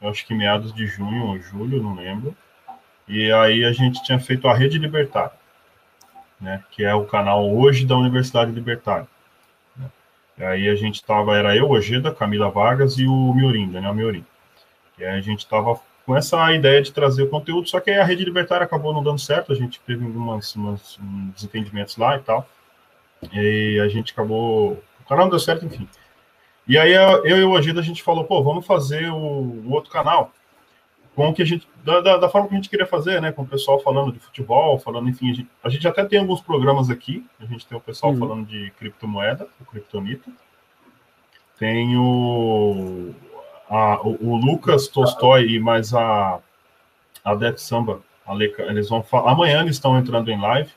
acho que meados de junho ou julho, não lembro. E aí a gente tinha feito a Rede Libertária, né, que é o canal hoje da Universidade Libertária. Né. E aí a gente estava, era eu, Ojeda, Camila Vargas e o Miorim, Daniel Miorim. E aí a gente estava com essa ideia de trazer o conteúdo, só que a Rede Libertária acabou não dando certo, a gente teve alguns desentendimentos lá e tal. E a gente acabou. O canal não deu certo, enfim. E aí eu e o Ojeda a gente falou, pô, vamos fazer o, o outro canal com o que a gente da, da, da, forma que a gente queria fazer, né? Com o pessoal falando de futebol, falando, enfim, a gente, a gente até tem alguns programas aqui. A gente tem o pessoal uhum. falando de criptomoeda, o Kryptonita. Tem o, a, o, o, Lucas Tolstói e mais a, a Def Samba. A Leca, eles vão amanhã eles estão entrando em live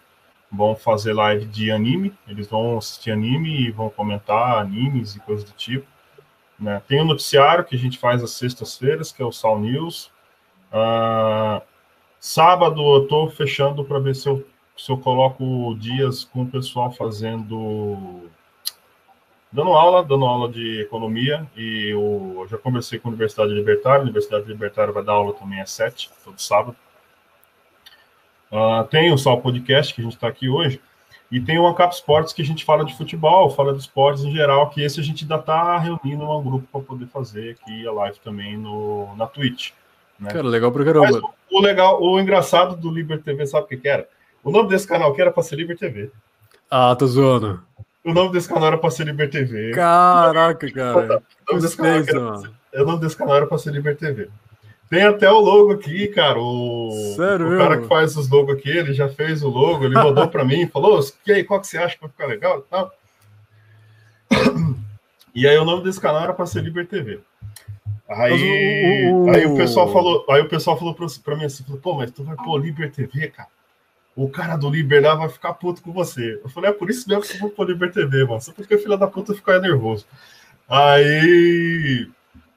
vão fazer live de anime, eles vão assistir anime e vão comentar animes e coisas do tipo. Né? Tem o um noticiário que a gente faz às sextas-feiras, que é o Sal News. Uh, sábado eu estou fechando para ver se eu, se eu coloco dias com o pessoal fazendo. Dando aula, dando aula de economia. E eu, já conversei com a Universidade Libertária. A Universidade Libertária vai dar aula também às sete, todo sábado. Uh, tem o Sal Podcast, que a gente está aqui hoje, e tem o Ancap Sports, que a gente fala de futebol, fala de esportes em geral, que esse a gente ainda está reunindo um grupo para poder fazer aqui a live também no, na Twitch. Né? Cara, legal pra caramba. Mas o, legal, o engraçado do Liber TV, sabe o que, que era? O nome desse canal aqui era para ser Liber TV. Ah, tô zoando. O nome desse canal era para ser Liber TV. Caraca, cara. *laughs* O nome, desse canal, era, o nome desse canal era para ser Liber TV. Tem até o logo aqui, cara. O, Sério? o cara que faz os logos aqui, ele já fez o logo, ele mandou para mim, falou: e aí, qual que você acha que vai ficar legal e tal? E aí o nome desse canal era para ser Liber TV. Aí, o, o, aí o pessoal falou, aí o pessoal falou para mim assim, falou, pô, mas tu vai pôr Liber TV, cara. O cara do Liber lá vai ficar puto com você. Eu falei, é por isso mesmo que eu vou pôr Liber TV, mano. Só porque o filho da puta ficar nervoso. Aí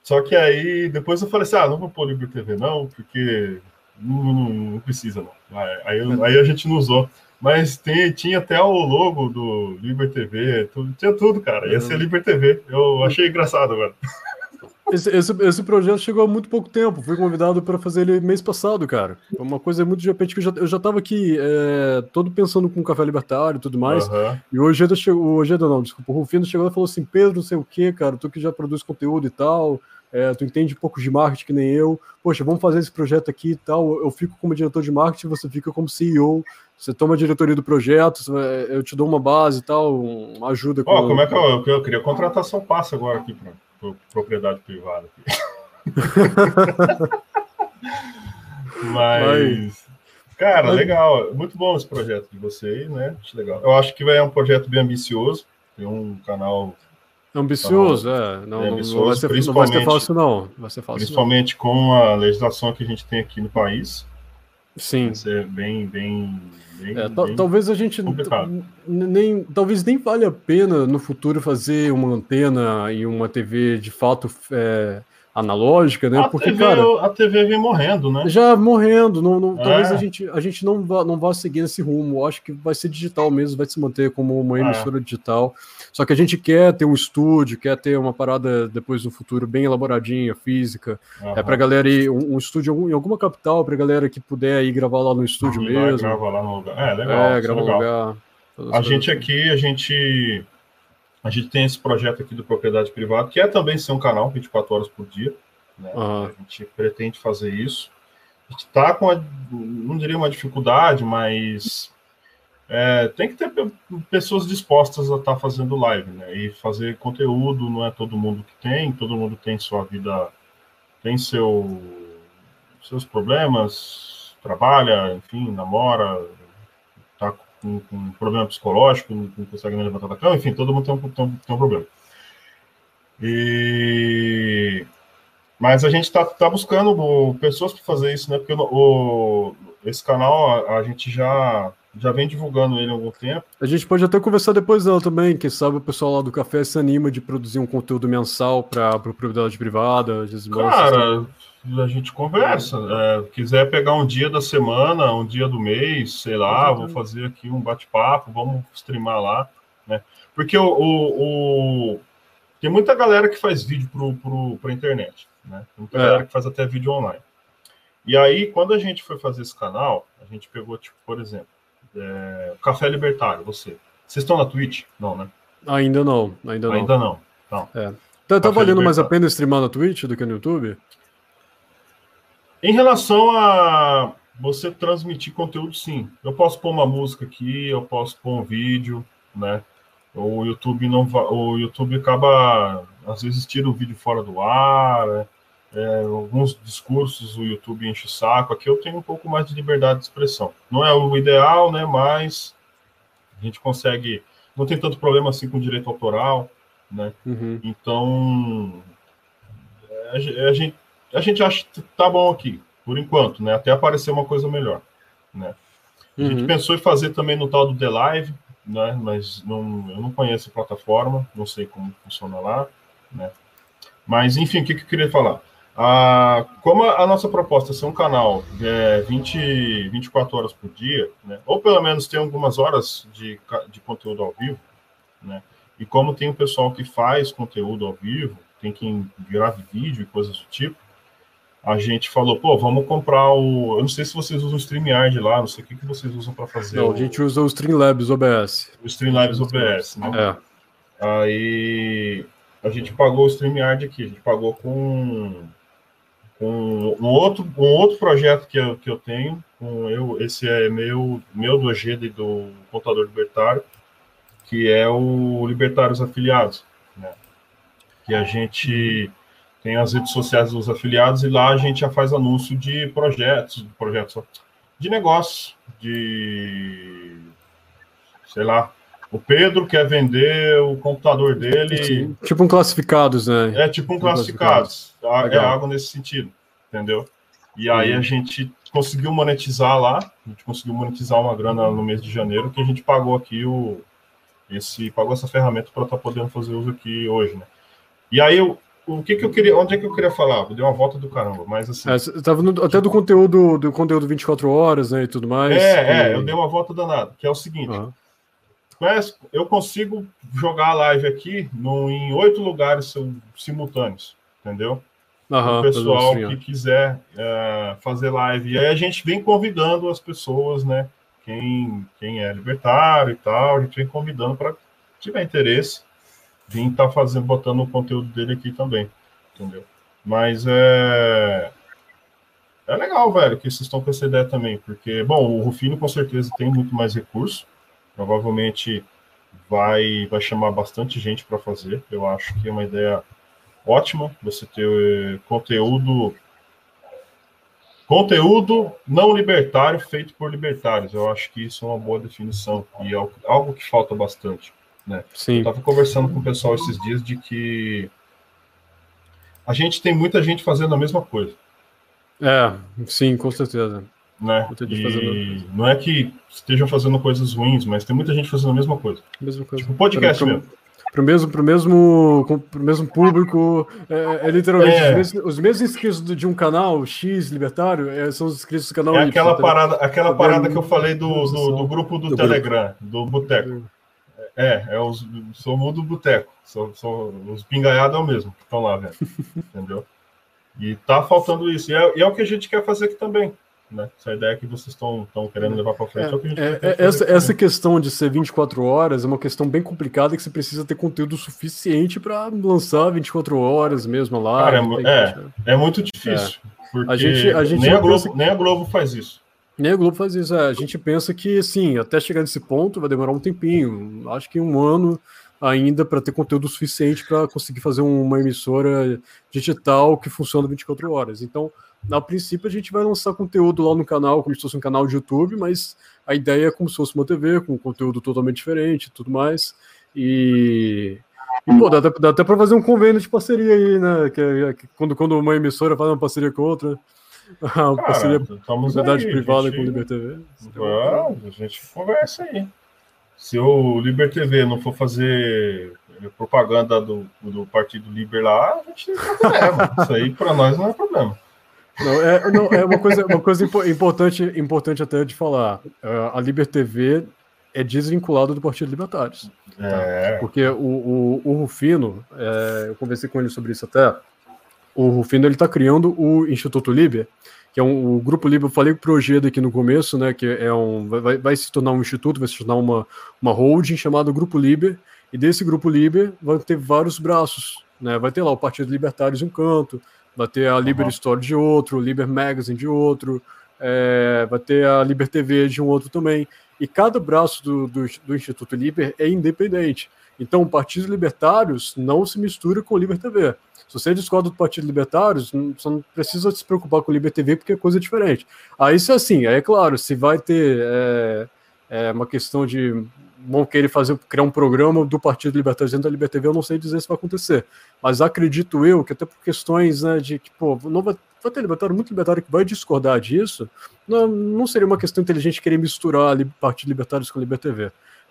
só que aí depois eu falei assim: ah, não vou pôr Libre TV, não, porque não, não, não precisa, não. Aí, aí, a gente não usou. Mas tem, tinha até o logo do Liber TV, tudo, tinha tudo, cara. Ia ser uhum. Liber TV. Eu achei engraçado, velho. *laughs* Esse, esse, esse, projeto chegou há muito pouco tempo. Fui convidado para fazer ele mês passado, cara. Foi uma coisa muito de repente que eu já, eu já tava aqui é, todo pensando com café libertário e tudo mais. Uhum. E o Ojeda chegou, o Ojeda não, desculpa, o Rufino chegou e falou assim: Pedro, não sei o que, cara, tu que já produz conteúdo e tal é, tu entende um pouco de marketing que nem eu, poxa, vamos fazer esse projeto aqui e tal, eu fico como diretor de marketing, você fica como CEO, você toma a diretoria do projeto, eu te dou uma base e tal, uma ajuda. Com... Oh, como é que eu, eu queria contratação passa agora aqui para propriedade privada. *laughs* Mas, cara, legal, muito bom esse projeto de vocês, né? Acho legal. Eu acho que vai é um projeto bem ambicioso, tem um canal Ambicioso, é. Não, é ambicioso, não, vai ser, não vai ser fácil, não. Vai ser fácil, principalmente não. com a legislação que a gente tem aqui no país. Sim. Vai ser bem, bem. bem, é, bem talvez a gente nem talvez nem valha a pena no futuro fazer uma antena e uma TV de fato é, analógica, né? A Porque, TV, cara, a TV vem morrendo, né? Já morrendo. Não, não é. Talvez a gente, a gente não vá, não vá seguir esse rumo. Eu acho que vai ser digital mesmo, vai se manter como uma é. emissora é. digital. Só que a gente quer ter um estúdio, quer ter uma parada depois no futuro bem elaboradinha, física. Uhum. É pra galera ir, um, um estúdio em alguma capital, pra galera que puder ir gravar lá no estúdio mesmo. Grava lá no lugar. É, legal. É, gravar no lugar. A gente aqui, a gente. A gente tem esse projeto aqui do Propriedade Privada, que é também ser um canal 24 horas por dia. Né? Uhum. A gente pretende fazer isso. A gente está com, a, não diria uma dificuldade, mas é, tem que ter pessoas dispostas a estar tá fazendo live, né? E fazer conteúdo não é todo mundo que tem, todo mundo tem sua vida, tem seu, seus problemas, trabalha, enfim, namora, com, com um problema psicológico, não consegue levantar da cama, enfim, todo mundo tem um, tem um, tem um problema. E mas a gente está tá buscando pessoas para fazer isso, né? Porque o, esse canal a, a gente já já vem divulgando ele há algum tempo. A gente pode até conversar depois dela também, quem sabe o pessoal lá do café se anima de produzir um conteúdo mensal para propriedade privada. Cara, a gente conversa. É, quiser pegar um dia da semana, um dia do mês, sei lá, vou fazer aqui um bate-papo, vamos streamar lá, né? Porque o, o, o, tem muita galera que faz vídeo pro, pro, pra internet, né? Tem muita É. galera que faz até vídeo online. E aí, quando a gente foi fazer esse canal, a gente pegou, tipo, por exemplo, é, Café Libertário, você. Vocês estão na Twitch? Não, né? Ainda não, ainda não. Ainda não. Tá, tá Café valendo mais a pena streamar na Twitch do que no YouTube? Em relação a você transmitir conteúdo, sim. Eu posso pôr uma música aqui, eu posso pôr um vídeo, né? O YouTube não o YouTube acaba às vezes tira o vídeo fora do ar, né? É, alguns discursos o YouTube enche o saco. Aqui eu tenho um pouco mais de liberdade de expressão. Não é o ideal, né? Mas a gente consegue. Não tem tanto problema assim com direito autoral, né? Uhum. Então, é, a gente, a gente acha que tá bom aqui, por enquanto, né? Até aparecer uma coisa melhor, né? A gente Uhum. pensou em fazer também no tal do The Live, né? Mas não, eu não conheço a plataforma, não sei como funciona lá, né? Mas, enfim, o que, que eu queria falar? Ah, como a, a nossa proposta é ser um canal é, 20, 24 horas por dia, né? Ou pelo menos tem algumas horas de, de conteúdo ao vivo, né? E como tem o pessoal que faz conteúdo ao vivo, tem quem grave vídeo e coisas do tipo, a gente falou, pô, vamos comprar o. Eu não sei se vocês usam o StreamYard lá, não sei o que, que vocês usam para fazer Não, o, a gente usa o Streamlabs OBS. o Streamlabs OBS, né? É. Aí a gente pagou o StreamYard aqui, a gente pagou com, com um, outro, um outro projeto que eu, que eu tenho, com eu, esse é meu, meu do Ageda e do Contador Libertário, que é o Libertários Afiliados, né? Que a gente tem as redes sociais dos afiliados e lá a gente já faz anúncio de projetos, projetos de negócios, de sei lá, o Pedro quer vender o computador dele, Tipo um classificados, né? é tipo um classificados, tá? é algo nesse sentido, entendeu? E aí a gente conseguiu monetizar lá, a gente conseguiu monetizar uma grana no mês de janeiro que a gente pagou aqui o esse pagou essa ferramenta para estar podendo fazer uso aqui hoje, né? E aí eu, o que que eu queria, onde é que eu queria falar? Deu uma volta do caramba, mas assim, É, você tava no- até do conteúdo do conteúdo 24 horas, né, e tudo mais. é, é, e- eu dei uma volta danada, que é o seguinte, Aham. Mas eu consigo jogar a live aqui no, em oito lugares sim- simultâneos, entendeu? Aham, o pessoal um que stream, quiser eh, fazer live. E aí a gente vem convidando as pessoas, né? Quem, quem é libertário e tal, a gente vem convidando para tiver interesse, vir estar fazendo, botando o conteúdo dele aqui também, entendeu? Mas é. É legal, velho, que vocês estão com essa ideia também, porque, bom, o Rufino com certeza tem muito mais recurso, provavelmente vai, vai chamar bastante gente para fazer. Eu acho que é uma ideia ótima você ter eh, conteúdo conteúdo não libertário feito por libertários. Eu acho que isso é uma boa definição e é algo que falta bastante. Eu Sim. estava conversando com o pessoal esses dias de que a gente tem muita gente fazendo a mesma coisa, É, sim, com certeza. né? E não é que estejam fazendo coisas ruins, mas tem muita gente fazendo a mesma coisa. Mesma coisa. Tipo, podcast Pro- mesmo. Pro mesmo, pro mesmo, pro mesmo público, é, é literalmente É. Os, mesmos, os mesmos inscritos de um canal X libertário é, são os inscritos do canal É Y. aquela tá? parada, aquela parada que eu falei do, do, do grupo do, Do Telegram, do Boteco. É, é os, sou o do Boteco. Sou, sou, os pingaiados é o mesmo que estão lá, velho. *laughs* Entendeu? E tá faltando isso. E é, e é o que a gente quer fazer aqui também. Né? Essa ideia que vocês estão querendo levar para frente é, o que a gente É, quer é, fazer essa, essa questão de ser 24 horas é uma questão bem complicada que você precisa ter conteúdo suficiente para lançar 24 horas mesmo lá. Cara, que- é. É muito difícil. Porque A gente- a gente nem, a Globo, nem a Globo faz isso. Nem a Globo faz isso. é. A gente pensa que, assim, até chegar nesse ponto vai demorar um tempinho. Acho que um ano ainda para ter conteúdo suficiente para conseguir fazer uma emissora digital que funciona 24 horas. Então, a princípio, a gente vai lançar conteúdo lá no canal, como se fosse um canal de YouTube, mas a ideia é como se fosse uma TV, com conteúdo totalmente diferente e tudo mais. E. E, pô, dá, até- até para fazer um convênio de parceria aí, né? Que, é- que quando, quando uma emissora faz uma parceria com outra, *laughs* Cara, parceria Sociedade aí, privada gente- com o Liber TV. Vamos, a gente conversa aí. Se o Liber TV não for fazer propaganda do, do Partido Liber lá, a gente não tem problema. Isso aí para nós não é problema. Não, é, não, é uma coisa, uma coisa impo- importante, importante até de falar. Uh, a Liber TV é desvinculado do Partido Libertários. É. Porque o, o, o Rufino, é, eu conversei com ele sobre isso até, o Rufino ele está criando o Instituto Liber, que é um, o Grupo Liber, eu falei pro Ojeda aqui no começo, né, que é um, vai, vai se tornar um instituto, vai se tornar uma, uma holding chamada Grupo Liber, e desse Grupo Liber vai ter vários braços, né, vai ter lá o Partido Libertário de um canto, vai ter a Liber Uhum. Story de outro, o Liber Magazine de outro, é, vai ter a Liber TV de um outro também, e cada braço do, do, do Instituto Liber é independente. Então, o Partido Libertários não se mistura com o Liber TV. Se você discorda do Partido Libertários, não- você não precisa se preocupar com o Liber TV, porque é coisa diferente. Aí, se é assim, aí é claro, se vai ter é, é, uma questão de vão querer fazer, criar um programa do Partido Libertário dentro da Liber TV, eu não sei dizer se vai acontecer. Mas acredito eu que até por questões né, de que, pô, não vai, vai ter libertário, muito libertário que vai discordar disso, não, não seria uma questão inteligente querer misturar Partido Libertários com a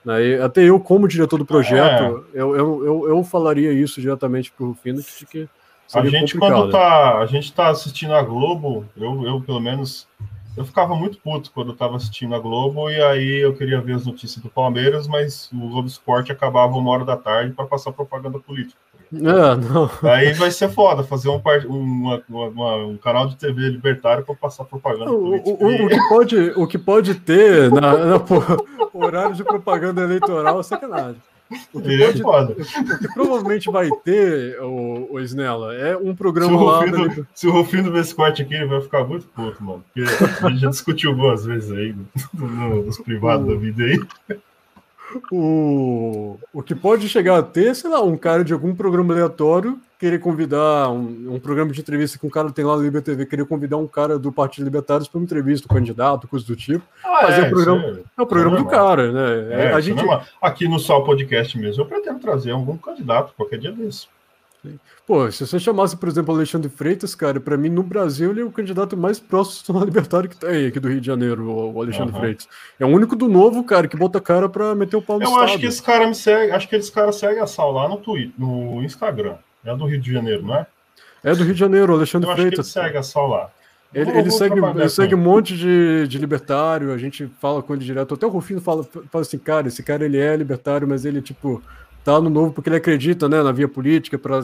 Né? Até eu, como diretor do projeto, eu, eu, eu, eu falaria isso diretamente para o de que A gente, complicado. quando tá, a gente tá assistindo a Globo, eu, eu pelo menos, eu ficava muito puto quando eu tava assistindo a Globo, e aí eu queria ver as notícias do Palmeiras, mas o Globo Esporte acabava uma hora da tarde para passar propaganda política. É, não. Aí vai ser foda fazer um, uma- uma- um canal de TV libertário para passar propaganda O, o- o- o que pode, o que pode ter na, na horário de propaganda eleitoral é sacanagem. O que, é pode, foda. o que provavelmente vai ter, o, o Snella, é um Se programa o, lá. da Rufino, se o Rufino ver esse corte aqui, ele vai ficar muito puto, mano. Porque a gente já discutiu algumas vezes aí no- *laughs* no- nos privados da vida aí. O, o que pode chegar a ter, sei lá, um cara de algum programa aleatório querer convidar um, um programa de entrevista que um cara tem lá no Liber TV, querer convidar um cara do Partido Libertários para uma entrevista, um candidato, coisa do tipo. Ah, Fazer o isso programa- é- É o programa É do cara, né? É, a gente, é. Aqui no Sol Podcast mesmo, eu pretendo trazer algum candidato qualquer dia desse. Pô, se você chamasse, por exemplo, Alexandre Freitas, cara, pra mim no Brasil ele é o candidato mais próximo *laughs* tornar libertário que tem aqui do Rio de Janeiro, o Alexandre Aham. Freitas. É o único do novo, cara, que bota a cara pra meter o pau no Eu estado. acho que esse cara me segue, acho que esse cara segue a Sal lá no Twitter, no Instagram. É do Rio de Janeiro, não é? É do Rio de Janeiro, Alexandre Eu acho que ele Freitas. segue a Sal lá. Ele, Vou- ele vou segue, ele segue um monte de, de libertário, a gente fala com ele direto. Até o Rufino fala, fala assim, cara, esse cara ele é libertário, mas ele, tipo, tá no novo porque ele acredita, né, na via política para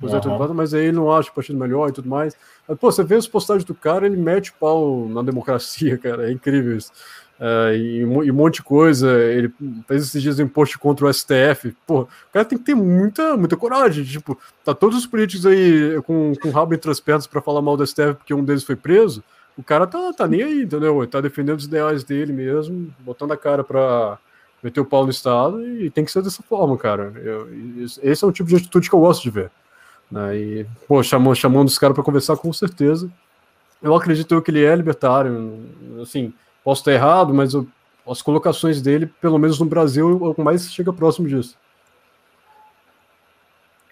fazer Aham. tudo mas aí ele não acha o partido melhor e tudo mais. Mas, pô, você vê as postagens do cara, ele mete o pau na democracia, *laughs* cara, é incrível isso. É, e, um- e um monte de coisa, ele fez esses dias um post contra o STF. Pô, o cara tem que ter muita, muita coragem. Tipo, tá todos os políticos aí com, com o rabo entre as pernas para falar mal do STF porque um deles foi preso. O cara tá, tá nem aí, entendeu? Ele tá defendendo os ideais dele mesmo, botando a cara pra meter o pau no Estado e tem que ser dessa forma, cara. Eu- esse é um tipo de atitude que eu gosto de ver. Né? E, pô, chamando, chamando os caras para conversar com certeza. Eu acredito que ele é libertário, assim, posso estar errado, mas eu- as colocações dele, pelo menos no Brasil, é o que mais chega próximo disso.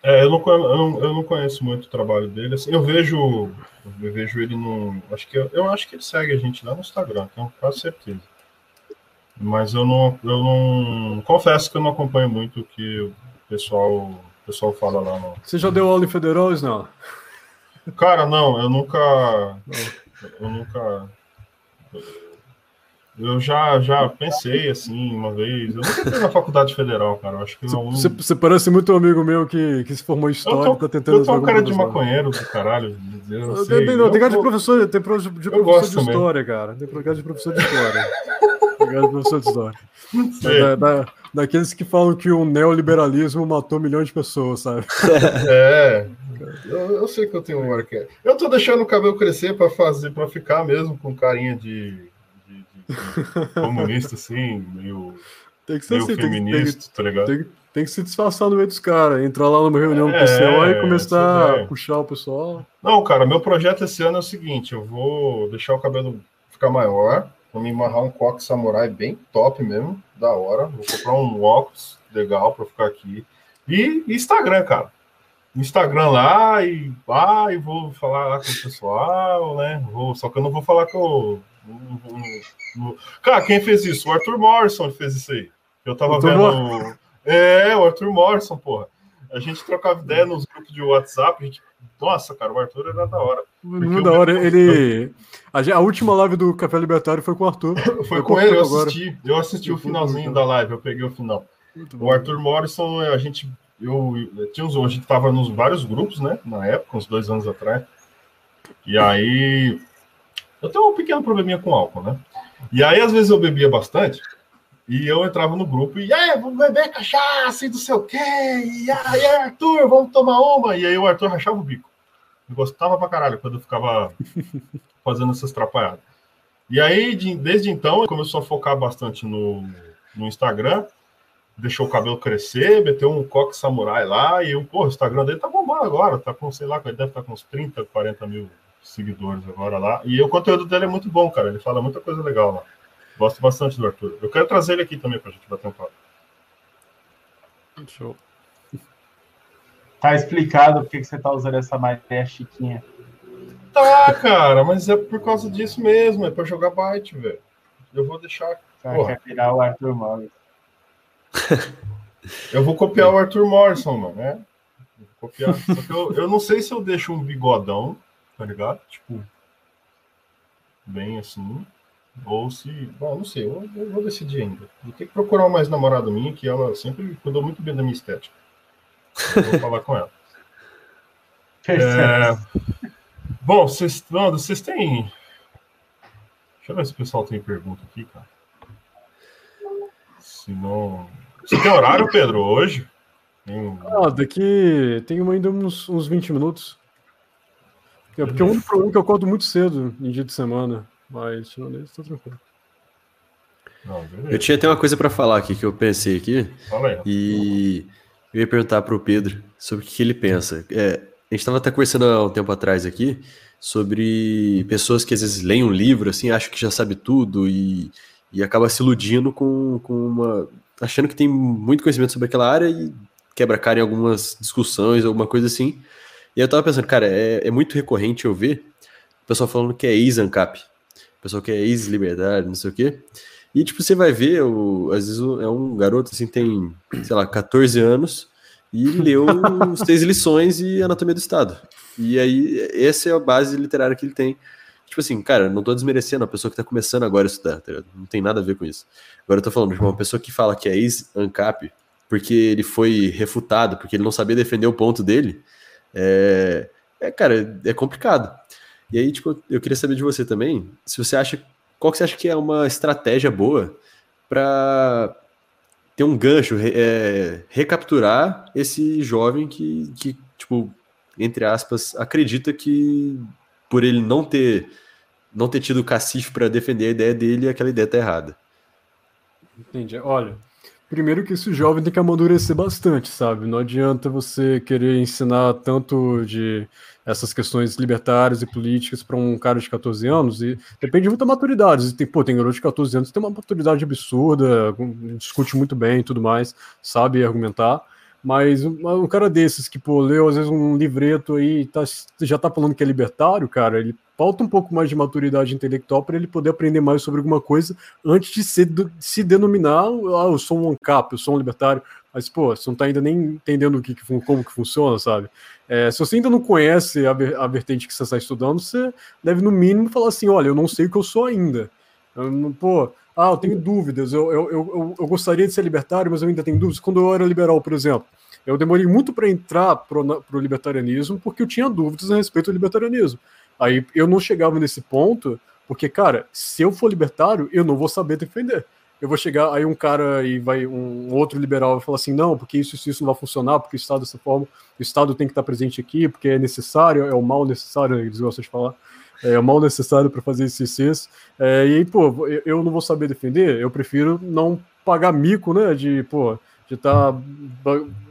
É, eu não, eu, não, eu não conheço muito o trabalho dele. assim, eu vejo, eu vejo ele no. Acho que eu, eu acho que ele segue a gente lá no Instagram, tenho quase certeza. Mas eu não, eu não. Confesso que eu não acompanho muito o que o pessoal, o pessoal fala lá. Você já deu aula em federais, não? Cara, não, eu nunca. Eu nunca. Eu já, já pensei assim uma vez. Eu nunca na faculdade federal, cara. Eu acho que um. Você, você parece muito um amigo meu que, que se formou em história Eu e tá tô, tentando eu tô um cara de professor. maconheiro do caralho. Eu Eu sei. não, Eu tem cara de professor, tem pro- de professor gosto de história, cara. Tem cara de professor de história. *laughs* de professor de história. sei. Da- da- daqueles que falam que o neoliberalismo matou milhões de pessoas, sabe? É, eu, eu sei que eu tenho uma que Eu tô deixando o cabelo crescer para fazer, para ficar mesmo com carinha de, de- de- comunista, assim, meio, Tem que ser meio assim, que, tem, feminista, tá ligado? tem, tem que se disfarçar no meio dos caras, entrar lá numa reunião do É, PCO e começar a puxar o pessoal. Não, cara, meu projeto esse ano é o seguinte: eu vou deixar o cabelo ficar maior, vou me amarrar um coque samurai bem top mesmo, da hora. Vou comprar um óculos legal para ficar aqui. E Instagram, cara. Instagram lá e, ah, e vou falar lá com o pessoal, né? Vou, só que eu não vou falar que eu. não- não- não- Cara, quem fez isso? O Arthur Morrison fez isso aí. Eu tava Arthur vendo. É, o Arthur Morrison, porra. A gente trocava ideia nos grupos de WhatsApp. A gente... Nossa, cara, o Arthur era da hora. Muito da hora. Ele. A, última live do Café Libertário foi com o Arthur. *laughs* foi eu com ele, eu assisti. Agora. Eu assisti o finalzinho da live, eu peguei o final. o Arthur Morrison, a gente. Eu, eu tinha uns, a gente tava nos vários grupos, né? Na época, uns dois anos atrás. E aí. Eu tenho um pequeno probleminha com álcool, né? E aí, às vezes, eu bebia bastante. E eu entrava no grupo e, aí, vamos beber cachaça e não sei o quê. E aí, Arthur, vamos tomar uma. E aí o Arthur rachava o bico. Eu gostava pra caralho quando eu ficava *laughs* fazendo essas atrapalhadas. E aí, de, desde então, ele começou a focar bastante no, no Instagram. Deixou o cabelo crescer, meteu um coque samurai lá. E o, pô, o Instagram dele tá bombando agora. Tá com, sei lá, ele deve estar tá com uns 30, 40 mil seguidores agora lá. E o conteúdo dele é muito bom, cara. Ele fala muita coisa legal lá. Gosto bastante do Arthur. Eu quero trazer ele aqui também pra gente bater um papo. Show. Tá explicado por que você tá usando essa matéria chiquinha. Tá, cara, mas é por causa disso mesmo. É pra jogar byte, velho. Eu vou deixar. Você quer virar o Arthur Morrison. *laughs* eu vou copiar o Arthur Morrison, mano, né? Copiar. Só que eu, eu não sei se eu deixo um bigodão, tá ligado? Tipo, bem assim. Ou se. Bom, não sei, eu, eu vou decidir ainda. Vou ter que procurar mais namorada minha, que ela sempre cuidou muito bem da minha estética. Eu vou falar com ela. *laughs* É... Bom, vocês, não, vocês têm. Deixa eu ver se o pessoal tem pergunta aqui, cara. Se não. Você tem horário, Pedro, hoje? Tem... Ah, daqui tem ainda uns, uns 20 minutos. É porque o único problema é que eu acordo muito cedo em dia de semana. Mas tirando isso, tá tranquilo. Não, eu tinha até uma coisa para falar aqui que eu pensei aqui. Fala aí. E eu ia perguntar para o Pedro sobre o que ele pensa. É, a gente estava até conversando há um tempo atrás aqui sobre pessoas que às vezes leem um livro, assim, acham que já sabe tudo e, e acaba se iludindo com, com uma. achando que tem muito conhecimento sobre aquela área e quebra cara em algumas discussões, alguma coisa assim. E eu tava pensando, cara, é, é muito recorrente eu ver o pessoal falando que é ex-ANCAP pessoal que é ex-liberdade, não sei o quê. E, tipo, você vai ver, o, às vezes é um garoto, assim, tem, sei lá, 14 anos e leu *laughs* três lições e Anatomia do Estado. E aí, essa é a base literária que ele tem. Tipo assim, cara, não tô desmerecendo a pessoa que tá começando agora a estudar, tá não tem nada a ver com isso. Agora eu tô falando de uma pessoa que fala que é ex-ANCAP porque ele foi refutado, porque ele não sabia defender o ponto dele, é, é cara, é complicado. E aí, tipo, eu queria saber de você também, se você acha, qual que você acha que é uma estratégia boa para ter um gancho, é, recapturar esse jovem que, que, tipo, entre aspas, acredita que por ele não ter não ter tido cacife para defender a ideia dele, aquela ideia tá errada. Entendi. Olha, primeiro que esse jovem tem que amadurecer bastante, sabe? Não adianta você querer ensinar tanto de essas questões libertárias e políticas para um cara de 14 anos, e depende de muita maturidade. E tem, pô, tem garoto de 14 anos que tem uma maturidade absurda, discute muito bem e tudo mais, sabe argumentar. Mas um, um, cara desses que, pô, leu às vezes um livreto aí tá, já tá falando que é libertário, cara, ele falta um pouco mais de maturidade intelectual para ele poder aprender mais sobre alguma coisa antes de se, de se denominar, ah, eu sou um ANCAP, eu sou um libertário. Mas, pô, você não tá ainda nem entendendo o que, que como que funciona, sabe? É, se você ainda não conhece a, a vertente que você está estudando, você deve, no mínimo, falar assim: olha, eu não sei o que eu sou ainda. Eu pô, ah, eu tenho dúvidas, eu, eu, eu, eu, gostaria de ser libertário, mas eu ainda tenho dúvidas. Quando eu era liberal, por exemplo, eu demorei muito para entrar pro, pro libertarianismo porque eu tinha dúvidas a respeito do libertarianismo. Aí eu não chegava nesse ponto, porque, cara, se eu for libertário, eu não vou saber defender eu vou chegar, aí um cara e vai, um outro liberal vai falar assim, não, porque isso, isso, isso não vai funcionar, porque o Estado dessa forma, o Estado tem que estar presente aqui, porque é necessário, é o mal necessário, eles gostam de falar, é o mal necessário para fazer esse CCs, é, e aí, pô, eu não vou saber defender, eu prefiro não pagar mico, né, de, pô, de estar tá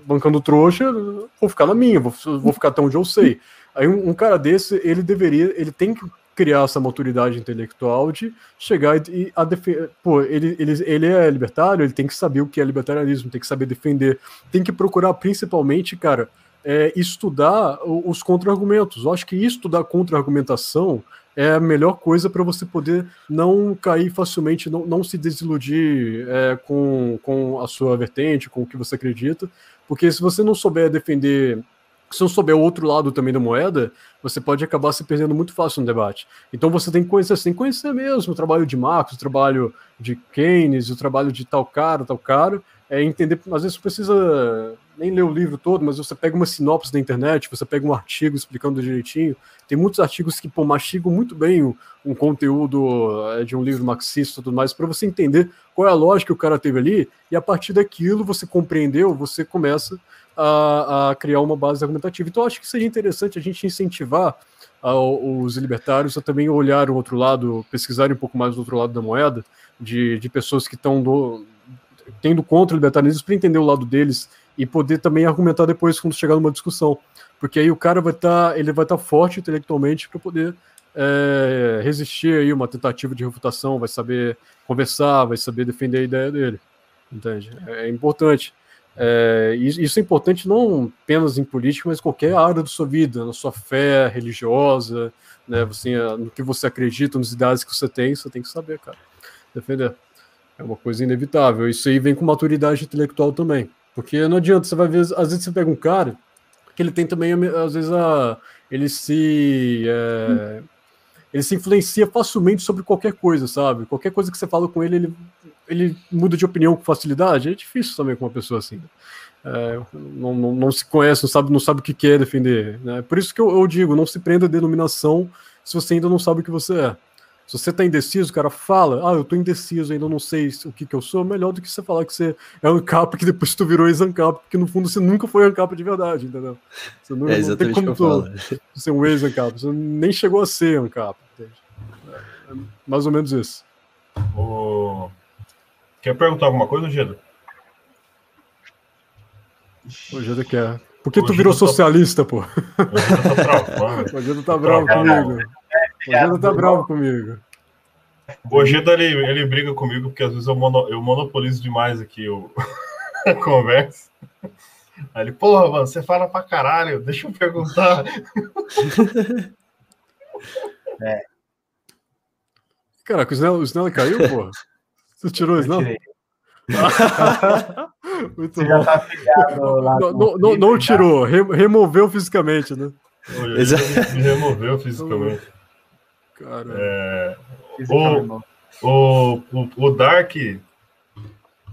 bancando trouxa, vou ficar na minha, vou, vou ficar até onde eu sei. Aí um, um cara desse, ele deveria, ele tem que criar essa maturidade intelectual de chegar e a defender. Pô, ele, ele, ele é libertário, ele tem que saber o que é libertarianismo, tem que saber defender, tem que procurar principalmente, cara, é, estudar os contra-argumentos. Eu acho que estudar contra-argumentação é a melhor coisa para você poder não cair facilmente, não, não se desiludir é, com, com a sua vertente, com o que você acredita, Porque se você não souber defender se não souber o outro lado também da moeda, você pode acabar se perdendo muito fácil no debate. Então você tem que conhecer, você tem que conhecer mesmo o trabalho de Marx, o trabalho de Keynes, o trabalho de tal cara, tal cara, é entender, às vezes você precisa nem ler o livro todo, mas você pega uma sinopse da internet, você pega um artigo explicando direitinho. Tem muitos artigos que pô, mastigam muito bem um, um conteúdo é, de um livro marxista e tudo mais, para você entender qual é a lógica que o cara teve ali, e a partir daquilo você compreendeu, você começa a, a criar uma base argumentativa. Então, acho que seria interessante a gente incentivar os libertários a também olhar o outro lado, pesquisarem um pouco mais do outro lado da moeda, de, de pessoas que estão tendo contra o libertarismo para entender o lado deles e poder também argumentar depois quando chegar numa discussão, porque aí o cara vai estar, tá, ele vai estar tá forte intelectualmente para poder é, resistir aí uma tentativa de refutação, vai saber conversar, vai saber defender a ideia dele, entende? É, é importante. É, isso é importante não apenas em política, mas em qualquer área da sua vida, na sua fé religiosa, né, você, no que você acredita, nos ideais que você tem, você tem que saber, cara, defender. É uma coisa inevitável. Isso aí vem com maturidade intelectual também. Porque não adianta, você vai ver, às vezes você pega um cara que ele tem também, às vezes, a, ele se. É, ele se influencia facilmente sobre qualquer coisa, sabe? Qualquer coisa que você fala com ele, ele, ele muda de opinião com facilidade. É difícil também com uma pessoa assim. É, não, não, não, se conhece, não sabe, não sabe o que quer defender. Né? Por isso que eu, eu digo, não se prenda a denominação se você ainda não sabe o que você é. Se você tá indeciso, o cara fala, ah, eu tô indeciso, ainda não sei o que que eu sou, melhor do que você falar que você é um ANCAP que depois tu virou ex-ANCAP, porque no fundo você nunca foi ANCAP de verdade, entendeu? Você não, é exatamente não tem como tu ser um ex-ANCAP, você nem chegou a ser ANCAP, entende? É mais ou menos isso. O... Quer perguntar alguma coisa, Geda? O Geda quer. Por que tu virou tá socialista, pô? O Geda tá travando. *laughs* O Geda tá bravo comigo. O Geda tá bravo comigo. O Geda, ele, ele briga comigo porque às vezes eu, mono, eu monopolizo demais aqui o, *laughs* a conversa. Aí ele, porra, mano, você fala pra caralho, deixa eu perguntar. *laughs* É. Caraca, o Snell, o Snell caiu, *laughs* porra? Você tirou o Snell? Muito Você bom. Tá não, não, não, não tirou, removeu fisicamente, né? Exato. Me removeu fisicamente. Cara. É, o, o, o, o Dark,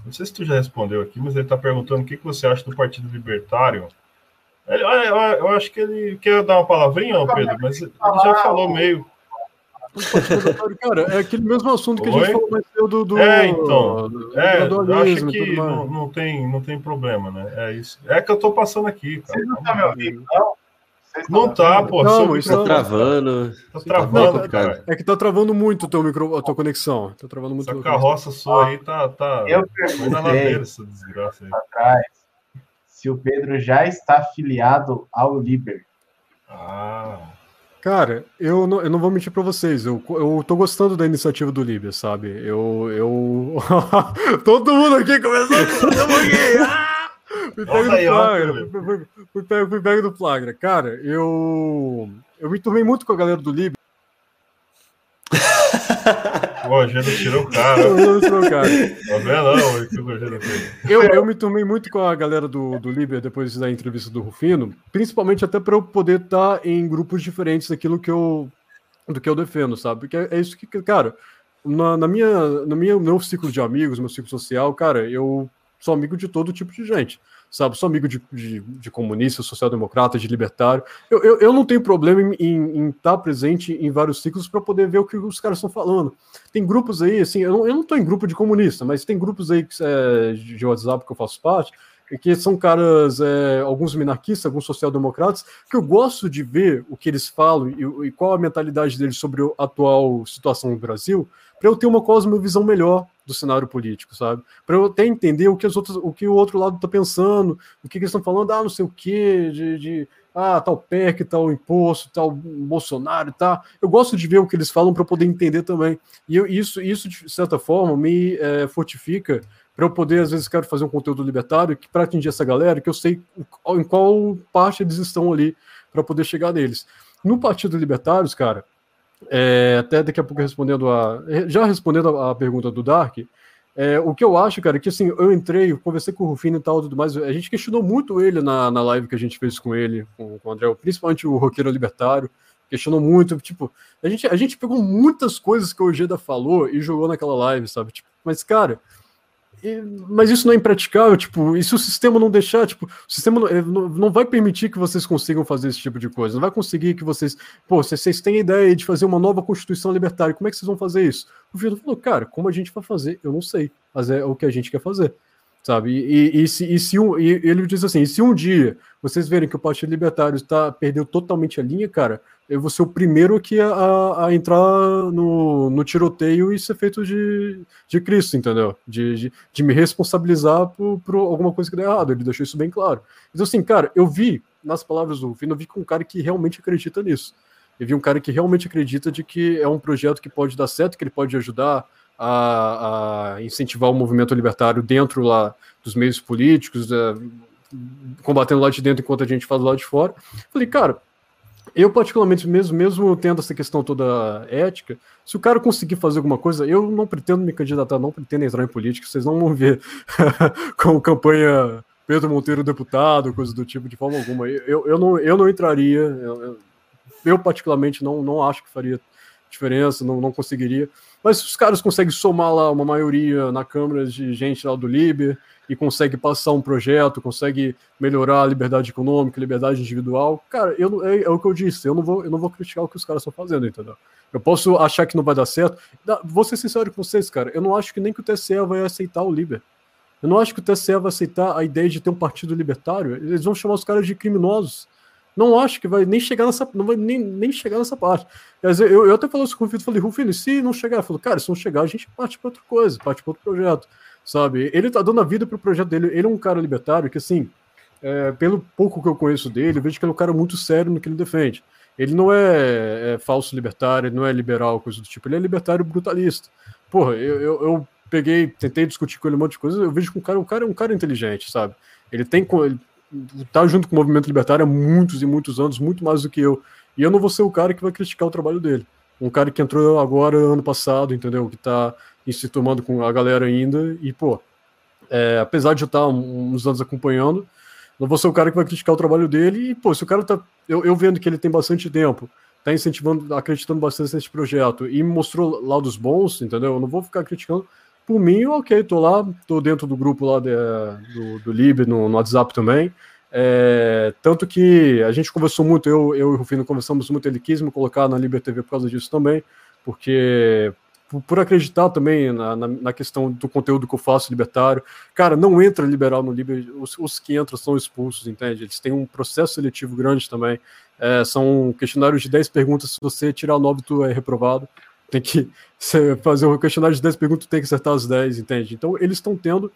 não sei se tu já respondeu aqui, mas ele está perguntando o que, que você acha do Partido Libertário. Ele, eu, eu, acho que ele quer dar uma palavrinha, Pedro, mas ele já falou meio. Cara, é aquele mesmo assunto que Oi? a gente falou mais cedo do, do. É, então. Do, é, do eu acho que não, não, tem, não tem problema, né? É isso. É que eu tô passando aqui, cara. Você não tá me ouvindo, não? Não tá, pô. Não, isso tá travando. Tá travando, não, cara. É que tá travando muito o teu micro, a tua conexão. Tá travando muito. Essa carroça sua aí tá. tá eu perguntei na ladeira, essa desgraça aí. Atrás, se o Pedro já está afiliado ao Liber. Ah. Cara, eu não, eu não vou mentir pra vocês. Eu, eu tô gostando da iniciativa do Liber, sabe? Eu. eu... *laughs* Todo mundo aqui começou a Fui pego do flagra. Fui, pego, fui pego do flagra. Cara, eu. Eu me turmei muito com a galera do Lib. O Rogério tirou o cara. *laughs* Não tirou o cara. Eu, eu me turmei muito com a galera do, do Liber depois da entrevista do Rufino, principalmente até para eu poder estar tá em grupos diferentes daquilo que eu, do que eu defendo, sabe? Porque é, é isso que, cara, na, na minha, no meu, meu ciclo de amigos, meu ciclo social, cara, eu sou amigo de todo tipo de gente sabe? Sou amigo de, de, de comunista, social-democrata, de libertário. Eu, eu, eu, não tenho problema em, estar presente em vários ciclos para poder ver o que os caras estão falando. Tem grupos aí, assim, eu não, tô em grupo de comunista, mas tem grupos aí é, de WhatsApp que eu faço parte, que são caras, é, alguns minarquistas, alguns social-democratas, que eu gosto de ver o que eles falam e, e qual a mentalidade deles sobre a atual situação no Brasil, para eu ter uma cosmovisão melhor do cenário político, sabe? Para eu até entender o que, os outros, o que o outro lado está pensando, o que, que eles estão falando, ah, não sei o quê, de, de ah, tal PEC, tal imposto, tal Bolsonaro, tá. Eu gosto de ver o que eles falam para poder entender também. E eu, isso, isso, de certa forma, me é, fortifica para eu poder, às vezes, quero fazer um conteúdo libertário que para atingir essa galera, que eu sei em qual parte eles estão ali para poder chegar neles. No Partido Libertários, cara, é, até daqui a pouco respondendo a. Já respondendo a, pergunta do Dark, É, o que eu acho, cara, é que assim, eu entrei, eu conversei com o Rufino e tal, tudo mais. A gente questionou muito ele na, na live que a gente fez com ele, com, com o André, principalmente o roqueiro libertário. Questionou muito, tipo, a gente, a gente pegou muitas coisas que o Ojeda falou e jogou naquela live, sabe? Tipo, mas, cara, e, mas isso não é impraticável, tipo, e se o sistema não deixar, tipo, o sistema não, não, vai permitir que vocês consigam fazer esse tipo de coisa, não vai conseguir que vocês, pô, se vocês têm ideia de fazer uma nova constituição libertária, como é que vocês vão fazer isso? O Vitor falou, cara, como a gente vai fazer? Eu não sei, mas é o que a gente quer fazer, sabe? E, e, se, e se um, e ele diz assim, se um dia vocês verem que o Partido Libertário está perdeu totalmente a linha, cara, eu vou ser o primeiro aqui a, a entrar no, no, tiroteio e ser feito de, de Cristo, entendeu? De, de, de, me responsabilizar por, por alguma coisa que deu errado. Ele deixou isso bem claro. Então, assim, cara, eu vi, nas palavras do Rufino, eu vi com um cara que realmente acredita nisso. Eu vi um cara que realmente acredita de que é um projeto que pode dar certo, que ele pode ajudar a, a incentivar o movimento libertário dentro lá dos meios políticos, é, combatendo lá de dentro enquanto a gente faz lá de fora. Falei, cara, eu, particularmente, mesmo, mesmo tendo essa questão toda ética, se o cara conseguir fazer alguma coisa, eu não pretendo me candidatar, não pretendo entrar em política, vocês não vão ver *laughs* com campanha Pedro Monteiro deputado, coisa do tipo, de forma alguma. Eu, eu, não, eu não entraria, eu, eu, particularmente não, não acho que faria diferença, não, não conseguiria. Mas os caras conseguem somar lá uma maioria na Câmara de gente lá do Liber, e consegue passar um projeto, consegue melhorar a liberdade econômica, liberdade individual, cara, eu, é, é, o que eu disse, eu não, vou, eu não vou criticar o que os caras estão fazendo, entendeu? Eu posso achar que não vai dar certo. Vou ser sincero com vocês, cara, eu não acho que nem que o TSE vai aceitar o Liber. Eu não acho que o TSE vai aceitar a ideia de ter um partido libertário. Eles vão chamar os caras de criminosos. Não acho que vai nem chegar nessa, não vai nem, nem chegar nessa parte. Eu, eu até falei isso com o Rufino, falei, Rufino, se não chegar, falei, cara, se não chegar, a gente parte para outra coisa, parte para outro projeto sabe? Ele tá dando a vida pro projeto dele. Ele é um cara libertário que, assim, é, pelo pouco que eu conheço dele, eu vejo que ele é um cara muito sério no que ele defende. Ele não é, é falso libertário, ele não é liberal, coisa do tipo. Ele é libertário brutalista. Porra, eu, eu, eu, peguei, tentei discutir com ele um monte de coisa, eu vejo que o cara, o cara é um cara inteligente, sabe? Ele tem. Ele tá junto com o movimento libertário há muitos e muitos anos, muito mais do que eu. E eu não vou ser o cara que vai criticar o trabalho dele. Um cara que entrou agora, ano passado, entendeu? Que tá se tomando com a galera ainda. E, pô, é, apesar de eu estar uns anos acompanhando, não vou ser o cara que vai criticar o trabalho dele. E, pô, se o cara tá. Eu, eu vendo que ele tem bastante tempo, tá incentivando, acreditando bastante nesse projeto e mostrou lados bons, entendeu? Eu não vou ficar criticando. Por mim, ok, tô lá, tô dentro do grupo lá de, do, do Lib, no, no WhatsApp também. É, tanto que a gente conversou muito, eu, eu e o Rufino conversamos muito, ele quis me colocar na Liber TV por causa disso também, porque por, por acreditar também na, na, na, questão do conteúdo que eu faço libertário. Cara, não entra liberal no Liber, os, os que entram são expulsos, entende? Eles têm um processo seletivo grande também. É, são questionários de 10 perguntas, se você tirar 9, tu é reprovado. Tem que fazer um questionário de 10 perguntas, tem que acertar as 10, entende? Então, eles estão tendo,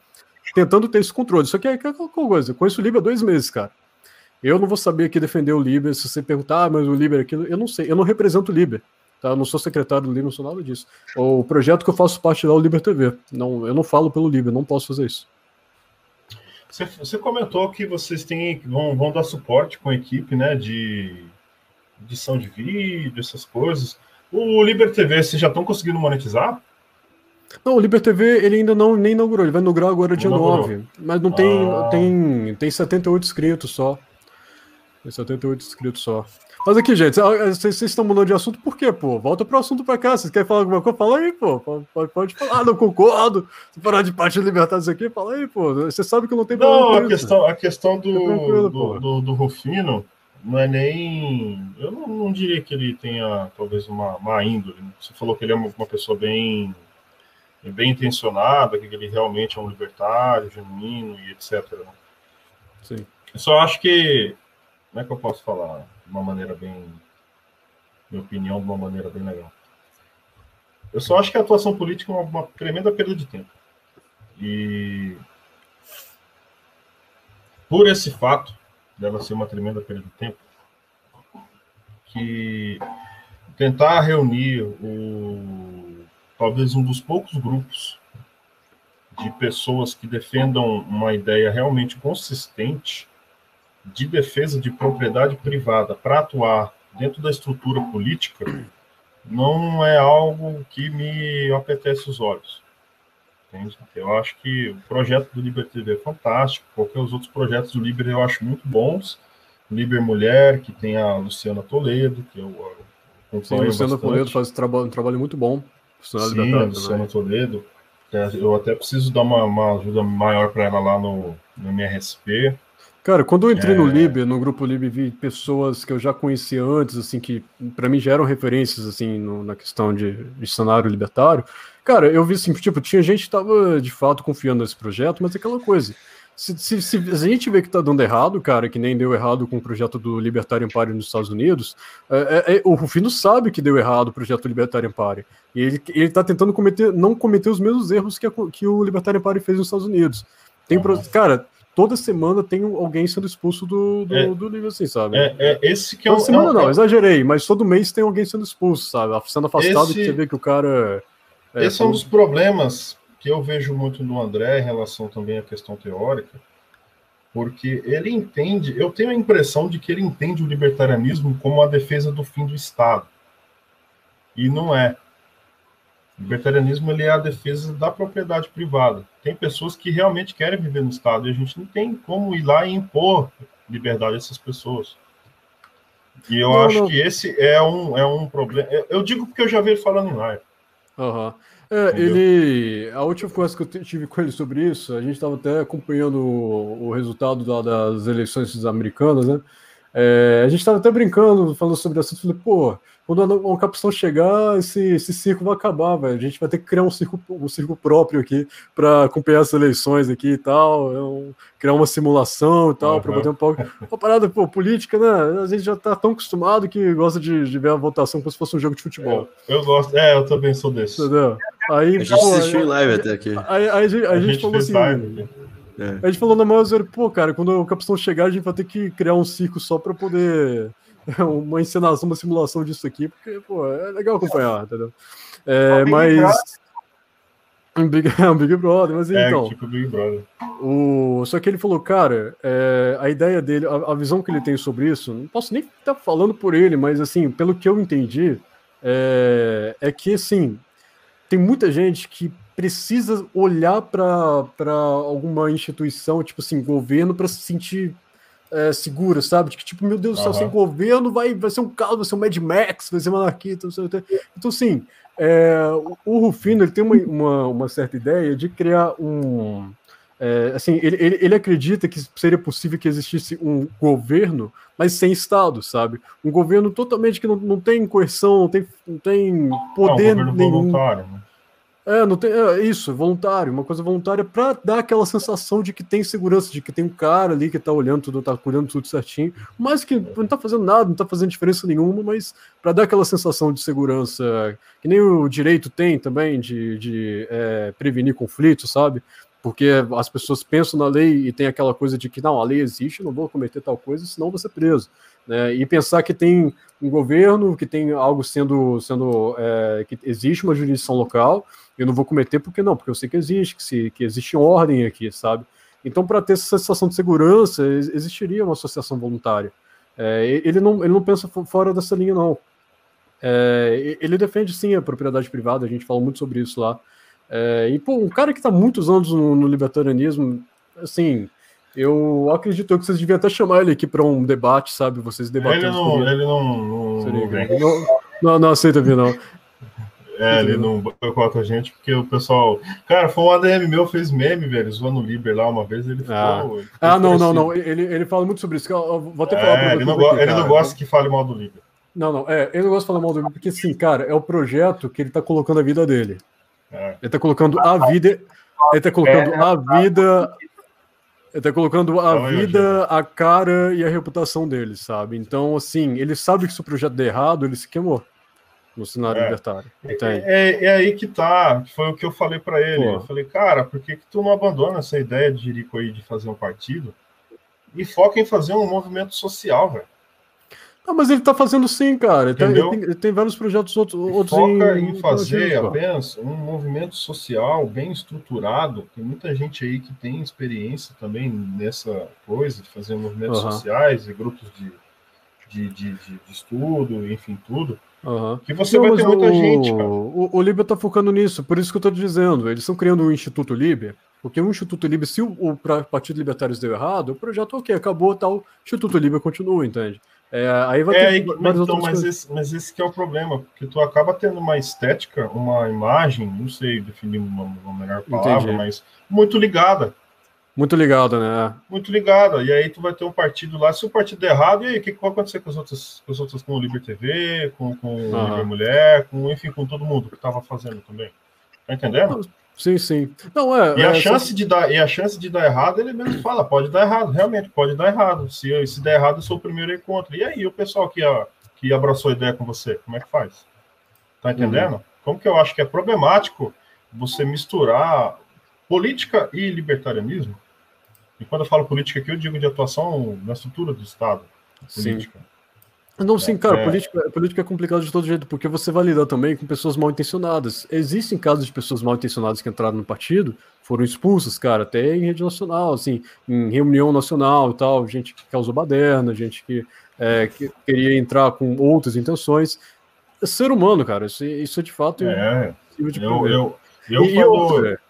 tentando ter esse controle. Só que é aquela coisa, eu conheço o Liber há dois meses, cara. Eu não vou saber aqui defender o Liber, se você perguntar, ah, mas o Liber é aquilo, eu não sei, eu não represento o Liber. Tá? Eu não sou secretário do Liber, não sou nada disso. O projeto que eu faço parte é o Liber TV. Não, eu não falo pelo Liber, não posso fazer isso. Você, você comentou que vocês têm, vão, vão dar suporte com a equipe né, de edição de vídeo, essas coisas. O Liber TV, vocês já estão conseguindo monetizar? Não, o Liber TV ele ainda não nem inaugurou, ele vai inaugurar agora dia 9. Mas não tem, ah. tem, tem 78 inscritos só. Tem 78 inscritos só. Mas aqui, gente, vocês estão mudando de assunto por quê, pô? Volta pro assunto pra cá. Vocês querem falar alguma coisa? Fala aí, pô. Pode, pode falar, ah, não concordo. Se parar de parte libertar isso aqui, fala aí, pô. Você sabe que não tem problema. Não, a questão, a questão do, do, do, do, Rufino não é nem. Eu não, não, diria que ele tenha, talvez, uma má índole. Você falou que ele é uma, uma pessoa bem, bem intencionada, que ele realmente é um libertário, genuíno e etc. Né? Sim. Eu só acho que. Como é que eu posso falar? de uma maneira bem. Minha opinião, de uma maneira bem legal. Eu só acho que a atuação política é uma, uma tremenda perda de tempo. E. Por esse fato dela ser uma tremenda perda de tempo, que tentar reunir o talvez um dos poucos grupos de pessoas que defendam uma ideia realmente consistente de defesa de propriedade privada para atuar dentro da estrutura política não é algo que me apetece os olhos. Entende? Eu acho que o projeto do Liber TV é fantástico, porque os outros projetos do Liber eu acho muito bons. Liber Mulher, que tem a Luciana Toledo, que eu acompanho Sim, Luciana. Toledo faz um trabalho, um trabalho muito bom. Sim, a Luciana. Toledo. É, Eu até preciso dar uma, uma ajuda maior para ela lá no, no MRSP. Cara, quando eu entrei no É. Lib, no grupo Lib, vi pessoas que eu já conhecia antes, assim, que pra mim já eram referências, assim, no- na questão de, de cenário libertário. Cara, eu vi, assim, tipo, tinha gente que tava, de fato, confiando nesse projeto, mas é aquela coisa. Se, se, se a gente vê que tá dando errado, cara, que nem deu errado com o projeto do Libertarian Party nos Estados Unidos, é, é- é- o Rufino sabe que deu errado o projeto do Libertarian Party. E ele, ele tá tentando cometer, não cometer os mesmos erros que, a- que o Libertarian Party fez nos Estados Unidos. Tem, pro-. Cara, toda semana tem alguém sendo expulso do, do, É. do livro, assim, sabe? É, é esse que é o. toda semana é não, exagerei, mas todo mês tem alguém sendo expulso, sabe? Sendo afastado Esse- que você vê que o cara. É, Esse é um dos problemas que eu vejo muito no André em relação também à questão teórica, porque ele entende, eu tenho a impressão de que ele entende o libertarianismo como a defesa do fim do Estado. E não é. O libertarianismo ele é a defesa da propriedade privada. Tem pessoas que realmente querem viver no Estado e a gente não tem como ir lá e impor liberdade a essas pessoas. E eu Não, acho não. que esse é um, é um problema. Eu, digo porque eu já vi ele falando em live. Aham. É, ele. A última conversa que eu tive com ele sobre isso, a gente estava até acompanhando o, o resultado da- das eleições americanas, né? É, a gente estava até brincando, falando sobre o assunto. Falei, pô, quando a, a capção chegar, esse, esse circo vai acabar, velho. A gente vai ter que criar um circo, um circo próprio aqui para acompanhar as eleições aqui e tal. é um- criar uma simulação e tal, para Aham. bater um pouco. Uma parada, pô, política, né? A gente já tá tão acostumado que gosta de, de ver a votação como se fosse um jogo de futebol. Eu gosto, é, eu também sou desse. Entendeu? Aí, A gente pô, assistiu em aí, live até aqui. aí, aí a gente, a gente falou fez assim. live. É. A gente falou na maior zoeira, pô, cara, quando o Capitão chegar, a gente vai ter que criar um circo só pra poder. *laughs* Uma encenação, uma simulação disso aqui, porque, pô, é legal acompanhar, entendeu? É, Big mas. Um Big, *laughs* um Big Brother, mas É, então. tipo Big Brother. O... Só que ele falou, cara, é, a ideia dele, a, a visão que ele tem sobre isso, não posso nem estar falando por ele, mas assim, pelo que eu entendi, é, é que assim, tem muita gente que precisa olhar para alguma instituição, tipo assim, governo, para se sentir é, segura, sabe? De que, tipo, meu Deus do céu, Aham. sem governo vai, vai ser um caos, vai ser um Mad Max, vai ser uma anarquia, então, não sei o quê. então assim, é, o- Rufino ele tem uma, uma, uma certa ideia de criar um. é, assim, ele, ele, ele acredita que seria possível que existisse um governo, mas sem Estado, sabe? Um governo totalmente que não, não tem coerção, não tem, não tem poder ah, um governo nenhum. voluntário. Né? É, não tem, é isso, voluntário, uma coisa voluntária para dar aquela sensação de que tem segurança, de que tem um cara ali que tá olhando tudo, tá cuidando tudo certinho, mas que não tá fazendo nada, não tá fazendo diferença nenhuma, mas para dar aquela sensação de segurança, que nem o direito tem também de, de é, prevenir conflitos, sabe? Porque as pessoas pensam na lei e tem aquela coisa de que não, a lei existe, não vou cometer tal coisa, senão vou ser preso. Né? E pensar que tem um governo, que tem algo sendo, sendo é, que existe uma jurisdição local, eu não vou cometer porque não, porque eu sei que existe, que, se, que existe ordem aqui, sabe? Então, para ter essa sensação de segurança, ex- existiria uma associação voluntária. É, ele, não, ele não pensa fo- fora dessa linha, não. É, ele defende sim a propriedade privada, a gente fala muito sobre isso lá. É, e, pô, um cara que está muitos anos no, no libertarianismo, assim, eu acredito que vocês deviam até chamar ele aqui para um debate, sabe? Vocês Ele debatendo. não, ele não, Seria não não, não, não aceita vir, não. É, ele não boicota a gente, porque o pessoal. Cara, foi um ADM meu, fez meme, velho, zoando o Liber lá uma vez, ele Ah. ficou. ele Ah, não, não, não. Ele, ele fala muito sobre isso. que eu- Vou até falar pra É, ele não, aqui, ele não gosta que fale mal do Liber. Não, não, é, ele não gosta de falar mal do Liber, porque sim, cara, é o projeto que ele tá colocando a vida dele. É. Ele tá colocando a vida. Ele tá colocando a vida. Ele tá colocando a aí, vida, a cara e a reputação dele, sabe? Então, assim, ele sabe que se o projeto der errado, ele se queimou no cenário É. libertário. Entende? É, é aí que tá. Foi o que eu falei pra ele. Pô. Eu falei, cara, por que, que tu não abandona essa ideia de Jerico aí de fazer um partido e foca em fazer um movimento social, velho? Não, mas ele tá fazendo sim, cara. Ele, tem, ele tem vários projetos outros, outros Foca em fazer alternativos, pô. apenas um movimento social bem estruturado. Tem muita gente aí que tem experiência também nessa coisa de fazer movimentos Aham. sociais e grupos de, de, de, de, de estudo, enfim, tudo, Aham. que você Não, vai ter muita o, gente, cara. O, o Liber tá focando nisso, por isso que eu tô dizendo. Eles estão criando o Instituto Liber, porque o Instituto Liber, se o, o Partido Libertário deu errado, o projeto ok, acabou, tal, o Instituto Liber continua, entende? É, aí vai É, ter aí, várias mas, então, mas, esse, mas esse que é o problema, porque tu acaba tendo uma estética, uma imagem, não sei definir uma, uma melhor palavra, Entendi. mas muito ligada, Muito ligado, né? muito ligada. E aí tu vai ter um partido lá, se o partido der errado, e aí o que, que vai acontecer com as outras, com as outras, com o Liber TV, com, com o Aham. Liber Mulher, com, enfim, com todo mundo que tava fazendo também. Tá entendendo? Sim, sim. Não, é. E a é, chance de dar, e a chance de dar errado, ele mesmo fala, pode dar errado, realmente, pode dar errado. Se, se der errado, eu sou o primeiro encontro. E aí, o pessoal que, a, que abraçou a ideia com você, como é que faz? Tá entendendo? Como que eu acho que é problemático você misturar política e libertarianismo? E quando eu falo política aqui, eu digo de atuação na estrutura do Estado. Sim. Política. Não, sim, cara, É. política, política é complicado de todo jeito, porque você vai lidar também com pessoas mal intencionadas. Existem casos de pessoas mal intencionadas que entraram no partido, foram expulsas, cara, até em rede nacional, assim, em reunião nacional e tal, gente que causou baderna, gente que, é, que queria entrar com outras intenções. É ser humano, cara, isso, isso é de fato É, impossível de eu, prever. eu, eu, e, quando... outra,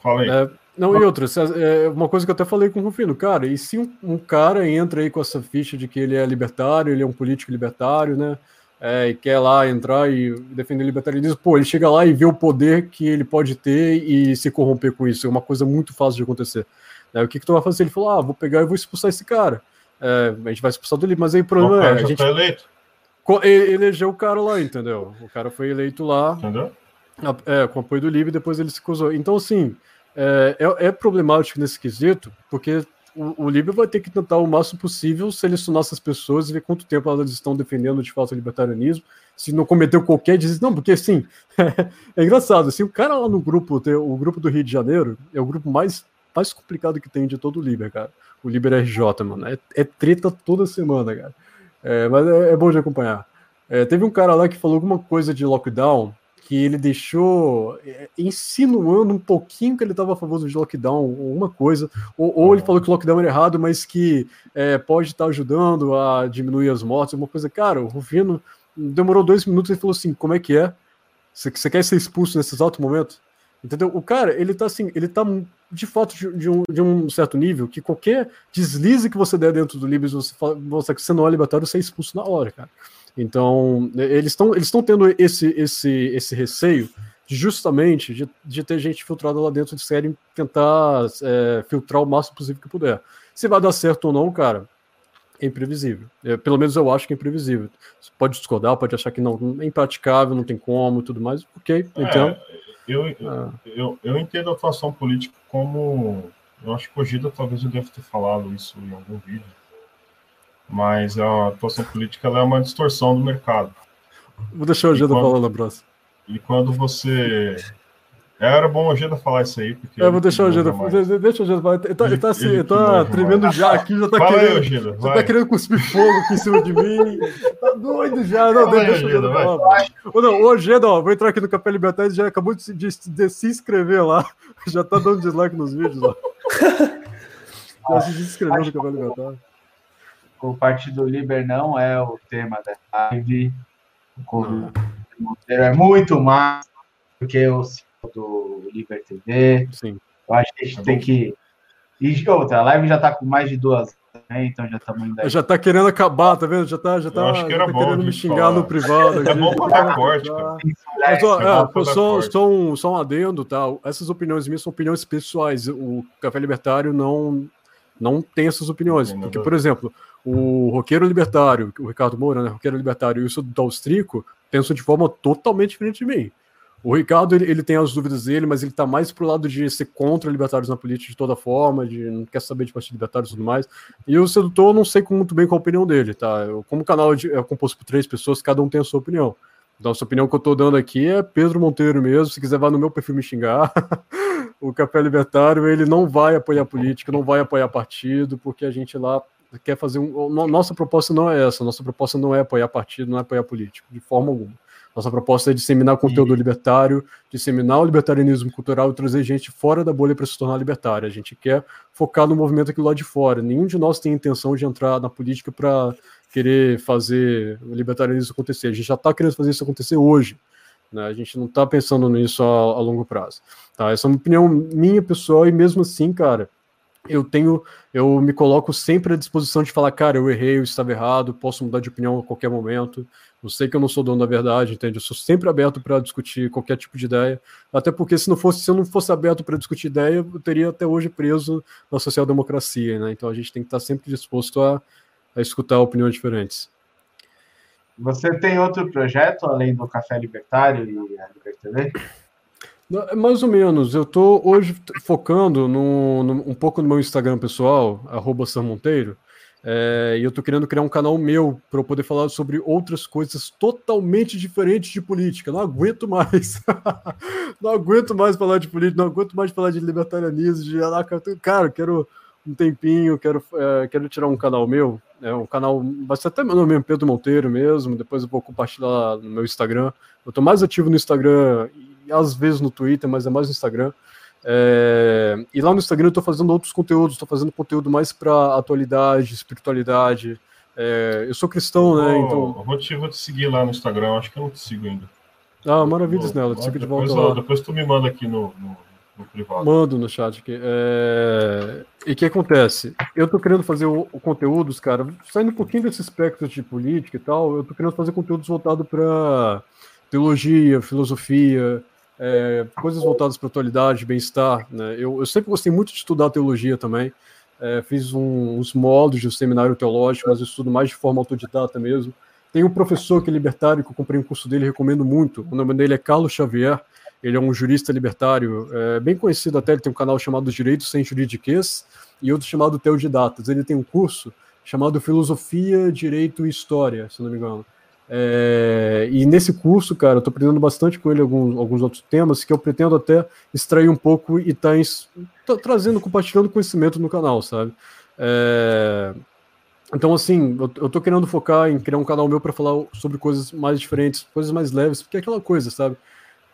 Falei. é, não, e outra, se- é, uma coisa que eu até falei com o Rufino, cara, e se um, um cara entra aí com essa ficha de que ele é libertário, ele é um político libertário, né? é, e quer lá entrar e defender o libertarianismo, pô, ele chega lá e vê o poder que ele pode ter e se corromper com isso. É uma coisa muito fácil de acontecer. Né, o que, que tu vai fazer? Ele falou: ah, vou pegar e vou expulsar esse cara. É, a gente vai expulsar do livro, mas aí o o problema é, cara a gente tá eleito, elegeu o cara lá, entendeu? O cara foi eleito lá, entendeu? é, com apoio do Libre, e depois ele se acusou. Então, assim, é, é, é problemático nesse quesito, porque o, o Libre vai ter que tentar o máximo possível selecionar essas pessoas e ver quanto tempo elas estão defendendo de fato o libertarianismo, se não cometeu qualquer desvio. Não, porque assim, *laughs* é engraçado, assim, o cara lá no grupo, o grupo do Rio de Janeiro, é o grupo mais, mais complicado que tem de todo o Liber, cara. O Liber RJ, mano. É, é treta toda semana, cara. É, mas é, é bom de acompanhar. É, teve um cara lá que falou alguma coisa de lockdown que ele deixou é, insinuando um pouquinho que ele estava a favor de lockdown, ou uma coisa, ou, ou ele falou que o lockdown era errado, mas que é, pode estar ajudando a diminuir as mortes, uma coisa. Cara, o Rufino demorou dois minutos e falou assim: como é que é? Você, quer ser expulso nesse exato momento? Entendeu? O cara, ele tá assim, ele tá de fato de, de um, de um certo nível que qualquer deslize que você der dentro do Libres, você, que você não é libertário, você é expulso na hora, cara. Então, eles estão eles estão tendo esse, esse, esse receio justamente de, de ter gente filtrada lá dentro de série tentar é, filtrar o máximo possível que puder. Se vai dar certo ou não, cara, é imprevisível. É, pelo menos eu acho que é imprevisível. Você pode discordar, pode achar que não é impraticável, não tem como e tudo mais. Ok, então. É, eu, eu, eu, eu entendo a atuação política como. Eu acho que o Gida talvez eu deva ter falado isso em algum vídeo. Mas a atuação política ela é uma distorção do mercado. Vou deixar o quando- falar na próxima. E quando você. Era bom o Geda falar isso aí, porque. É, vou deixar o manja falar. Deixa o Geda falar. Ele tá, ele tá, assim, Ele ele tá tremendo mais. já aqui, já tá Fala aí, querendo. Gida. Já vai. tá querendo cuspir fogo aqui em cima de mim. Tá doido já. Não, Fala aí, deixa o Geda Geda, vai. falar. não, ô, Geda, ó, vou entrar aqui no Café Libertário, ele já acabou de, se- de- de se inscrever lá. *laughs* Já tá dando dislike nos vídeos, ó. *laughs* Já se inscreveu no Café Libertário. O Partido Liber não é o tema da live. O Convite Monteiro é muito mais do que o do Liber TV. Sim. Eu acho que a gente Tá tem bom. que. E outra, a live já tá com mais de duas, né? Então já estamos indo aí. Já tá querendo acabar, tá vendo? Já tá, já tá, acho que já tá querendo me xingar falar. no privado. É bom pra dar corte, *laughs* cara. Mas, ó, É é, só, só, um, só um adendo, tá? Essas opiniões minhas são opiniões pessoais. O Café Libertário não, não tem essas opiniões. Porque, por exemplo, o Roqueiro Libertário, o Ricardo Moura, né? Roqueiro Libertário e o Dalstrico pensam de forma totalmente diferente de mim. O Ricardo, ele, ele tem as dúvidas dele, mas ele tá mais pro lado de ser contra libertários na política de toda forma, de não quer saber de partido libertário e tudo mais. E o sedutor, eu não sei muito bem qual a opinião dele, tá? Eu- como o canal é composto por três pessoas, cada um tem a sua opinião. Então, essa opinião que eu tô dando aqui é Pedro Monteiro mesmo. Se quiser, vá no meu perfil me xingar. *laughs* o Café Libertário, ele não vai apoiar política, não vai apoiar partido, porque a gente lá quer fazer um. no- Nossa proposta não é essa. Nossa proposta não é apoiar partido, não é apoiar político, de forma alguma. Nossa proposta é disseminar conteúdo libertário, disseminar o libertarianismo cultural e trazer gente fora da bolha para se tornar libertária. A gente quer focar no movimento aqui lá de fora. Nenhum de nós tem intenção de entrar na política para querer fazer o libertarianismo acontecer. A gente já está querendo fazer isso acontecer hoje. Né? A gente não está pensando nisso a, a, longo prazo. Tá? Essa é uma opinião minha pessoal, e mesmo assim, cara, eu tenho, eu me coloco sempre à disposição de falar, cara, eu errei, eu estava errado, posso mudar de opinião a qualquer momento. Eu sei que eu não sou dono da verdade, entende? Eu sou sempre aberto para discutir qualquer tipo de ideia. Até porque se não fosse, se eu não fosse aberto para discutir ideia, eu teria até hoje preso na social-democracia, né? Então a gente tem que estar sempre disposto a, a escutar opiniões diferentes. Você tem outro projeto além do Café Libertário e a Libertv? É mais ou menos. Eu estou hoje focando no, no, um pouco no meu Instagram pessoal, arroba Monteiro, é, e eu estou querendo criar um canal meu para eu poder falar sobre outras coisas totalmente diferentes de política. Não aguento mais. *laughs* não aguento mais falar de política, não aguento mais falar de libertarianismo, de cara, quero um tempinho, quero, é, quero tirar um canal meu. É um canal, ser até meu nome, Pedro Monteiro mesmo. Depois eu vou compartilhar no meu Instagram. Eu estou mais ativo no Instagram e às vezes no Twitter, mas é mais no Instagram. É, e lá no Instagram eu estou fazendo outros conteúdos, estou fazendo conteúdo mais para atualidade, espiritualidade. É, eu sou cristão, né? Então. Eu vou te, vou te seguir lá no Instagram, acho que eu não te sigo ainda. Ah, maravilhas, Nela. Te sigo de volta lá. Depois tu me manda aqui no, no, privado. Mando no chat aqui. É... E o que acontece? Eu tô querendo fazer o, o, conteúdos, cara, saindo um pouquinho desse espectro de política e tal, eu tô querendo fazer conteúdos voltados para teologia, filosofia, é, coisas voltadas para atualidade, bem-estar. Né? Eu, eu, sempre gostei muito de estudar teologia também. É, fiz um, uns moldes de um seminário teológico, mas eu estudo mais de forma autodidata mesmo. Tem um professor que é libertário, que eu comprei um curso dele, recomendo muito. O nome dele é Carlos Xavier. Ele é um jurista libertário, é, bem conhecido até. Ele tem um canal chamado Direitos Sem Juridiquês e outro chamado Teodidatas. Ele tem um curso chamado Filosofia, Direito e História, se não me engano. É, e nesse curso, cara, eu tô aprendendo bastante com ele alguns, alguns outros temas que eu pretendo até extrair um pouco e tá, tá trazendo, compartilhando conhecimento no canal, sabe? É, então, assim, eu, eu tô querendo focar em criar um canal meu para falar sobre coisas mais diferentes, coisas mais leves, porque é aquela coisa, sabe?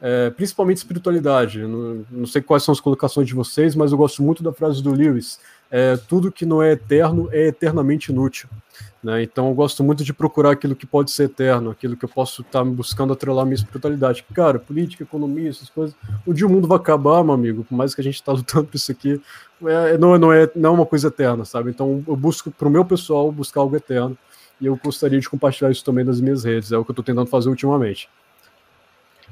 É, principalmente espiritualidade. Não, não, sei quais são as colocações de vocês, mas eu gosto muito da frase do Lewis: é, tudo que não é eterno é eternamente inútil. Né? Então eu gosto muito de procurar aquilo que pode ser eterno, aquilo que eu posso estar tá buscando atrelar minha espiritualidade. Cara, política, economia, essas coisas. Um dia o mundo vai acabar, meu amigo, por mais que a gente está *laughs* lutando por isso aqui, é, não, não, é, não é uma coisa eterna, sabe? Então eu busco, para o meu pessoal, buscar algo eterno. E eu gostaria de compartilhar isso também nas minhas redes, é o que eu estou tentando fazer ultimamente.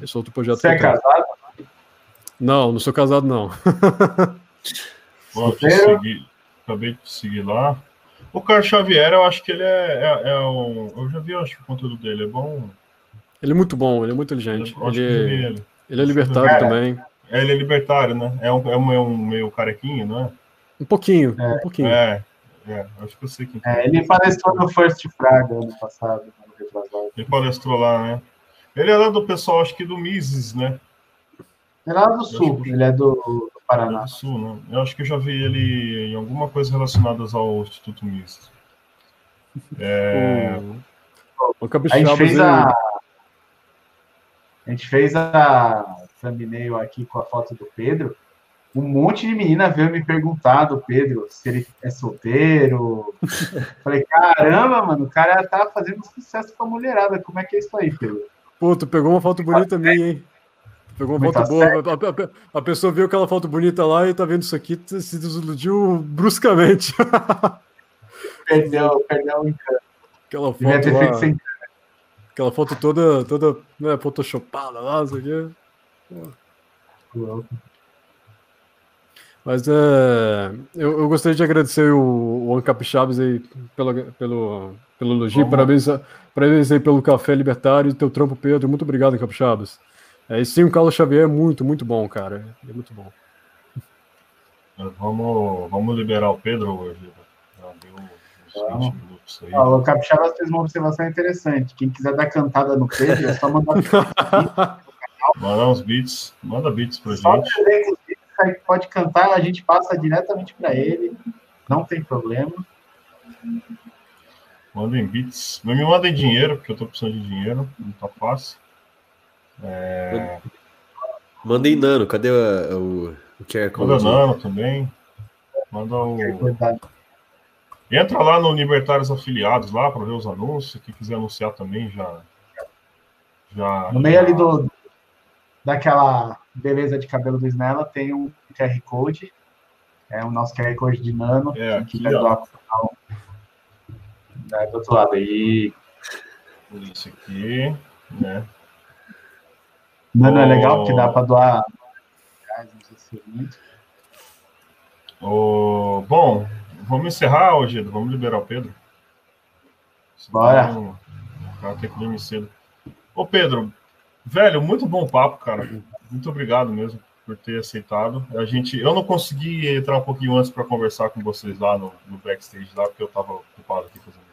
Esse é outro projeto. Você é casado? Não, não sou casado, não. *laughs* Bom, segui, acabei de seguir lá. O Carlos Xavier, eu acho que ele é, é, é um. Eu já vi acho, o conteúdo dele, é bom. Ele é muito bom, ele é muito inteligente. Ele, ele, ele, é libertário é, também. É, ele é libertário, né? É um, é um, é um meio carequinho, não é? Um pouquinho, um pouquinho. É, é, acho que eu sei quem é. Ele palestrou no First Fraga ano passado. Ele palestrou lá, né? Ele é lá do pessoal, acho que do Mises, né? Ele é lá do sul, ele é do, do Paraná. É do sul, né? Eu acho que eu já vi ele em alguma coisa relacionada ao Instituto Mises. É... O, o a gente fez a... A gente fez a thumbnail aqui com a foto do Pedro. Um monte de menina veio me perguntar do Pedro se ele é solteiro. *laughs* Falei, caramba, mano, o cara tá fazendo sucesso com a mulherada. Como é que é isso aí, Pedro? Pô, tu pegou uma foto bonita minha, hein? Pegou uma foto boa. A, a, a, pessoa viu aquela foto bonita lá e tá vendo isso aqui, se desiludiu bruscamente. *laughs* Perdeu, perdeu o encanto. Aquela foto lá. Aquela foto toda, toda né, photoshopada lá, isso aqui. Mas é, eu, eu, gostaria de agradecer o, o Ancap Chaves aí pelo, pelo, pelo elogio. Parabéns, parabéns aí pelo café libertário e teu trampo, Pedro. Muito obrigado, Ancap Chaves. É, e sim, o Carlos Xavier é muito, muito bom, cara. É muito bom. Vamos, vamos liberar o Pedro hoje. Já deu uns 20 minutos aí. o Capixaba fez uma observação interessante. Quem quiser dar cantada no Pedro, é só mandar. *laughs* mandar uns beats. Manda beats pra só gente pode cantar, a gente passa diretamente para ele, não tem problema. Mandem bits. Não me mandem dinheiro, porque eu tô precisando de dinheiro, não tá fácil. É... Mandem nano, cadê o, o, QR Code? Manda nano também. Manda o. Entra lá no Libertários Afiliados lá para ver os anúncios. Quem quiser anunciar também já. já No meio já- ali do, daquela beleza de cabelo do Snella tem um QR Code. É o nosso QR Code de nano. É, aqui, ó. doar pro canal. É, do outro lado aí. Por isso aqui, né? Nano é Oh. legal porque dá para doar. é. Ô, bom, vamos encerrar, Gido. Vamos liberar o Pedro. Senão Bora. O cara tem que dormir cedo. Ô, Pedro, velho, muito bom papo, cara. Muito obrigado mesmo por ter aceitado. A gente, eu não consegui entrar um pouquinho antes para conversar com vocês lá no, no backstage lá, porque eu tava ocupado aqui fazendo.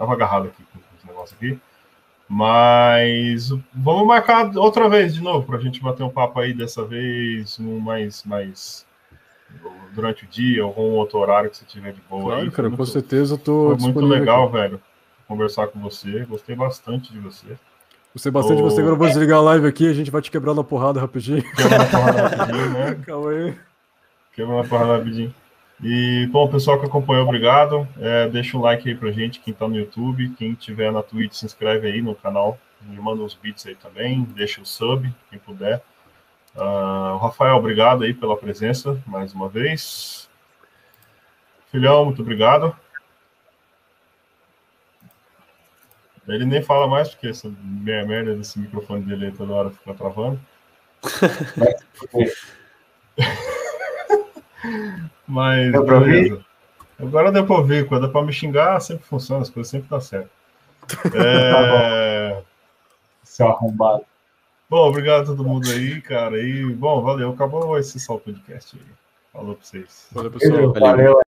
Tava agarrado aqui com os negócios aqui. Mas vamos marcar outra vez de novo para a gente bater um papo aí dessa vez, um mais mais durante o dia ou um outro horário que você tiver de boa. Claro, aí. cara, com certeza eu tô Foi muito legal, aqui. velho, conversar com você. Gostei bastante de você. Gostei bastante de você. Agora eu vou desligar a live aqui, a gente vai te quebrar na porrada rapidinho. Quebra uma porrada rapidinho, né? *laughs* Calma aí. Quebra uma porrada rapidinho. E, bom, pessoal que acompanhou, obrigado. É, deixa um like aí pra gente, quem tá no YouTube. Quem tiver na Twitch, se inscreve aí no canal. Me manda uns beats aí também. Deixa o sub, quem puder. O Rafael, obrigado aí pela presença mais uma vez. Filhão, muito obrigado. Ele nem fala mais, porque essa mer- merda desse microfone dele toda hora fica travando. *laughs* Mas. Deu pra ouvir? Agora deu pra ouvir. Quando é pra me xingar, sempre funciona, as coisas sempre dão certo. *laughs* É... Seu arrombado. bom, obrigado a todo mundo aí, cara. E, bom, valeu. Acabou esse só o podcast aí. Falou pra vocês. Valeu, pessoal. Valeu. Valeu.